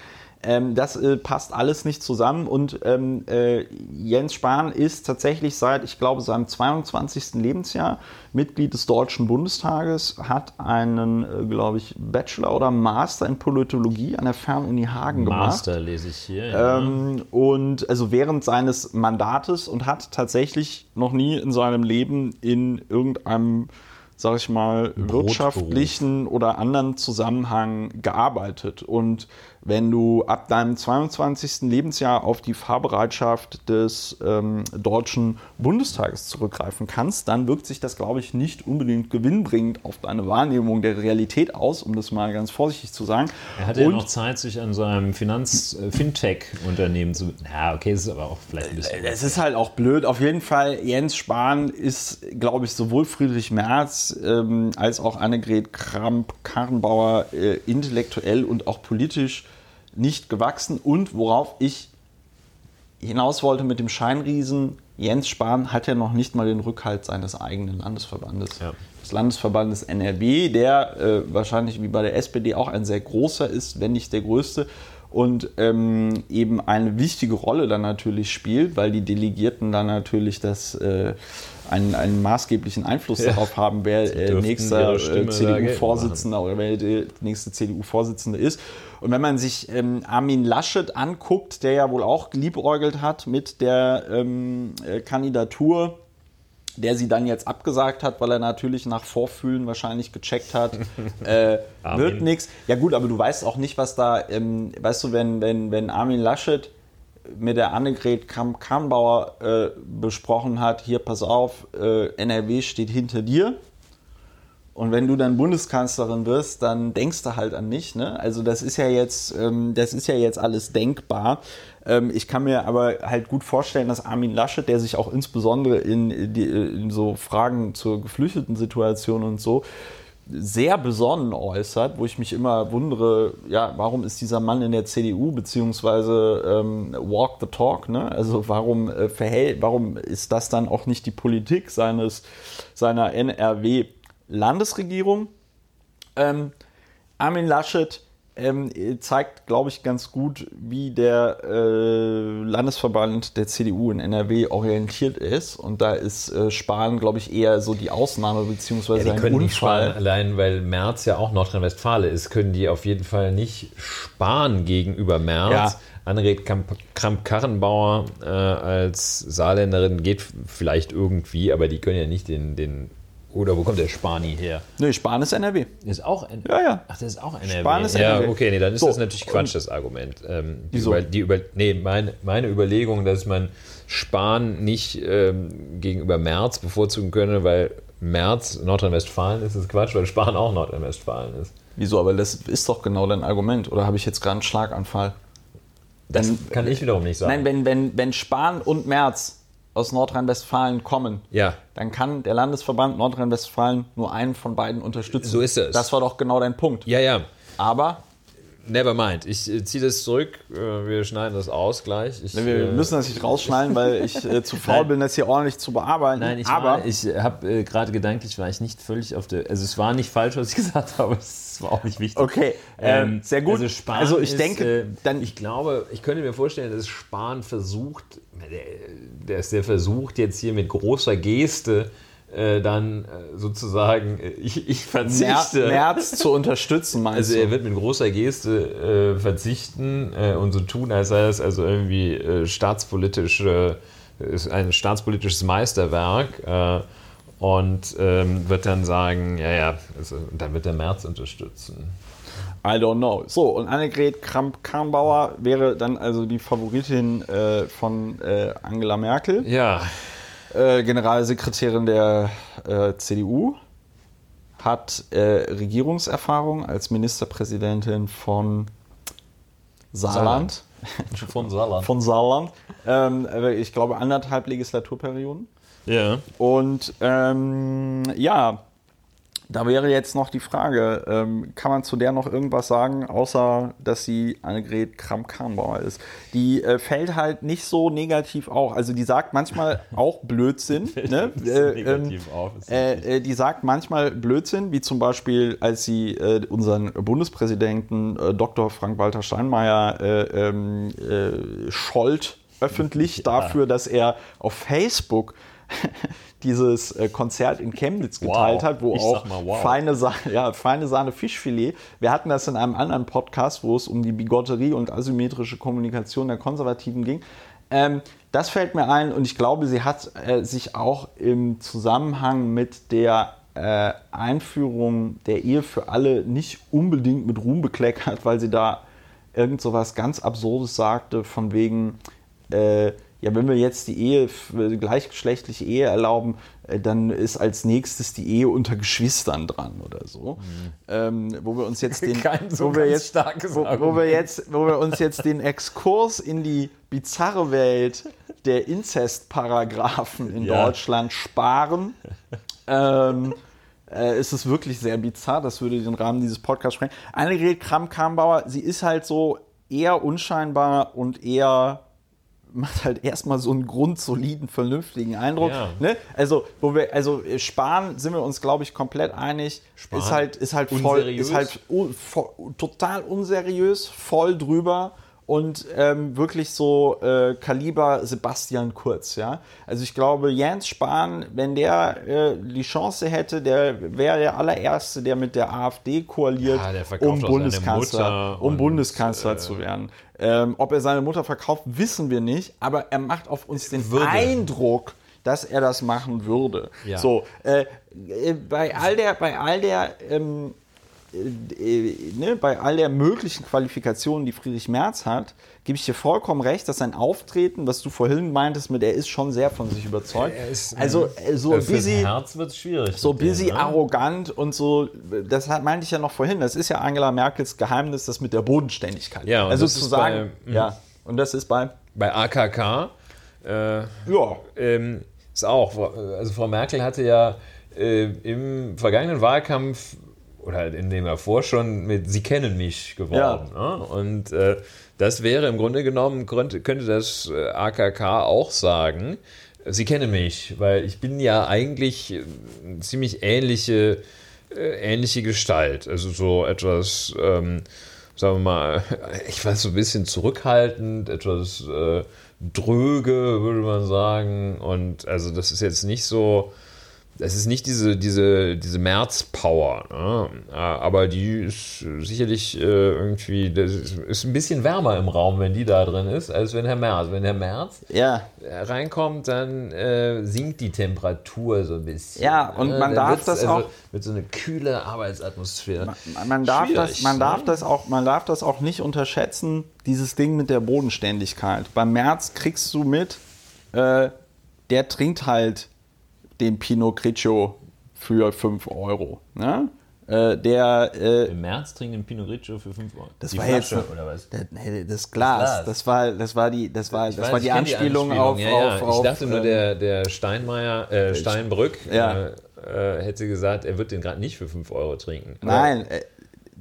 Ähm, das äh, passt alles nicht zusammen und ähm, äh, Jens Spahn ist tatsächlich seit, ich glaube, seinem 22. Lebensjahr Mitglied des Deutschen Bundestages, hat einen, äh, glaube ich, Bachelor oder Master in Politologie an der Fernuni Hagen Master gemacht. Master lese ich hier. Ja. Ähm, und also während seines Mandates und hat tatsächlich noch nie in seinem Leben in irgendeinem sag ich mal, wirtschaftlichen oder anderen Zusammenhang gearbeitet. Und wenn du ab deinem 22. Lebensjahr auf die Fahrbereitschaft des ähm, Deutschen Bundestages zurückgreifen kannst, dann wirkt sich das, glaube ich, nicht unbedingt gewinnbringend auf deine Wahrnehmung der Realität aus, um das mal ganz vorsichtig zu sagen. Er hatte Und, ja noch Zeit, sich an seinem Finanz-Fintech-Unternehmen äh, zu. Ja, okay, das ist aber auch vielleicht ein bisschen. Es ist halt auch blöd. Auf jeden Fall, Jens Spahn ist, glaube ich, sowohl Friedrich Merz ähm, als auch Annegret Kramp-Karrenbauer äh, intellektuell und auch politisch nicht gewachsen. Und worauf ich hinaus wollte mit dem Scheinriesen, Jens Spahn hat ja noch nicht mal den Rückhalt seines eigenen Landesverbandes. Ja. Des Landesverbandes NRW, der äh, wahrscheinlich wie bei der SPD auch ein sehr großer ist, wenn nicht der größte. Und ähm, eben eine wichtige Rolle dann natürlich spielt, weil die Delegierten dann natürlich das äh, einen, einen maßgeblichen Einfluss ja. darauf haben, wer äh, nächster äh, CDU-Vorsitzender oder wer der nächste CDU-Vorsitzende ist. Und wenn man sich ähm, Armin Laschet anguckt, der ja wohl auch geliebäugelt hat mit der ähm, äh, Kandidatur, der sie dann jetzt abgesagt hat, weil er natürlich nach Vorfühlen wahrscheinlich gecheckt hat, [LAUGHS] äh, wird nichts. Ja gut, aber du weißt auch nicht, was da, ähm, weißt du, wenn, wenn, wenn Armin Laschet mit der Annegret Kramp-Karrenbauer äh, besprochen hat, hier pass auf, äh, NRW steht hinter dir. Und wenn du dann Bundeskanzlerin wirst, dann denkst du halt an mich. Ne? Also das ist ja jetzt, ähm, das ist ja jetzt alles denkbar. Ähm, ich kann mir aber halt gut vorstellen, dass Armin Laschet, der sich auch insbesondere in, die, in so Fragen zur geflüchteten Situation und so sehr besonnen äußert, wo ich mich immer wundere, ja, warum ist dieser Mann in der CDU, beziehungsweise ähm, walk the talk, ne? Also warum äh, verhält, warum ist das dann auch nicht die Politik seines, seiner NRW-Landesregierung? Ähm, Armin Laschet ähm, zeigt, glaube ich, ganz gut, wie der äh, Landesverband der CDU in NRW orientiert ist. Und da ist äh, Spahn, glaube ich, eher so die Ausnahme beziehungsweise ja, ein können Unfall. Nicht allein, weil Merz ja auch Nordrhein-Westfalen ist, können die auf jeden Fall nicht sparen gegenüber Merz. Ja. Annegret Kramp-Karrenbauer äh, als Saarländerin geht vielleicht irgendwie, aber die können ja nicht den, den oder wo kommt der Spani her? Nee, Span ist NRW. Ist auch NRW? Ja, ja. Ach, das ist auch NRW. Span ist NRW. Ja, okay, nee, dann ist so, das natürlich Quatsch, das Argument. Ähm, die Wieso? Über, die über, nee, mein, meine Überlegung, dass man Spahn nicht ähm, gegenüber Merz bevorzugen könne, weil Merz Nordrhein-Westfalen ist, ist Quatsch, weil Spahn auch Nordrhein-Westfalen ist. Wieso? Aber das ist doch genau dein Argument. Oder habe ich jetzt gerade einen Schlaganfall? Das wenn, kann ich wiederum nicht sagen. Nein, wenn, wenn, wenn Spahn und Merz aus Nordrhein-Westfalen kommen, Ja. dann kann der Landesverband Nordrhein-Westfalen nur einen von beiden unterstützen. So ist es. Das war doch genau dein Punkt. Ja, ja. Aber Never mind. Ich äh, ziehe das zurück. Äh, wir schneiden das aus gleich. Ich, wir äh, müssen das nicht rausschneiden, weil ich äh, [LAUGHS] zu faul bin, das hier ordentlich zu bearbeiten. Nein, ich, aber war- ich habe äh, gerade gedanklich, war ich nicht völlig auf der. Also, es war nicht falsch, was ich [LAUGHS] gesagt habe, es war auch nicht wichtig. Okay, ähm, sehr gut. Also, Spahn Also ich ist, denke, äh, dann- ich glaube, ich könnte mir vorstellen, dass Spahn versucht, der, der ist der versucht jetzt hier mit großer Geste äh, dann äh, sozusagen, äh, ich, ich verzichte. März zu unterstützen, meinst Also er wird mit großer Geste verzichten und so tun, als sei es also irgendwie staatspolitische, ist ein staatspolitisches Meisterwerk und ähm, wird dann sagen, ja, ja, also, dann wird der März unterstützen. I don't know. So, und Annegret Kramp-Karrenbauer wäre dann also die Favoritin äh, von äh, Angela Merkel, Ja, äh, Generalsekretärin der äh, CDU, hat äh, Regierungserfahrung als Ministerpräsidentin von Saarland. von Saarland. Von Saarland. Ähm, ich glaube anderthalb Legislaturperioden. Ja. Und ähm, ja, da wäre jetzt noch die Frage, ähm, kann man zu der noch irgendwas sagen, außer dass sie Annegret Kramp-Karrenbauer ist? Die äh, fällt halt nicht so negativ auf. Also die sagt manchmal [LAUGHS] auch Blödsinn. ne? Äh, ist äh, äh, die sagt manchmal Blödsinn, wie zum Beispiel, als sie äh, unseren Bundespräsidenten äh, Dr. Frank-Walter Steinmeier äh, ähm, äh, schollt öffentlich dafür, dass er auf Facebook [LAUGHS] dieses äh, Konzert in Chemnitz geteilt Wow. hat, wo Ich auch mal wow. feine, Sa ja, feine Sahne Fischfilet. Wir hatten das in einem anderen Podcast, wo es um die Bigotterie und asymmetrische Kommunikation der Konservativen ging. Ähm, das fällt mir ein und ich glaube, sie hat äh, sich auch im Zusammenhang mit der äh, Einführung der Ehe für alle nicht unbedingt mit Ruhm bekleckert, weil sie da irgend so was ganz Absurdes sagte, von wegen, äh, ja, wenn wir jetzt die Ehe, f- gleichgeschlechtliche Ehe erlauben, äh, dann ist als nächstes die Ehe unter Geschwistern dran oder so. Ähm, wo wir uns jetzt [LAUGHS] den, Mhm. So wo wir jetzt, wo, wo wir jetzt, wo wir uns jetzt den Exkurs in die bizarre Welt der Inzestparagraphen in Ja. Deutschland sparen. ähm, äh, ist es wirklich sehr bizarr, das würde den Rahmen dieses Podcasts sprengen. Annegret Kramp-Karrenbauer, sie ist halt so eher unscheinbar und eher macht halt erstmal so einen grundsoliden, vernünftigen Eindruck. Ja. Ne? Also, wo wir, also Spahn sind wir uns, glaube ich, komplett einig. Spahn. Ist halt, ist halt voll, Unseriös. ist halt un, vo- total unseriös, voll drüber und ähm, wirklich so äh, Kaliber Sebastian Kurz, ja. Also ich glaube, Jens Spahn, wenn der äh, die Chance hätte, der wäre der allererste, der mit der AfD koaliert, Ja, der um Bundeskanzler, um und, Bundeskanzler äh, zu werden. Ähm, ob er seine Mutter verkauft, wissen wir nicht, aber er macht auf uns den Würde. Eindruck, dass er das machen würde. Ja. So, äh, äh, bei all der, bei all der, ähm, äh, ne, bei all der möglichen Qualifikationen, die Friedrich Merz hat, gebe ich dir vollkommen recht, dass sein Auftreten, was du vorhin meintest, mit er ist schon sehr von sich überzeugt. Er ist, also äh, so Äh, busy, Herz wird schwierig. so busy ne? arrogant und so, das hat, meinte ich ja noch vorhin, das ist ja Angela Merkels Geheimnis, das mit der Bodenständigkeit. Ja, und also das zu ist sagen, bei- ja, und das ist bei, Bei AKK äh, ja, ähm, ist auch, also Frau Merkel hatte ja äh, im vergangenen Wahlkampf oder halt in dem davor schon mit Sie kennen mich geworben. Ne? Und äh, das wäre im Grunde genommen, könnte, könnte das äh, AKK auch sagen, Sie kennen mich, weil ich bin ja eigentlich äh, eine ziemlich ähnliche, äh, ähnliche Gestalt. Also so etwas, ähm, sagen wir mal, [LAUGHS] ich weiß so ein bisschen zurückhaltend, etwas äh, dröge, würde man sagen. Und also das ist jetzt nicht so, das ist nicht diese, diese, diese März-Power, ne? aber die ist sicherlich äh, irgendwie, das ist, ist ein bisschen wärmer im Raum, wenn die da drin ist, als wenn Herr Merz. Wenn Herr Merz ja, äh, reinkommt, dann äh, sinkt die Temperatur so ein bisschen. Ja, und ne? man Dann darf das also, auch- Wird so eine kühle Arbeitsatmosphäre. Man- Man darf, das, man, ne? darf das auch, man darf das auch nicht unterschätzen, dieses Ding mit der Bodenständigkeit. Beim März kriegst du mit, äh, der trinkt halt den Pinot Grigio für 5 Euro. Ne? äh, der. Äh, Im März trinkt ein Pinot Grigio für 5 Euro. das Die war Flasche, jetzt oder was? Der, nee, das Glas. Das, Glas. war, das war die, das war, Ich das weiß, war die Anspielung, Anspielung, auf, ja, ja. auf, auf. Ich dachte nur, ähm, der, der Steinmeier, äh, Steinbrück Ja. äh, äh, hätte gesagt, er wird den gerade nicht für 5 Euro trinken. Nein, äh,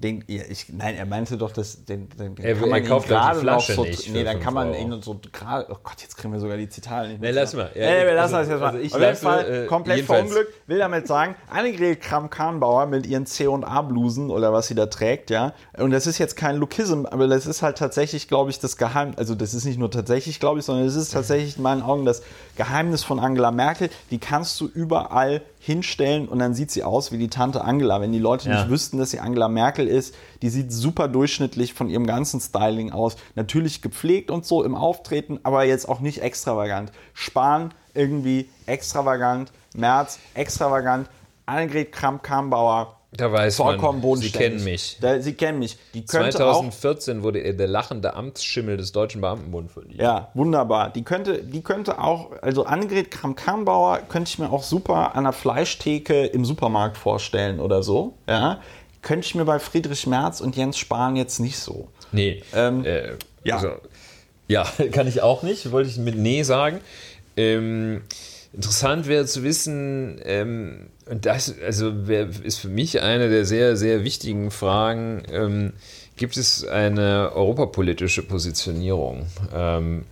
den, ich, nein, er meinte doch, dass den, den Er- kann man er kauft die gerade noch Flasche so, nicht für Nee, dann kann man Euro. ihn so gerade. Oh Gott, jetzt kriegen wir sogar die Zitate nicht Nee, lass mal. Ja, nee, wir lassen also- das jetzt mal. also ich Auf jeden Fall äh, komplett verunglückt. Will damit sagen, Annegret Kramp-Karrenbauer mit ihren C&A-Blusen oder was sie da trägt, ja. Und das ist jetzt kein Lookism, aber das ist halt tatsächlich, glaube ich, das Geheimnis. Also das ist nicht nur tatsächlich, glaube ich, sondern es ist tatsächlich in meinen Augen das Geheimnis von Angela Merkel. Die kannst du überall hinstellen und dann sieht sie aus wie die Tante Angela. Wenn die Leute Ja. nicht wüssten, dass sie Angela Merkel ist, die sieht super durchschnittlich von ihrem ganzen Styling aus. Natürlich gepflegt und so im Auftreten, aber jetzt auch nicht extravagant. Spahn irgendwie extravagant, Merz extravagant, Annegret Kramp-Karrenbauer Da weiß vollkommen man, Sie kennen mich. Da, sie kennen mich. Die könnte auch 2014 wurde er der lachende Amtsschimmel des Deutschen Beamtenbund verliehen. Ja, wunderbar. Die könnte, die könnte auch, also Annegret Kramp-Karrenbauer könnte ich mir auch super an der Fleischtheke im Supermarkt vorstellen oder so. Ja, könnte ich mir bei Friedrich Merz und Jens Spahn jetzt nicht so. Nee. Ähm, äh, ja. Also, ja, [LAUGHS] kann ich auch nicht. Wollte ich mit Nee sagen. Ähm, interessant wäre zu wissen, ähm, und das also ist für mich eine der sehr, sehr wichtigen Fragen, ähm, gibt es eine europapolitische Positionierung? Ähm,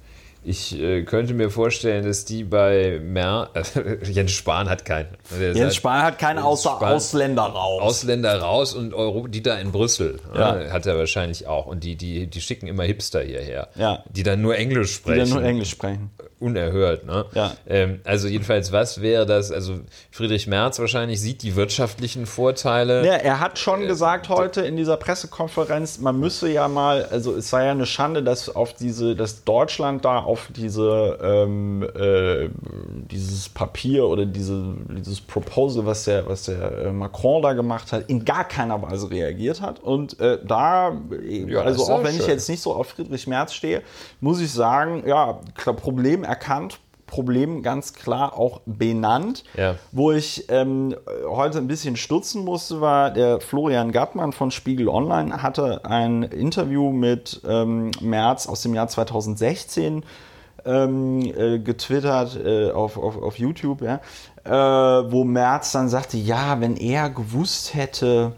ich äh, könnte mir vorstellen, dass die bei Mer [LAUGHS] Jens Spahn hat keinen. Jens sagt, Spahn hat keinen außer Spahn- Ausländerraum. Ausländer raus und Euro, die da in Brüssel Ja. ja. hat er wahrscheinlich auch. Und die, die, die schicken immer Hipster hierher, Ja. die dann nur Englisch die sprechen. dann nur Englisch sprechen. Unerhört. Ne? Ja. Ähm, also jedenfalls, was wäre das? Also Friedrich Merz wahrscheinlich sieht die wirtschaftlichen Vorteile. Ja, er hat schon gesagt heute in dieser Pressekonferenz, man müsse ja mal, also es sei ja eine Schande, dass auf diese, dass Deutschland da auf diese ähm, äh, dieses Papier oder diese, dieses Proposal, was der, was der äh, Macron da gemacht hat, in gar keiner Weise reagiert hat. Und äh, da, äh, Ja, also auch wenn ich schön. jetzt nicht so auf Friedrich Merz stehe, muss ich sagen, ja, Problem erkannt. Problem ganz klar auch benannt. Ja. Wo ich ähm, heute ein bisschen stutzen musste, war der Florian Gattmann von Spiegel Online hatte ein Interview mit ähm, Merz aus dem Jahr 2016 ähm, äh, getwittert äh, auf, auf, auf YouTube, ja, äh, wo Merz dann sagte, ja, wenn er gewusst hätte,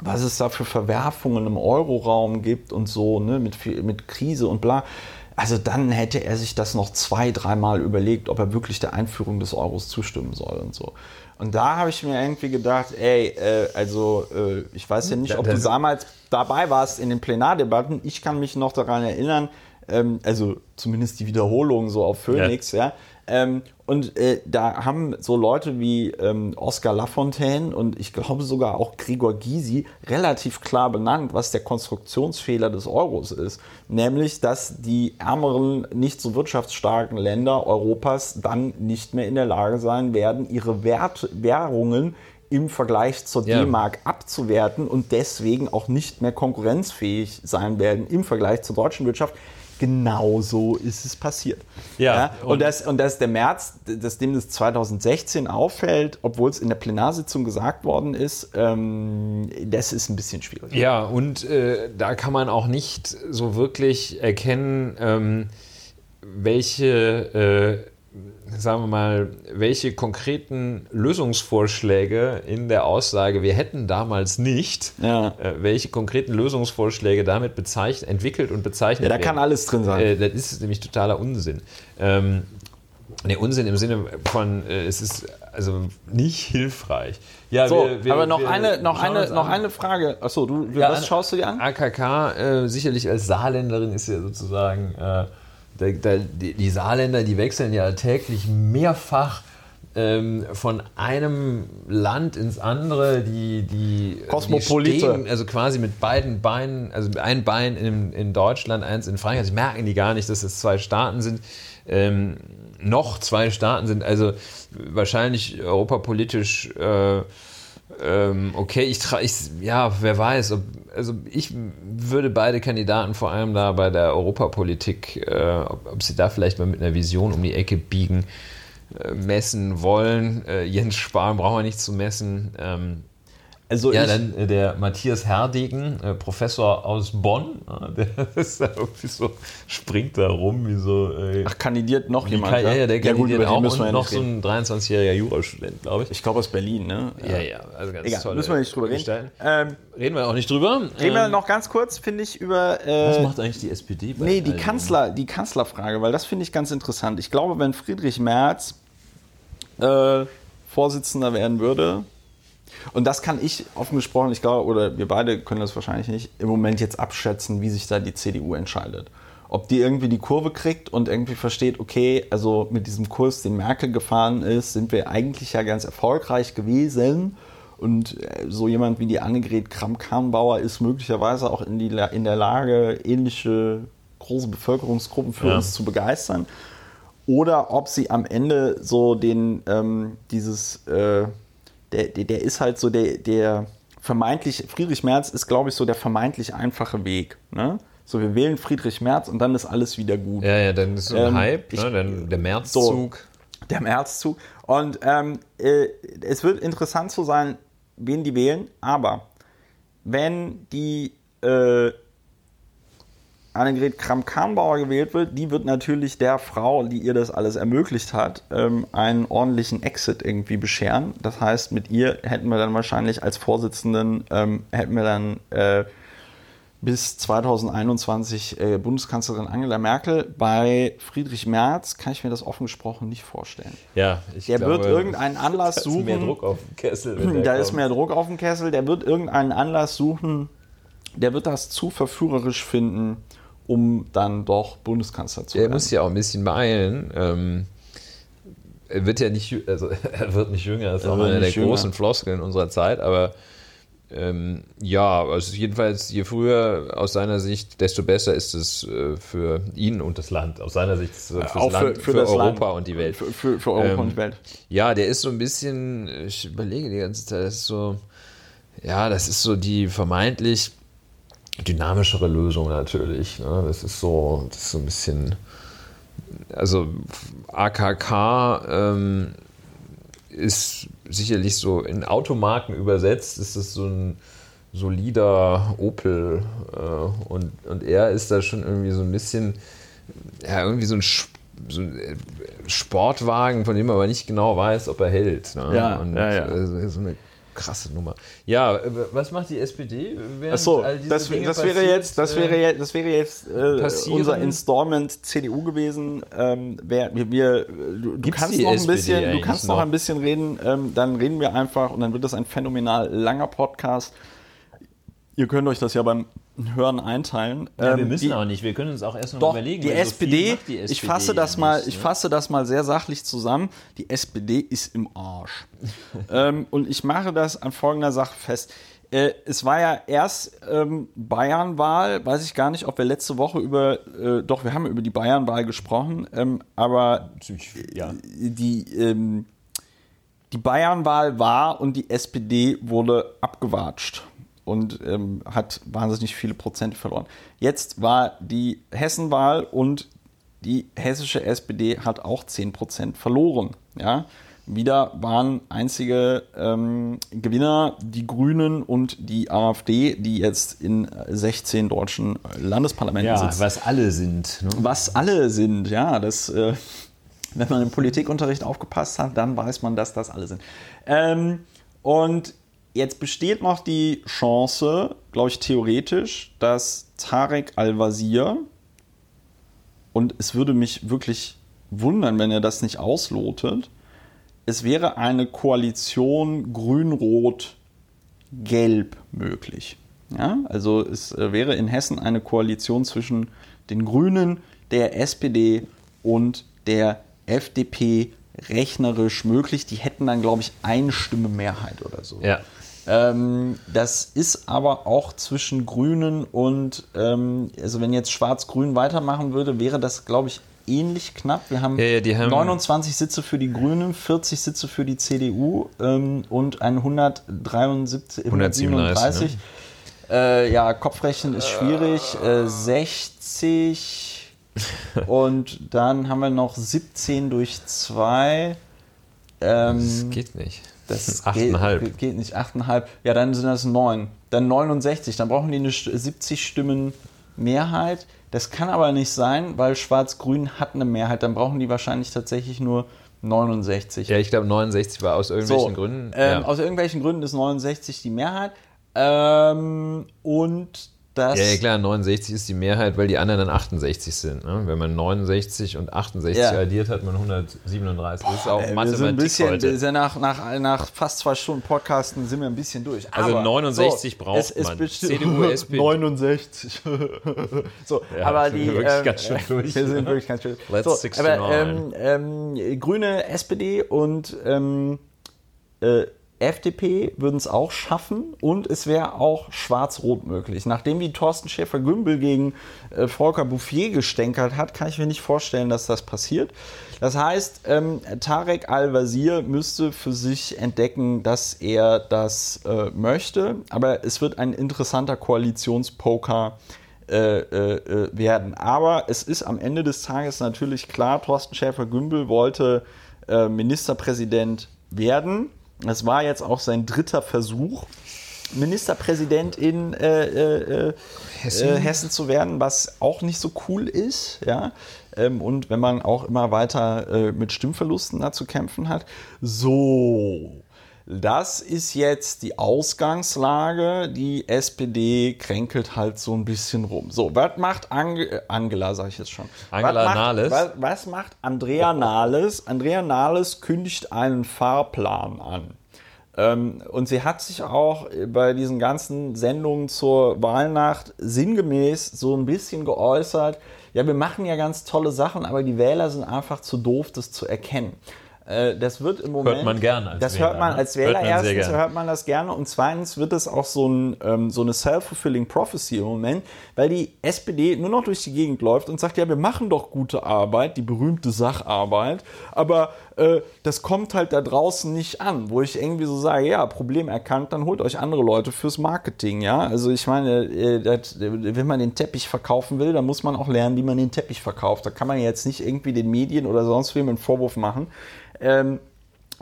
was es da für Verwerfungen im Euroraum gibt und so, ne, mit, mit Krise und bla. Also dann hätte er sich das noch zwei, dreimal überlegt, ob er wirklich der Einführung des Euros zustimmen soll und so. Und da habe ich mir irgendwie gedacht, ey, äh, also äh, ich weiß ja nicht, ob du damals dabei warst in den Plenardebatten. Ich kann mich noch daran erinnern, ähm, also zumindest die Wiederholung so auf Phoenix, ja. Ähm, und äh, da haben so Leute wie ähm, Oscar Lafontaine und ich glaube sogar auch Gregor Gysi relativ klar benannt, was der Konstruktionsfehler des Euros ist. Nämlich, dass die ärmeren, nicht so wirtschaftsstarken Länder Europas dann nicht mehr in der Lage sein werden, ihre Wert Währungen im Vergleich zur Ja. D-Mark abzuwerten und deswegen auch nicht mehr konkurrenzfähig sein werden im Vergleich zur deutschen Wirtschaft. Genauso ist es passiert. Ja, und, das, und das der März, dass dem das 2016 auffällt, obwohl es in der Plenarsitzung gesagt worden ist, ähm, das ist ein bisschen schwierig. Ja, und äh, da kann man auch nicht so wirklich erkennen, ähm, welche, äh, sagen wir mal, welche konkreten Lösungsvorschläge in der Aussage, wir hätten damals nicht, Ja. äh, welche konkreten Lösungsvorschläge damit bezeichnet, entwickelt und bezeichnet Ja, da kann werden. alles drin sein. Äh, das ist nämlich totaler Unsinn. Ähm, ne, Unsinn im Sinne von, äh, es ist also nicht hilfreich. Ja, so, wir- wir- aber noch wir eine, noch eine, noch an. eine Frage. Achso, du, Ja, was schaust du dir an? AKK, äh, sicherlich als Saarländerin ist ja sozusagen, äh, die, Saarländer, die wechseln ja täglich mehrfach ähm, von einem Land ins andere, die, die, Kosmopolite. die stehen also quasi mit beiden Beinen, also ein Bein in, in Deutschland, eins in Frankreich, Sie merken die gar nicht, dass es zwei Staaten sind. Ähm, noch zwei Staaten sind, also wahrscheinlich europapolitisch äh, ähm, okay, ich, tra ich ja, wer weiß, ob, also ich würde beide Kandidaten vor allem da bei der Europapolitik, äh, ob, ob sie da vielleicht mal mit einer Vision um die Ecke biegen, äh, messen wollen. Äh, Jens Spahn brauchen wir nicht zu messen. Ähm, Also Ja, ich, dann äh, der Matthias Herdegen, äh, Professor aus Bonn, [LAUGHS] äh, der ist da irgendwie so, springt da rum wie so. Äh, ach, kandidiert noch jemand? Kai- ja, ja, der ja, gut, kandidiert über den auch müssen wir und ja noch nicht so reden. ein 23-jähriger Jurastudent, glaube ich. Ich glaube aus Berlin, ne? Ja, ja, also ganz Egal, tolle müssen wir nicht drüber reden. Ähm, Reden wir auch nicht drüber. reden wir Ähm, noch ganz kurz, finde ich, über. Äh, was macht eigentlich die SPD bei Nee, die? Kanzler, die Kanzlerfrage, weil das finde ich ganz interessant. Ich glaube, wenn Friedrich Merz äh, Vorsitzender werden würde, und das kann ich offen gesprochen, ich glaube, oder wir beide können das wahrscheinlich nicht, im Moment jetzt abschätzen, wie sich da die CDU entscheidet. Ob die irgendwie die Kurve kriegt und irgendwie versteht, okay, also mit diesem Kurs, den Merkel gefahren ist, sind wir eigentlich ja ganz erfolgreich gewesen. Und äh, so jemand wie die Annegret Kramp-Karrenbauer ist möglicherweise auch in, die, in der Lage, ähnliche große Bevölkerungsgruppen für Ja. uns zu begeistern. Oder ob sie am Ende so den, ähm, dieses, äh, der, der, der ist halt so der, der vermeintlich, Friedrich Merz ist, glaube ich, so der vermeintlich einfache Weg. Ne? So, wir wählen Friedrich Merz und dann ist alles wieder gut. Ja, ja, dann ist so ein Ähm, Hype, ich- ne? dann der Märzzug. Der Märzzug. Und ähm, äh, es wird interessant zu sein, wen die wählen, aber wenn die äh, Annegret Kramp-Karrenbauer gewählt wird, die wird natürlich der Frau, die ihr das alles ermöglicht hat, ähm, einen ordentlichen Exit irgendwie bescheren. Das heißt, mit ihr hätten wir dann wahrscheinlich als Vorsitzenden, ähm, hätten wir dann äh, bis 2021 äh, Bundeskanzlerin Angela Merkel. Bei Friedrich Merz kann ich mir das offen gesprochen nicht vorstellen. Ja, ich Der glaube, wird irgendeinen Anlass [LAUGHS] da ist suchen. mehr Druck auf den Kessel. Da ist kommt. mehr Druck auf dem Kessel. Der wird irgendeinen Anlass suchen. Der wird das zu verführerisch finden, um dann doch Bundeskanzler zu Er werden. muss ja auch ein bisschen beeilen. Ähm, er wird ja nicht, also [LAUGHS] er wird nicht jünger, das ist Er auch eine der jünger. großen Floskeln unserer Zeit, aber ähm, ja, also jedenfalls je früher aus seiner Sicht, desto besser ist es äh, für ihn und das Land. Aus seiner Sicht ist es Auch für- Land, für für, das Europa Land. und die Welt. Für, für, für Europa Ähm, und die Welt. Ja, der ist so ein bisschen, ich überlege die ganze Zeit, das ist so, ja, das ist so die vermeintlich dynamischere Lösung natürlich. Ne? Das ist so, das ist so ein bisschen, also AKK ähm, ist sicherlich so in Automarken übersetzt, ist es so ein solider Opel äh, und, und er ist da schon irgendwie so ein bisschen, ja, irgendwie so ein, so ein äh, Sportwagen, von dem man aber nicht genau weiß, ob er hält. Ne? Ja, und ja, ja. äh, so eine krasse Nummer. Ja, äh, was macht die SPD? Achso, das, das wäre jetzt, das äh, wäre jetzt, das wäre jetzt äh, unser Installment CDU gewesen. Ähm, wer, wir, du, du kannst noch ein SPD bisschen, du kannst noch noch? ein bisschen reden. Ähm, dann reden wir einfach und dann wird das ein phänomenal langer Podcast. Ihr könnt euch das ja beim Hören einteilen. Ja, wir Ähm, müssen die, auch nicht, wir können uns auch erst noch Doch, überlegen. die weil so viel SPD, die ich SPD fasse das ja mal, nicht, ich ne? fasse das mal sehr sachlich zusammen. Die SPD ist im Arsch. [LAUGHS] ähm, und ich mache das an folgender Sache fest. Äh, es war ja erst ähm, Bayernwahl, weiß ich gar nicht, ob wir letzte Woche über, äh, doch, wir haben über die Bayernwahl gesprochen, ähm, aber ja. die, ähm, die Bayernwahl war und die SPD wurde abgewatscht und ähm, hat wahnsinnig viele Prozente verloren. Jetzt war die Hessenwahl und die hessische SPD hat auch 10 Prozent verloren. Ja? Wieder waren einzige ähm, Gewinner die Grünen und die AfD, die jetzt in 16 deutschen Landesparlamenten Ja, sitzen was alle sind. Ne? was alle sind, ja, das, äh, wenn man im Politikunterricht aufgepasst hat, dann weiß man, dass das alle sind. Ähm, und jetzt besteht noch die Chance, glaube ich, theoretisch, dass Tarek Al-Wazir, und es würde mich wirklich wundern, wenn er das nicht auslotet, es wäre eine Koalition Grün-Rot-Gelb möglich. Ja, also es äh, wäre in Hessen eine Koalition zwischen den Grünen, der SPD und der FDP rechnerisch möglich. Die hätten dann, glaube ich, eine Stimme Mehrheit oder so. Ja. Ähm, das ist aber auch zwischen Grünen und, ähm, also wenn jetzt Schwarz-Grün weitermachen würde, wäre das, glaube ich, ähnlich knapp. Wir haben, Ja, ja, haben- 29 Sitze für die Grünen, 40 Sitze für die CDU ähm, und ein 173, 137. Äh, ja, Kopfrechnen ist schwierig. Äh, 60 [LAUGHS] und dann haben wir noch 17 durch 2. Das Ähm, geht nicht. Das 8,5. Geht, geht nicht, 8,5. Ja, dann sind das 9. Dann 69. Dann brauchen die eine 70 Stimmen Mehrheit. Das kann aber nicht sein, weil Schwarz-Grün hat eine Mehrheit. Dann brauchen die wahrscheinlich tatsächlich nur 69. Ja, ich glaube 69 war aus irgendwelchen so, Gründen. Ähm, ja. Aus irgendwelchen Gründen ist 69 die Mehrheit. Ähm, und das. Ja, ja, klar, 69 ist die Mehrheit, weil die anderen dann 68 sind. Ne? Wenn man 69 und 68 Ja. addiert, hat man 137. das ist auch sind Mathematik ein bisschen, heute. nach, nach, nach fast zwei Stunden Podcasten sind wir ein bisschen durch. Also aber, 69 braucht man. bestimmt- CDU, SPD. 69. so, Ja, aber sind die. wir wirklich ähm, ganz schön [LAUGHS] durch, Wir sind ne? wirklich ganz schön. Let's so, 69. aber ähm, ähm, Grüne, SPD und ähm, äh, FDP würden es auch schaffen und es wäre auch schwarz-rot möglich. Nachdem wie Thorsten Schäfer-Gümbel gegen äh, Volker Bouffier gestänkert hat, kann ich mir nicht vorstellen, dass das passiert. Das heißt, ähm, Tarek Al-Wazir müsste für sich entdecken, dass er das äh, möchte, aber es wird ein interessanter Koalitionspoker äh, äh, äh, werden. Aber es ist am Ende des Tages natürlich klar, Thorsten Schäfer-Gümbel wollte Ministerpräsident werden. Es war jetzt auch sein dritter Versuch, Ministerpräsident in äh, äh, äh, Hessen. Äh, Hessen zu werden, was auch nicht so cool ist. Ja? Ähm, und wenn man auch immer weiter äh, mit Stimmverlusten da zu kämpfen hat. So, das ist jetzt die Ausgangslage. Die SPD kränkelt halt so ein bisschen rum. So, was macht Ange äh, Angela, sage ich jetzt schon. Angela was macht, Nahles? Was, was macht Andrea Nahles? Andrea Nahles kündigt einen Fahrplan an. Ähm, und sie hat sich auch bei diesen ganzen Sendungen zur Wahlnacht sinngemäß so ein bisschen geäußert, ja, wir machen ja ganz tolle Sachen, aber die Wähler sind einfach zu doof, das zu erkennen. Äh, Das wird im Moment. man gern als Das Wähler, hört man ne? als Hört Wähler sehr erstens, hört man das gerne und zweitens wird es auch so, ein, ähm, so eine self-fulfilling prophecy im Moment, weil die SPD nur noch durch die Gegend läuft und sagt, ja, wir machen doch gute Arbeit, die berühmte Sacharbeit, aber äh, das kommt halt da draußen nicht an, wo ich irgendwie so sage, ja, Problem erkannt, dann holt euch andere Leute fürs Marketing, ja. Also ich meine, äh, das, wenn man den Teppich verkaufen will, dann muss man auch lernen, wie man den Teppich verkauft. Da kann man jetzt nicht irgendwie den Medien oder sonst wem einen Vorwurf machen. Ähm,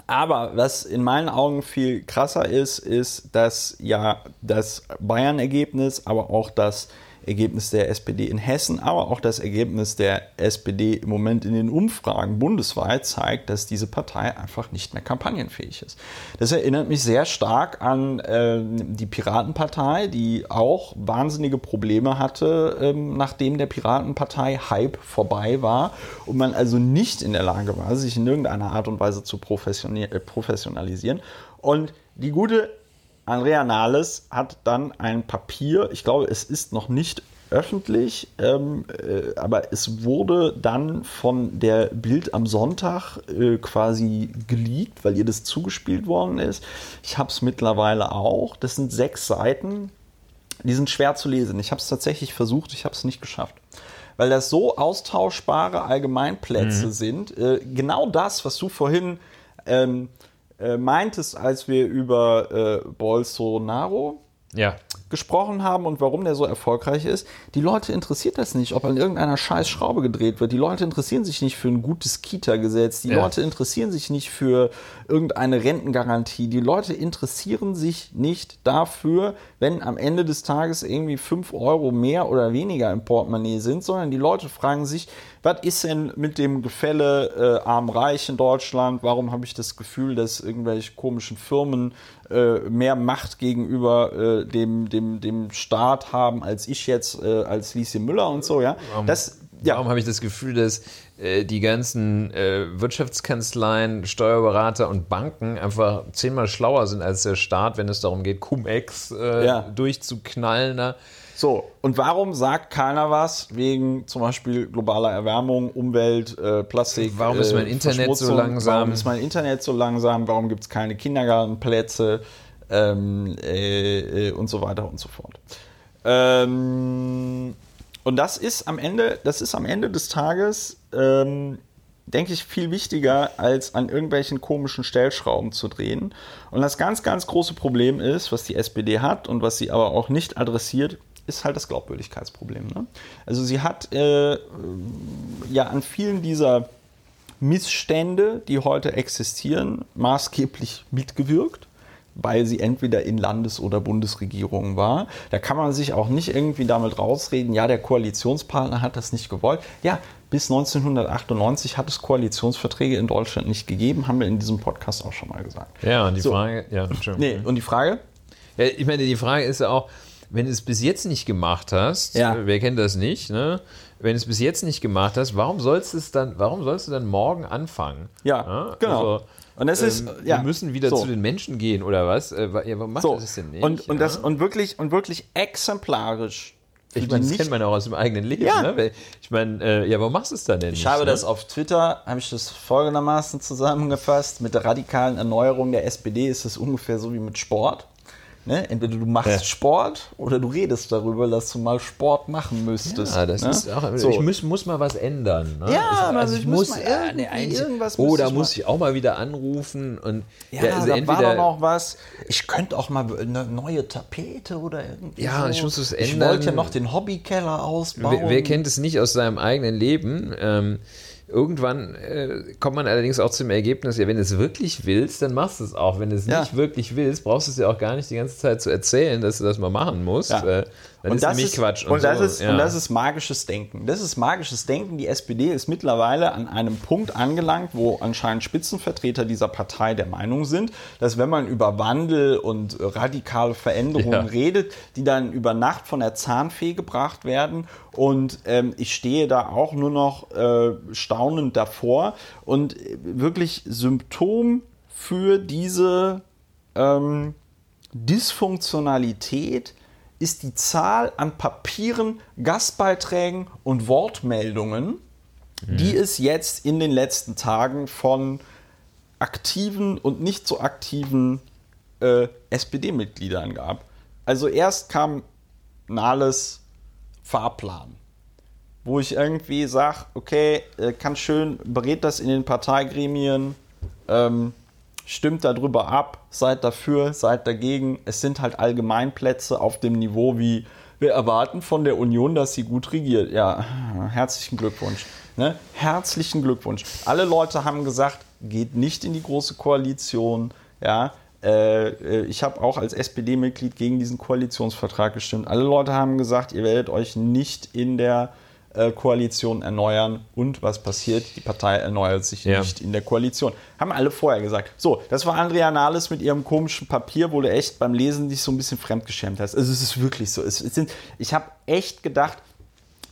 aber was in meinen Augen viel krasser ist, ist, dass ja das Bayern-Ergebnis, aber auch das Ergebnis der SPD in Hessen, aber auch das Ergebnis der SPD im Moment in den Umfragen bundesweit zeigt, dass diese Partei einfach nicht mehr kampagnenfähig ist. Das erinnert mich sehr stark an ähm, die Piratenpartei, die auch wahnsinnige Probleme hatte, ähm, nachdem der Piratenpartei-Hype vorbei war und man also nicht in der Lage war, sich in irgendeiner Art und Weise zu äh, professionalisieren. Und die gute Andrea Nahles hat dann ein Papier, ich glaube, es ist noch nicht öffentlich, ähm, äh, aber es wurde dann von der Bild am Sonntag äh, quasi geleakt, weil ihr das zugespielt worden ist. Ich habe es mittlerweile auch. Das sind sechs Seiten. Die sind schwer zu lesen. Ich habe es tatsächlich versucht, ich habe es nicht geschafft. Weil das so austauschbare Allgemeinplätze sind. Äh, genau das, was du vorhin ähm, äh, meintest, als wir über äh, Bolsonaro Ja. gesprochen haben und warum der so erfolgreich ist. Die Leute interessiert das nicht, ob an irgendeiner scheiß Schraube gedreht wird. Die Leute interessieren sich nicht für ein gutes Kita-Gesetz. Die Ja. Leute interessieren sich nicht für irgendeine Rentengarantie. Die Leute interessieren sich nicht dafür, wenn am Ende des Tages irgendwie 5 Euro mehr oder weniger im Portemonnaie sind, sondern die Leute fragen sich, was ist denn mit dem Gefälle äh, arm-reich in Deutschland? Warum habe ich das Gefühl, dass irgendwelche komischen Firmen äh, mehr Macht gegenüber äh, dem, dem, dem Staat haben, als ich jetzt, äh, als Lieschen Müller und so, ja? Das, ja. Warum habe ich das Gefühl, dass äh, die ganzen äh, Wirtschaftskanzleien, Steuerberater und Banken einfach zehnmal schlauer sind als der Staat, wenn es darum geht, Cum-Ex Ja. durchzuknallen? Da? So, und warum sagt keiner was wegen zum Beispiel globaler Erwärmung, Umwelt, äh, Plastik? Warum ist mein äh, Internet so langsam? Warum ist mein Internet so langsam? Warum gibt es keine Kindergartenplätze? Ähm, äh, äh, und so weiter und so fort. Ähm, und das ist am Ende, das ist am Ende des Tages, ähm, denke ich, viel wichtiger, als an irgendwelchen komischen Stellschrauben zu drehen. Und das ganz, ganz große Problem ist, was die SPD hat und was sie aber auch nicht adressiert, ist halt das Glaubwürdigkeitsproblem. Ne? Also sie hat äh, ja an vielen dieser Missstände, die heute existieren, maßgeblich mitgewirkt weil sie entweder in Landes- oder Bundesregierungen war. Da kann man sich auch nicht irgendwie damit rausreden, ja, der Koalitionspartner hat das nicht gewollt. Ja, bis 1998 hat es Koalitionsverträge in Deutschland nicht gegeben, haben wir in diesem Podcast auch schon mal gesagt. Ja, und die so. Frage, ja, Nee, und die Frage? Ja, ich meine, die Frage ist ja auch, wenn du es bis jetzt nicht gemacht hast, ja. wer kennt das nicht, ne? Wenn du es bis jetzt nicht gemacht hast, warum sollst du es dann, warum sollst du dann morgen anfangen? Ja, ja? genau. Also, und das ist, ähm, ja, wir müssen wieder so. zu den Menschen gehen oder was? Äh, ja, warum macht so. das denn nicht? Und, und, ja? das, und, wirklich, und wirklich exemplarisch. Ich meine, das kennt man auch aus dem eigenen Leben. Ja. Ne? Ich meine, äh, ja, warum machst du es dann denn Ich nicht, habe ne? das auf Twitter, habe ich das folgendermaßen zusammengefasst. Mit der radikalen Erneuerung der SPD ist es ungefähr so wie mit Sport. Ne? Entweder du machst ja. Sport oder du redest darüber, dass du mal Sport machen müsstest. Ja, das ne? ist auch, so. Ich muss, muss mal was ändern. Ne? Ja, ich, also, also ich, muss, muss mal ne, irgendwas. Oh, da muss ich auch mal wieder anrufen und ja, also da entweder, war doch noch was. Ich könnte auch mal eine neue Tapete oder irgendwie. Ja, so. ich muss es ändern. Ich wollte ja noch den Hobbykeller ausbauen. Wer, wer, kennt es nicht aus seinem eigenen Leben? Ähm, Irgendwann äh, kommt man allerdings auch zum Ergebnis, ja, wenn du es wirklich willst, dann machst du es auch. Wenn du es ja. nicht wirklich willst, brauchst du es ja auch gar nicht die ganze Zeit zu erzählen, dass du das mal machen musst. Ja. Äh, dann und ist das ist, Quatsch. Und, und das so, ist, ja. und das ist magisches Denken. Das ist magisches Denken. Die SPD ist mittlerweile an einem Punkt angelangt, wo anscheinend Spitzenvertreter dieser Partei der Meinung sind, dass wenn man über Wandel und radikale Veränderungen ja. redet, die dann über Nacht von der Zahnfee gebracht werden. Und ähm, ich stehe da auch nur noch äh, staunend davor und wirklich Symptom für diese ähm, Dysfunktionalität ist die Zahl an Papieren, Gastbeiträgen und Wortmeldungen, mhm. die es jetzt in den letzten Tagen von aktiven und nicht so aktiven äh, SPD-Mitgliedern gab. Also erst kam Nahles Fahrplan, wo ich irgendwie sage, okay, äh, kann schön, berät das in den Parteigremien, ähm, stimmt darüber ab, seid dafür, seid dagegen. Es sind halt Allgemeinplätze auf dem Niveau wie wir erwarten von der Union, dass sie gut regiert. Ja, herzlichen Glückwunsch. Ne? Herzlichen Glückwunsch. Alle Leute haben gesagt, geht nicht in die große Koalition. Ja, äh, äh ich habe auch als SPD-Mitglied gegen diesen Koalitionsvertrag gestimmt. Alle Leute haben gesagt, ihr werdet euch nicht in der äh, Koalition erneuern. Und was passiert? Die Partei erneuert sich ja. nicht in der Koalition. Haben alle vorher gesagt. So, das war Andrea Nahles mit ihrem komischen Papier, wo du echt beim Lesen dich so ein bisschen fremdgeschämt hast. Also es ist wirklich so. Es, es sind, ich habe echt gedacht,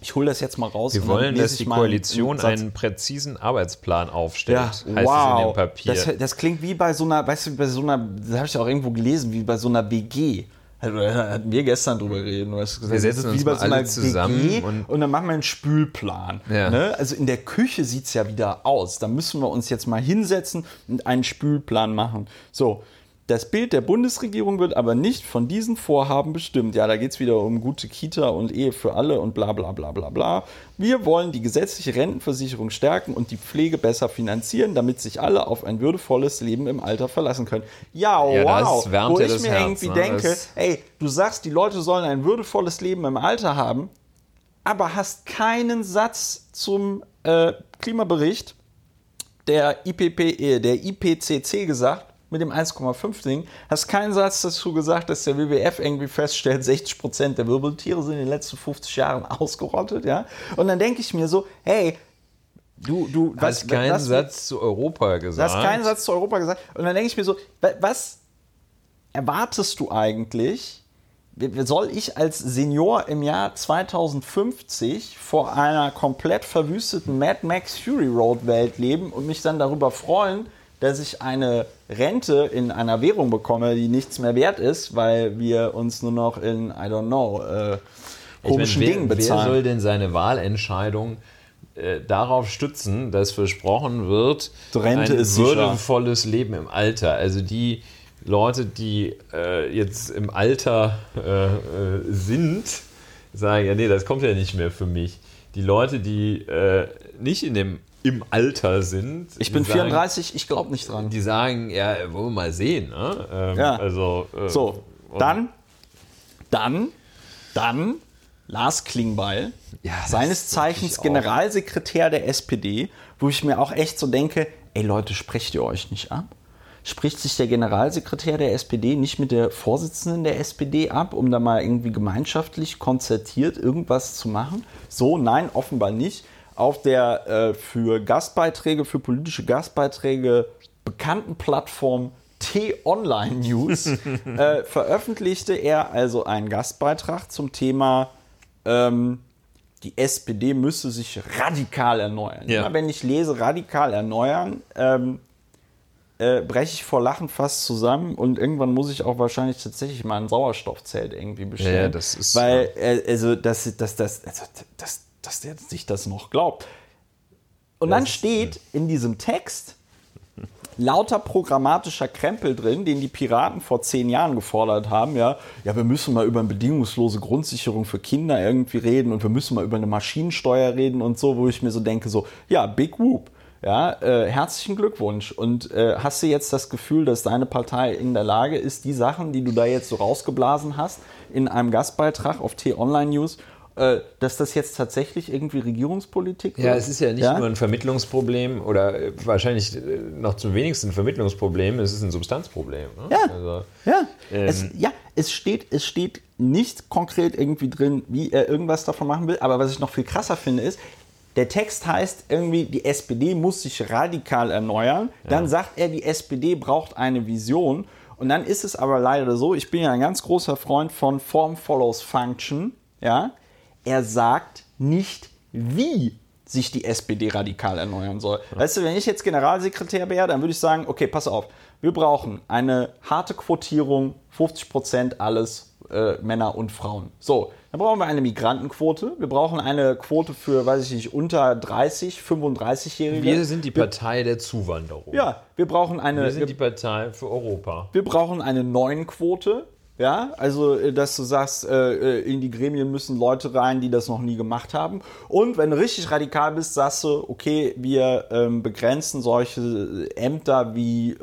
ich hole das jetzt mal raus. Wir wollen, dass die Koalition einen präzisen Arbeitsplan aufstellt. Ja, wow. Das, das, klingt wie bei so einer, weißt du, bei so einer, das habe ich auch irgendwo gelesen, wie bei so einer WG. Hatten wir gestern drüber geredet. Du hast gesagt, wir setzen uns mal alle zusammen und, und, dann machen wir einen Spülplan. Ja. Ne? Also in der Küche sieht es ja wieder aus. Da müssen wir uns jetzt mal hinsetzen und einen Spülplan machen. So, das Bild der Bundesregierung wird aber nicht von diesen Vorhaben bestimmt. Ja, da geht es wieder um gute Kita und Ehe für alle und bla bla bla bla bla. Wir wollen die gesetzliche Rentenversicherung stärken und die Pflege besser finanzieren, damit sich alle auf ein würdevolles Leben im Alter verlassen können. Ja, ja wow. Wo ich mir Herz, irgendwie ne? denke, ey, du sagst, die Leute sollen ein würdevolles Leben im Alter haben, aber hast keinen Satz zum äh, Klimabericht der IPP, äh, der IPCC gesagt mit dem 1,5 Ding, hast keinen Satz dazu gesagt, dass der WWF irgendwie feststellt, 60 Prozent der Wirbeltiere sind in den letzten 50 Jahren [LAUGHS] ausgerottet, ja. Und dann denke ich mir so, hey, du, du, hast was, keinen was, Satz zu Europa gesagt. Du hast keinen Satz zu Europa gesagt. Und dann denke ich mir so, was erwartest du eigentlich? Soll ich als Senior im Jahr 2050 vor einer komplett verwüsteten Mad Max Fury Road Welt leben und mich dann darüber freuen, dass ich eine Rente in einer Währung bekomme, die nichts mehr wert ist, weil wir uns nur noch in, I don't know, äh, komischen meine, Dingen bezahlen. Wer soll denn seine Wahlentscheidung äh, darauf stützen, dass versprochen wird, Rente ein ist würdevolles Leben im Alter? Also die Leute, die äh, jetzt im Alter äh, äh, sind, sagen, ja, nee, das kommt ja nicht mehr für mich. Die Leute, die nicht in dem im Alter sind. Ich bin sagen, 34, ich glaube nicht dran. Die sagen, ja, wollen wir mal sehen. Ne? Ähm, ja. Also, äh, so, dann, dann, dann Lars Klingbeil, Ja, seines Zeichens Generalsekretär der SPD, wo ich mir auch echt so denke, ey Leute, sprecht ihr euch nicht ab? Spricht sich der Generalsekretär der SPD nicht mit der Vorsitzenden der SPD ab, um da mal irgendwie gemeinschaftlich konzertiert irgendwas zu machen? So, nein, offenbar nicht. Auf der äh, für Gastbeiträge, für politische Gastbeiträge bekannten Plattform T-Online News [LAUGHS] äh, veröffentlichte er also einen Gastbeitrag zum Thema ähm, die SPD müsse sich radikal erneuern. Ja. Immer wenn ich lese radikal erneuern, ähm, äh, breche ich vor Lachen fast zusammen und irgendwann muss ich auch wahrscheinlich tatsächlich mal ein Sauerstoffzelt irgendwie bestellen. Ja, das ist- Weil, äh, also, dass, dass, dass, also, dass, dass der sich das noch glaubt. Und dann ist- steht in diesem Text lauter programmatischer Krempel drin, den die Piraten vor zehn Jahren gefordert haben. Ja, ja, wir müssen mal über eine bedingungslose Grundsicherung für Kinder irgendwie reden und wir müssen mal über eine Maschinensteuer reden und so, wo ich mir so denke, so, ja, Big Whoop. Ja, äh, herzlichen Glückwunsch. Und äh, hast du jetzt das Gefühl, dass deine Partei in der Lage ist, die Sachen, die du da jetzt so rausgeblasen hast, in einem Gastbeitrag auf T-Online News, dass das jetzt tatsächlich irgendwie Regierungspolitik Ja, wird? es ist ja nicht nur ein Vermittlungsproblem oder äh, wahrscheinlich äh, noch zum wenigsten ein Vermittlungsproblem, es ist ein Substanzproblem. Ne? Ja. Also, Ja, Ähm. es, ja es, steht, es steht nicht konkret irgendwie drin, wie er irgendwas davon machen will. Aber was ich noch viel krasser finde, ist, der Text heißt irgendwie, die SPD muss sich radikal erneuern. Dann sagt er, die SPD braucht eine Vision. Und dann ist es aber leider so, ich bin ja ein ganz großer Freund von Form follows Function. Ja? Er sagt nicht, wie sich die SPD radikal erneuern soll. Weißt du, wenn ich jetzt Generalsekretär wäre, dann würde ich sagen, okay, pass auf, wir brauchen eine harte Quotierung, 50% alles äh, Männer und Frauen. So, dann brauchen wir eine Migrantenquote, wir brauchen eine Quote für, weiß ich nicht, unter 30, 35-Jährige. wir sind die Partei der Zuwanderung. ja, wir brauchen eine, Wir sind die Partei für Europa. wir brauchen eine neuen Quote. Ja, also äh, dass du sagst, äh, äh, in die Gremien müssen Leute rein, die das noch nie gemacht haben. Und wenn du richtig radikal bist, sagst du, okay, wir ähm, begrenzen solche Ämter wie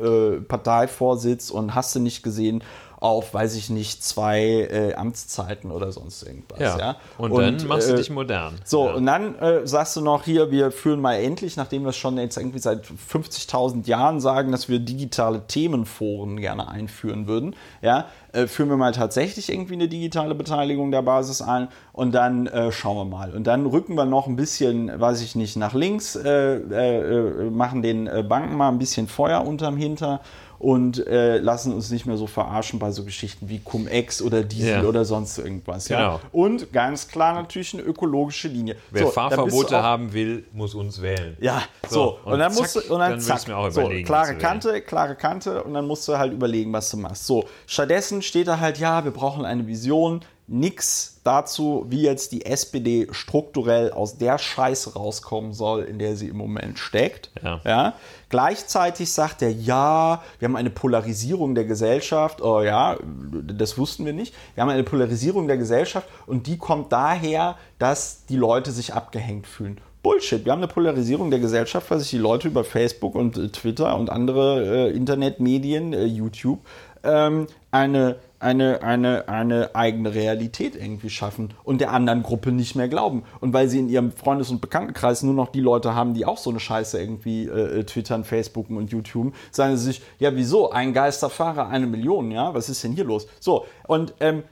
Parteivorsitz und hast du nicht gesehen auf, weiß ich nicht, zwei äh, Amtszeiten oder sonst irgendwas. Ja. Ja. Und, dann machst äh, du dich modern. so, ja. und dann äh, sagst du noch hier, wir führen mal endlich, nachdem wir es schon jetzt irgendwie seit 50.000 Jahren sagen, dass wir digitale Themenforen gerne einführen würden, ja, äh, führen wir mal tatsächlich irgendwie eine digitale Beteiligung der Basis ein und dann äh, schauen wir mal. Und dann rücken wir noch ein bisschen, weiß ich nicht, nach links, äh, äh, äh, machen den äh, Banken mal ein bisschen Feuer unterm Hinter und äh, lassen uns nicht mehr so verarschen bei so Geschichten wie Cum-Ex oder Diesel Ja. oder sonst irgendwas. Ja? Genau. Und ganz klar natürlich eine ökologische Linie. Wer So, Fahrverbote haben will, muss uns wählen. Ja, so. So, Und, dann zack, musst du, und dann, dann zack. würd's mir auch so, überlegen, klare Kante, klare Kante und dann musst du halt überlegen, was du machst. So, stattdessen steht da halt, ja, wir brauchen eine Vision, nix dazu, wie jetzt die SPD strukturell aus der Scheiße rauskommen soll, in der sie im Moment steckt. Ja. Ja. Gleichzeitig sagt er, ja, wir haben eine Polarisierung der Gesellschaft. Oh ja, das wussten wir nicht. Wir haben eine Polarisierung der Gesellschaft und die kommt daher, dass die Leute sich abgehängt fühlen. Bullshit. Wir haben eine Polarisierung der Gesellschaft, weil sich die Leute über Facebook und äh, Twitter und andere äh, Internetmedien, äh, YouTube, ähm, eine, eine, eine, eine eigene Realität irgendwie schaffen und der anderen Gruppe nicht mehr glauben. Und weil sie in ihrem Freundes- und Bekanntenkreis nur noch die Leute haben, die auch so eine Scheiße irgendwie äh, twittern, Facebooken und YouTuben, sagen sie sich, ja wieso, ein Geisterfahrer, eine Million, ja, was ist denn hier los? So, und ähm,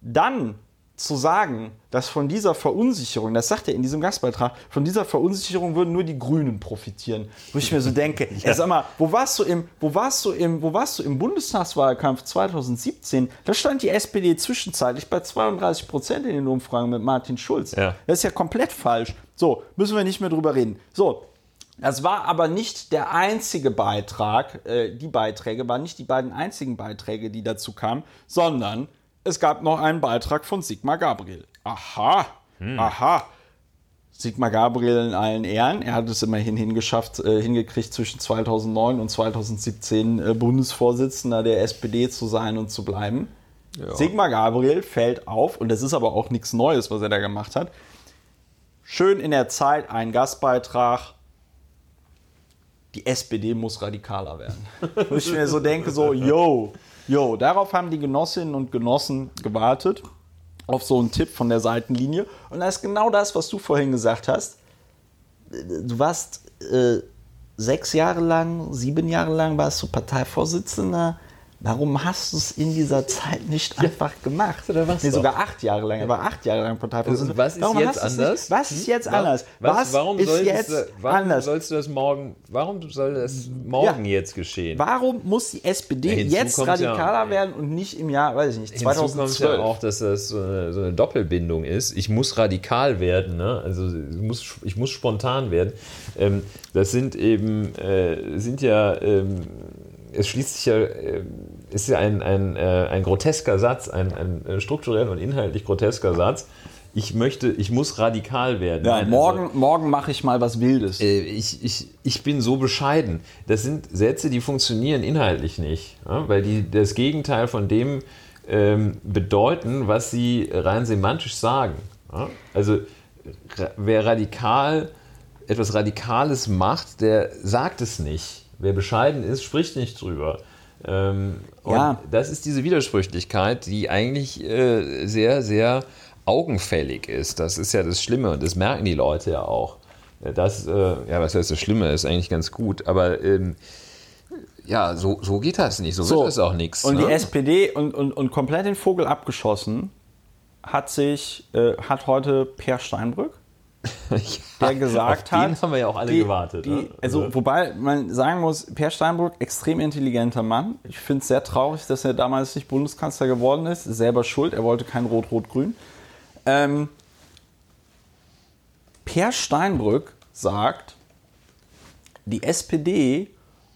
dann zu sagen, dass von dieser Verunsicherung, das sagt er in diesem Gastbeitrag, von dieser Verunsicherung würden nur die Grünen profitieren. Wo ich mir so denke, [LAUGHS] ey, sag mal, wo warst du im, wo warst du im, wo warst du im Bundestagswahlkampf 2017? Da stand die SPD zwischenzeitlich bei 32 Prozent in den Umfragen mit Martin Schulz. Ja. Das ist ja komplett falsch. So, müssen wir nicht mehr drüber reden. So, das war aber nicht der einzige Beitrag, äh, die Beiträge waren nicht die beiden einzigen Beiträge, die dazu kamen, sondern es gab noch einen Beitrag von Sigmar Gabriel. Aha, aha. Sigmar Gabriel in allen Ehren. Er hat es immerhin hingeschafft, äh, hingekriegt, zwischen 2009 und 2017 äh, Bundesvorsitzender der SPD zu sein und zu bleiben. Sigmar Gabriel fällt auf, und das ist aber auch nichts Neues, was er da gemacht hat. Schön in der Zeit ein Gastbeitrag. Die SPD muss radikaler werden. [LAUGHS] Wo ich mir so denke, so, yo, yo, darauf haben die Genossinnen und Genossen gewartet. auf so einen Tipp von der Seitenlinie. Und da ist genau das, was du vorhin gesagt hast. Du warst äh, sechs Jahre lang, sieben Jahre lang warst du Parteivorsitzender. Warum hast du es in dieser Zeit nicht einfach gemacht? Oder was nee, doch? sogar acht Jahre lang. Er war acht Jahre lang Parteivorsitzender. Was ist Warum jetzt anders? Was ist jetzt Hm? anders? Was, warum ist soll jetzt warum anders? sollst du das morgen, warum soll das morgen jetzt geschehen? Warum muss die SPD Ja, jetzt kommt's ja- radikaler werden und nicht im Jahr, weiß ich nicht, Hinzu kommt 2012? ja auch, dass das so eine, so eine Doppelbindung ist. Ich muss radikal werden, ne? also ich muss, ich muss spontan werden. Ähm, das sind eben, äh, sind ja, ähm, es schließt sich ja, äh, ist ja ein, ein, äh, ein grotesker Satz, ein, ein äh, strukturell und inhaltlich grotesker Satz. Ich möchte, ich muss radikal werden. Ja, Nein, morgen, morgen mache ich mal was Wildes. ich, ich, ich bin so bescheiden. Das sind Sätze, die funktionieren inhaltlich nicht, weil die das Gegenteil von dem ähm, bedeuten, was sie rein semantisch sagen. Also wer radikal etwas Radikales macht, der sagt es nicht. Wer bescheiden ist, spricht nicht drüber. Ähm, und Ja. das ist diese Widersprüchlichkeit, die eigentlich äh, sehr, sehr augenfällig ist. Das ist ja das Schlimme und das merken die Leute ja auch. Das, äh, ja, was heißt das Schlimme, ist eigentlich ganz gut, aber ähm, ja, so, so geht das nicht, so, wird das auch nichts. Und ne? die SPD und, und, und komplett den Vogel abgeschossen hat sich, äh, hat heute Per Steinbrück, [LAUGHS] der gesagt hat. Den haben wir ja auch alle die- gewartet. Die, ne? also, wobei man sagen muss, Per Steinbrück, extrem intelligenter Mann. Ich finde es sehr traurig, dass er damals nicht Bundeskanzler geworden ist. Selber schuld, er wollte kein Rot-Rot-Grün. Ähm, per Steinbrück sagt, die SPD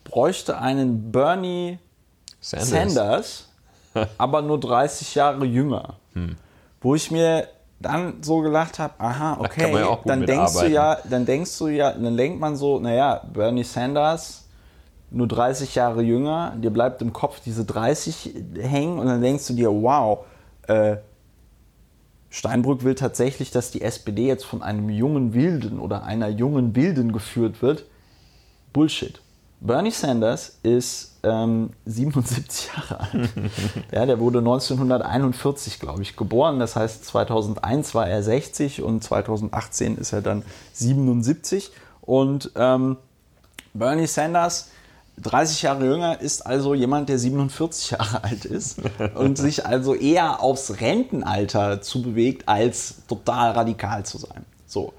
bräuchte einen Bernie Sanders. Sanders, [LAUGHS] aber nur 30 Jahre jünger. Hm. Wo ich mir dann so gelacht habe, aha, okay, ja dann denkst du mitarbeiten. ja, dann denkst du ja, dann denkt man so, naja, Bernie Sanders, nur 30 Jahre jünger, dir bleibt im Kopf diese 30 hängen und dann denkst du dir, wow, äh, Steinbrück will tatsächlich, dass die SPD jetzt von einem jungen Wilden oder einer jungen Wilden geführt wird. Bullshit. Bernie Sanders ist ähm, 77 [LAUGHS] Jahre alt. ja, der wurde 1941, glaube ich, geboren. Das heißt, 2001 war er 60 und 2018 ist er dann 77. Und ähm, Bernie Sanders, 30 Jahre jünger, ist also jemand, der 47 Jahre [LAUGHS] alt ist und sich also eher aufs Rentenalter zubewegt, als total radikal zu sein. So.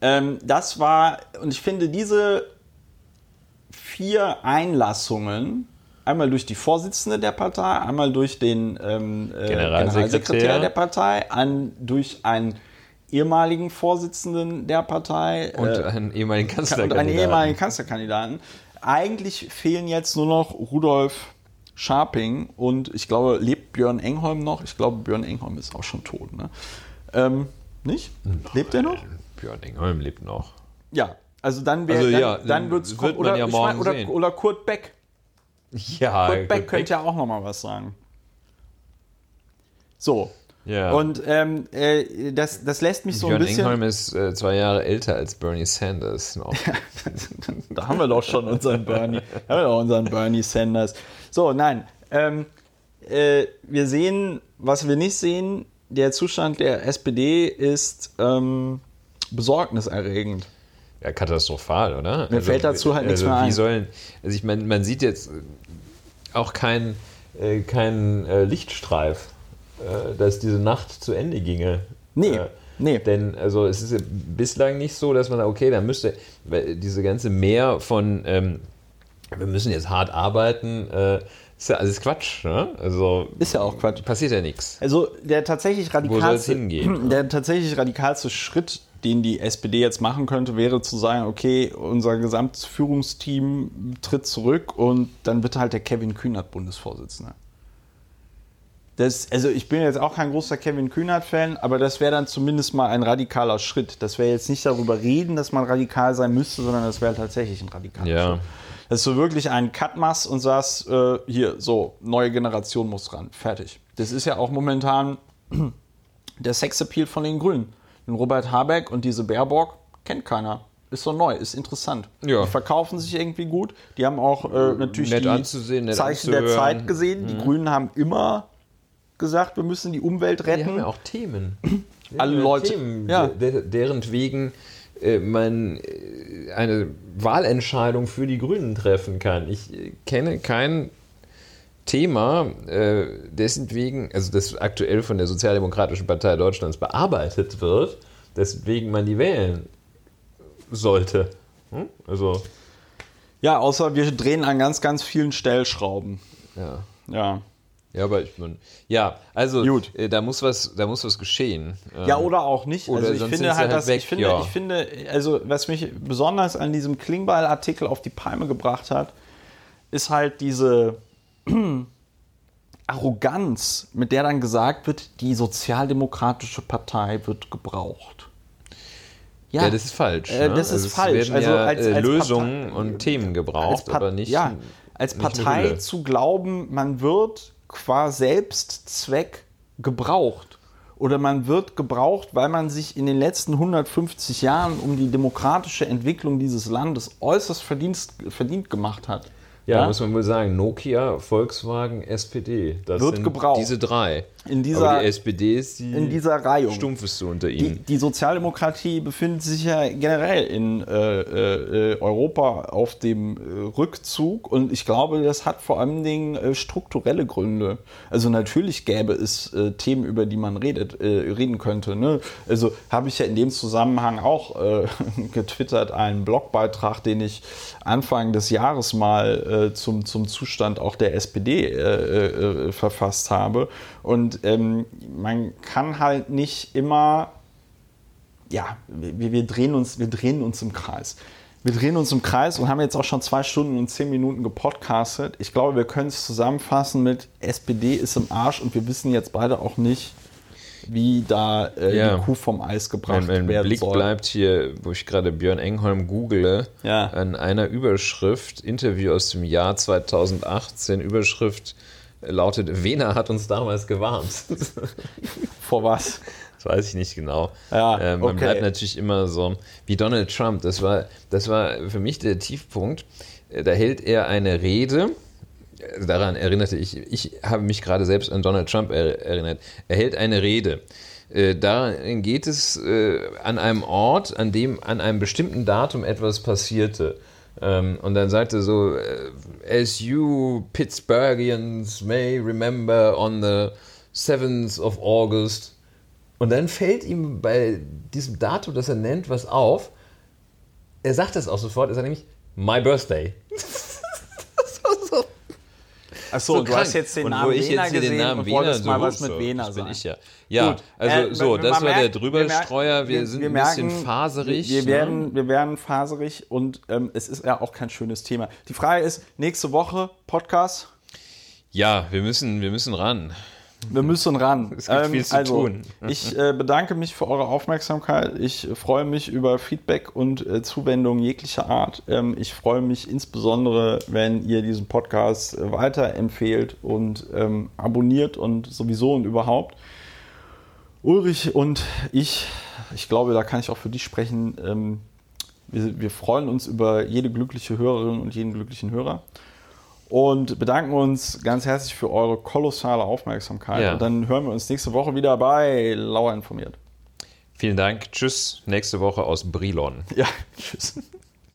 Ähm, das war, und ich finde, diese vier Einlassungen, einmal durch die Vorsitzende der Partei, einmal durch den ähm, äh, Generalsekretär. Generalsekretär der Partei, an, durch einen ehemaligen Vorsitzenden der Partei Und äh, einen ehemaligen und Kanzlerkandidaten. einen ehemaligen Kanzlerkandidaten. Eigentlich fehlen jetzt nur noch Rudolf Scharping und ich glaube, lebt Björn Engholm noch? Ich glaube, Björn Engholm ist auch schon tot. Ne? Ähm, nicht? Lebt er noch? Björn Engholm lebt noch. Ja. Also dann wäre Also dann, ja, dann wird's wird kommen. man oder, ja oder, oder Kurt Beck. Ja, Kurt Beck könnte ja auch noch mal was sagen. So. Ja. Und ähm, äh, das, das lässt mich so Björn ein bisschen. Engholm ist äh, zwei Jahre älter als Bernie Sanders noch. [LAUGHS] da haben wir doch schon unseren Bernie, da haben wir doch unseren Bernie Sanders. So, nein. Ähm, äh, wir sehen, was wir nicht sehen, der Zustand der SPD ist ähm, besorgniserregend. Ja, katastrophal, oder? Mir fällt dazu halt nichts also, mehr wie ein. Sollen, also ich meine, man sieht jetzt auch keinen äh, kein, äh, Lichtstreif, äh, dass diese Nacht zu Ende ginge. Nee, Äh, nee. Denn also es ist ja bislang nicht so, dass man sagt, okay, dann müsste weil diese ganze Mehr von ähm, wir müssen jetzt hart arbeiten, äh, ist ja alles Quatsch. Ne? Also Ist ja auch Quatsch. passiert ja nichts. Also der tatsächlich radikalste, hingehen? [CLEARS THROAT] der tatsächlich radikalste Schritt, den die SPD jetzt machen könnte, wäre zu sagen, okay, unser gesamtes Führungsteam tritt zurück und dann wird halt der Kevin Kühnert Bundesvorsitzender. Das, also ich bin jetzt auch kein großer Kevin Kühnert-Fan, aber das wäre dann zumindest mal ein radikaler Schritt. Das wäre jetzt nicht darüber reden, dass man radikal sein müsste, sondern das wäre tatsächlich ein radikaler Ja. Schritt. Dass du wirklich einen Cut machst und sagst, äh, hier, so, neue Generation muss ran. Fertig. Das ist ja auch momentan [CLEARS THROAT] der Sexappeal von den Grünen. Den Robert Habeck und diese Baerbock kennt keiner. Ist so neu, ist interessant. Ja. Die verkaufen sich irgendwie gut. Die haben auch äh, natürlich Nett die Zeichen der. Mhm. Zeit gesehen. Die Grünen haben immer gesagt, wir müssen die Umwelt Die haben retten. ja auch Themen. [CLEARS THROAT] Alle Leute, Themen, ja. der, deren wegen äh, man äh, eine Wahlentscheidung für die Grünen treffen kann. Ich äh, kenne kein Thema, äh, dessen wegen, also das aktuell von der Sozialdemokratischen Partei Deutschlands bearbeitet wird, deswegen man die wählen sollte. Hm? Also, Ja, außer wir drehen an ganz, ganz vielen Stellschrauben. ja. Ja. Ja, aber ich meine, ja, also Gut. Äh, da muss was, da muss was geschehen. Ja, Ähm, oder auch nicht. Oder also ich finde halt, halt dass weg, ich finde, ja. ich finde, also was mich besonders an diesem Klingbeil-Artikel auf die Palme gebracht hat, ist halt diese [CLEARS THROAT] Arroganz, mit der dann gesagt wird, die Sozialdemokratische Partei wird gebraucht. Ja, das ist falsch. Äh, ne? das ist es falsch. Also ja, als- äh, als Lösungen Partei- und Themen gebraucht, aber nicht. ja, als nicht Partei zu glauben, man wird qua Selbstzweck gebraucht. Oder man wird gebraucht, weil man sich in den letzten 150 Jahren um die demokratische Entwicklung dieses Landes äußerst verdienst, verdient gemacht hat. Ja, muss man wohl sagen, Nokia, Volkswagen, SPD. Das Wird sind gebraucht. diese drei. In dieser- aber die SPD ist die in dieser Reihung. stumpfeste unter Die, ihnen. die Sozialdemokratie befindet sich ja generell in äh, äh, Europa auf dem äh, Rückzug und ich glaube, das hat vor allen Dingen äh, strukturelle Gründe. Also natürlich gäbe es äh, Themen, über die man redet, äh, reden könnte. Ne? Also habe ich ja in dem Zusammenhang auch äh, [LAUGHS] getwittert einen Blogbeitrag, den ich Anfang des Jahres mal äh, zum, zum Zustand auch der SPD äh, äh, verfasst habe. Und ähm, man kann halt nicht immer ja, wir, wir, drehen uns, wir drehen uns im Kreis. Wir drehen uns im Kreis und haben jetzt auch schon zwei Stunden und zehn Minuten gepodcastet. Ich glaube, wir können es zusammenfassen mit SPD ist im Arsch und wir wissen jetzt beide auch nicht, wie da äh, Ja. die Kuh vom Eis gebracht Mein, mein werden Blick soll. bleibt hier, wo ich gerade Björn Engholm google, Ja. an einer Überschrift, Interview aus dem Jahr 2018, Überschrift lautet, Wena hat uns damals gewarnt. Vor was? Das weiß ich nicht genau. Ja, ähm, man okay. bleibt natürlich immer so wie Donald Trump. Das war, das war für mich der Tiefpunkt. Äh, Da hält er eine Rede. äh, Daran erinnerte ich, ich habe mich gerade selbst an Donald Trump er, erinnert. Er hält eine Rede. Äh, Darin geht es äh, an einem Ort, an dem an einem bestimmten Datum etwas passierte. Ähm, und dann sagte so, äh, as you Pittsburghians may remember on the 7th of August. Und dann fällt ihm bei diesem Datum, das er nennt, was auf. Er sagt das auch sofort. Er sagt nämlich, my birthday. [LAUGHS] Achso, So du krank. hast jetzt den und Namen ich Wiener gesehen den Namen und Wiener wolltest mal so, was mit so, Wiener das bin ich ja. Ja, Gut. also Äh, so, das war der merkt- Drüberstreuer. Wir, sind ein bisschen faserig. Wir, ne? werden, wir werden faserig und ähm, es ist ja auch kein schönes Thema. Die Frage ist, nächste Woche Podcast. Ja, wir müssen, wir müssen ran. Wir müssen ran. Es gibt viel zu also, tun. Ich äh, bedanke mich für eure Aufmerksamkeit. Ich freue mich über Feedback und äh, Zuwendung jeglicher Art. Ähm, ich freue mich insbesondere, wenn ihr diesen Podcast äh, weiterempfehlt und ähm, abonniert und sowieso und überhaupt. Ulrich und ich, ich glaube, da kann ich auch für dich sprechen. Ähm, wir, wir freuen uns über jede glückliche Hörerin und jeden glücklichen Hörer und bedanken uns ganz herzlich für eure kolossale Aufmerksamkeit. Ja. Und dann hören wir uns nächste Woche wieder bei Lauer informiert. Vielen Dank. Tschüss. Nächste Woche aus Brilon. Ja, [LAUGHS] tschüss.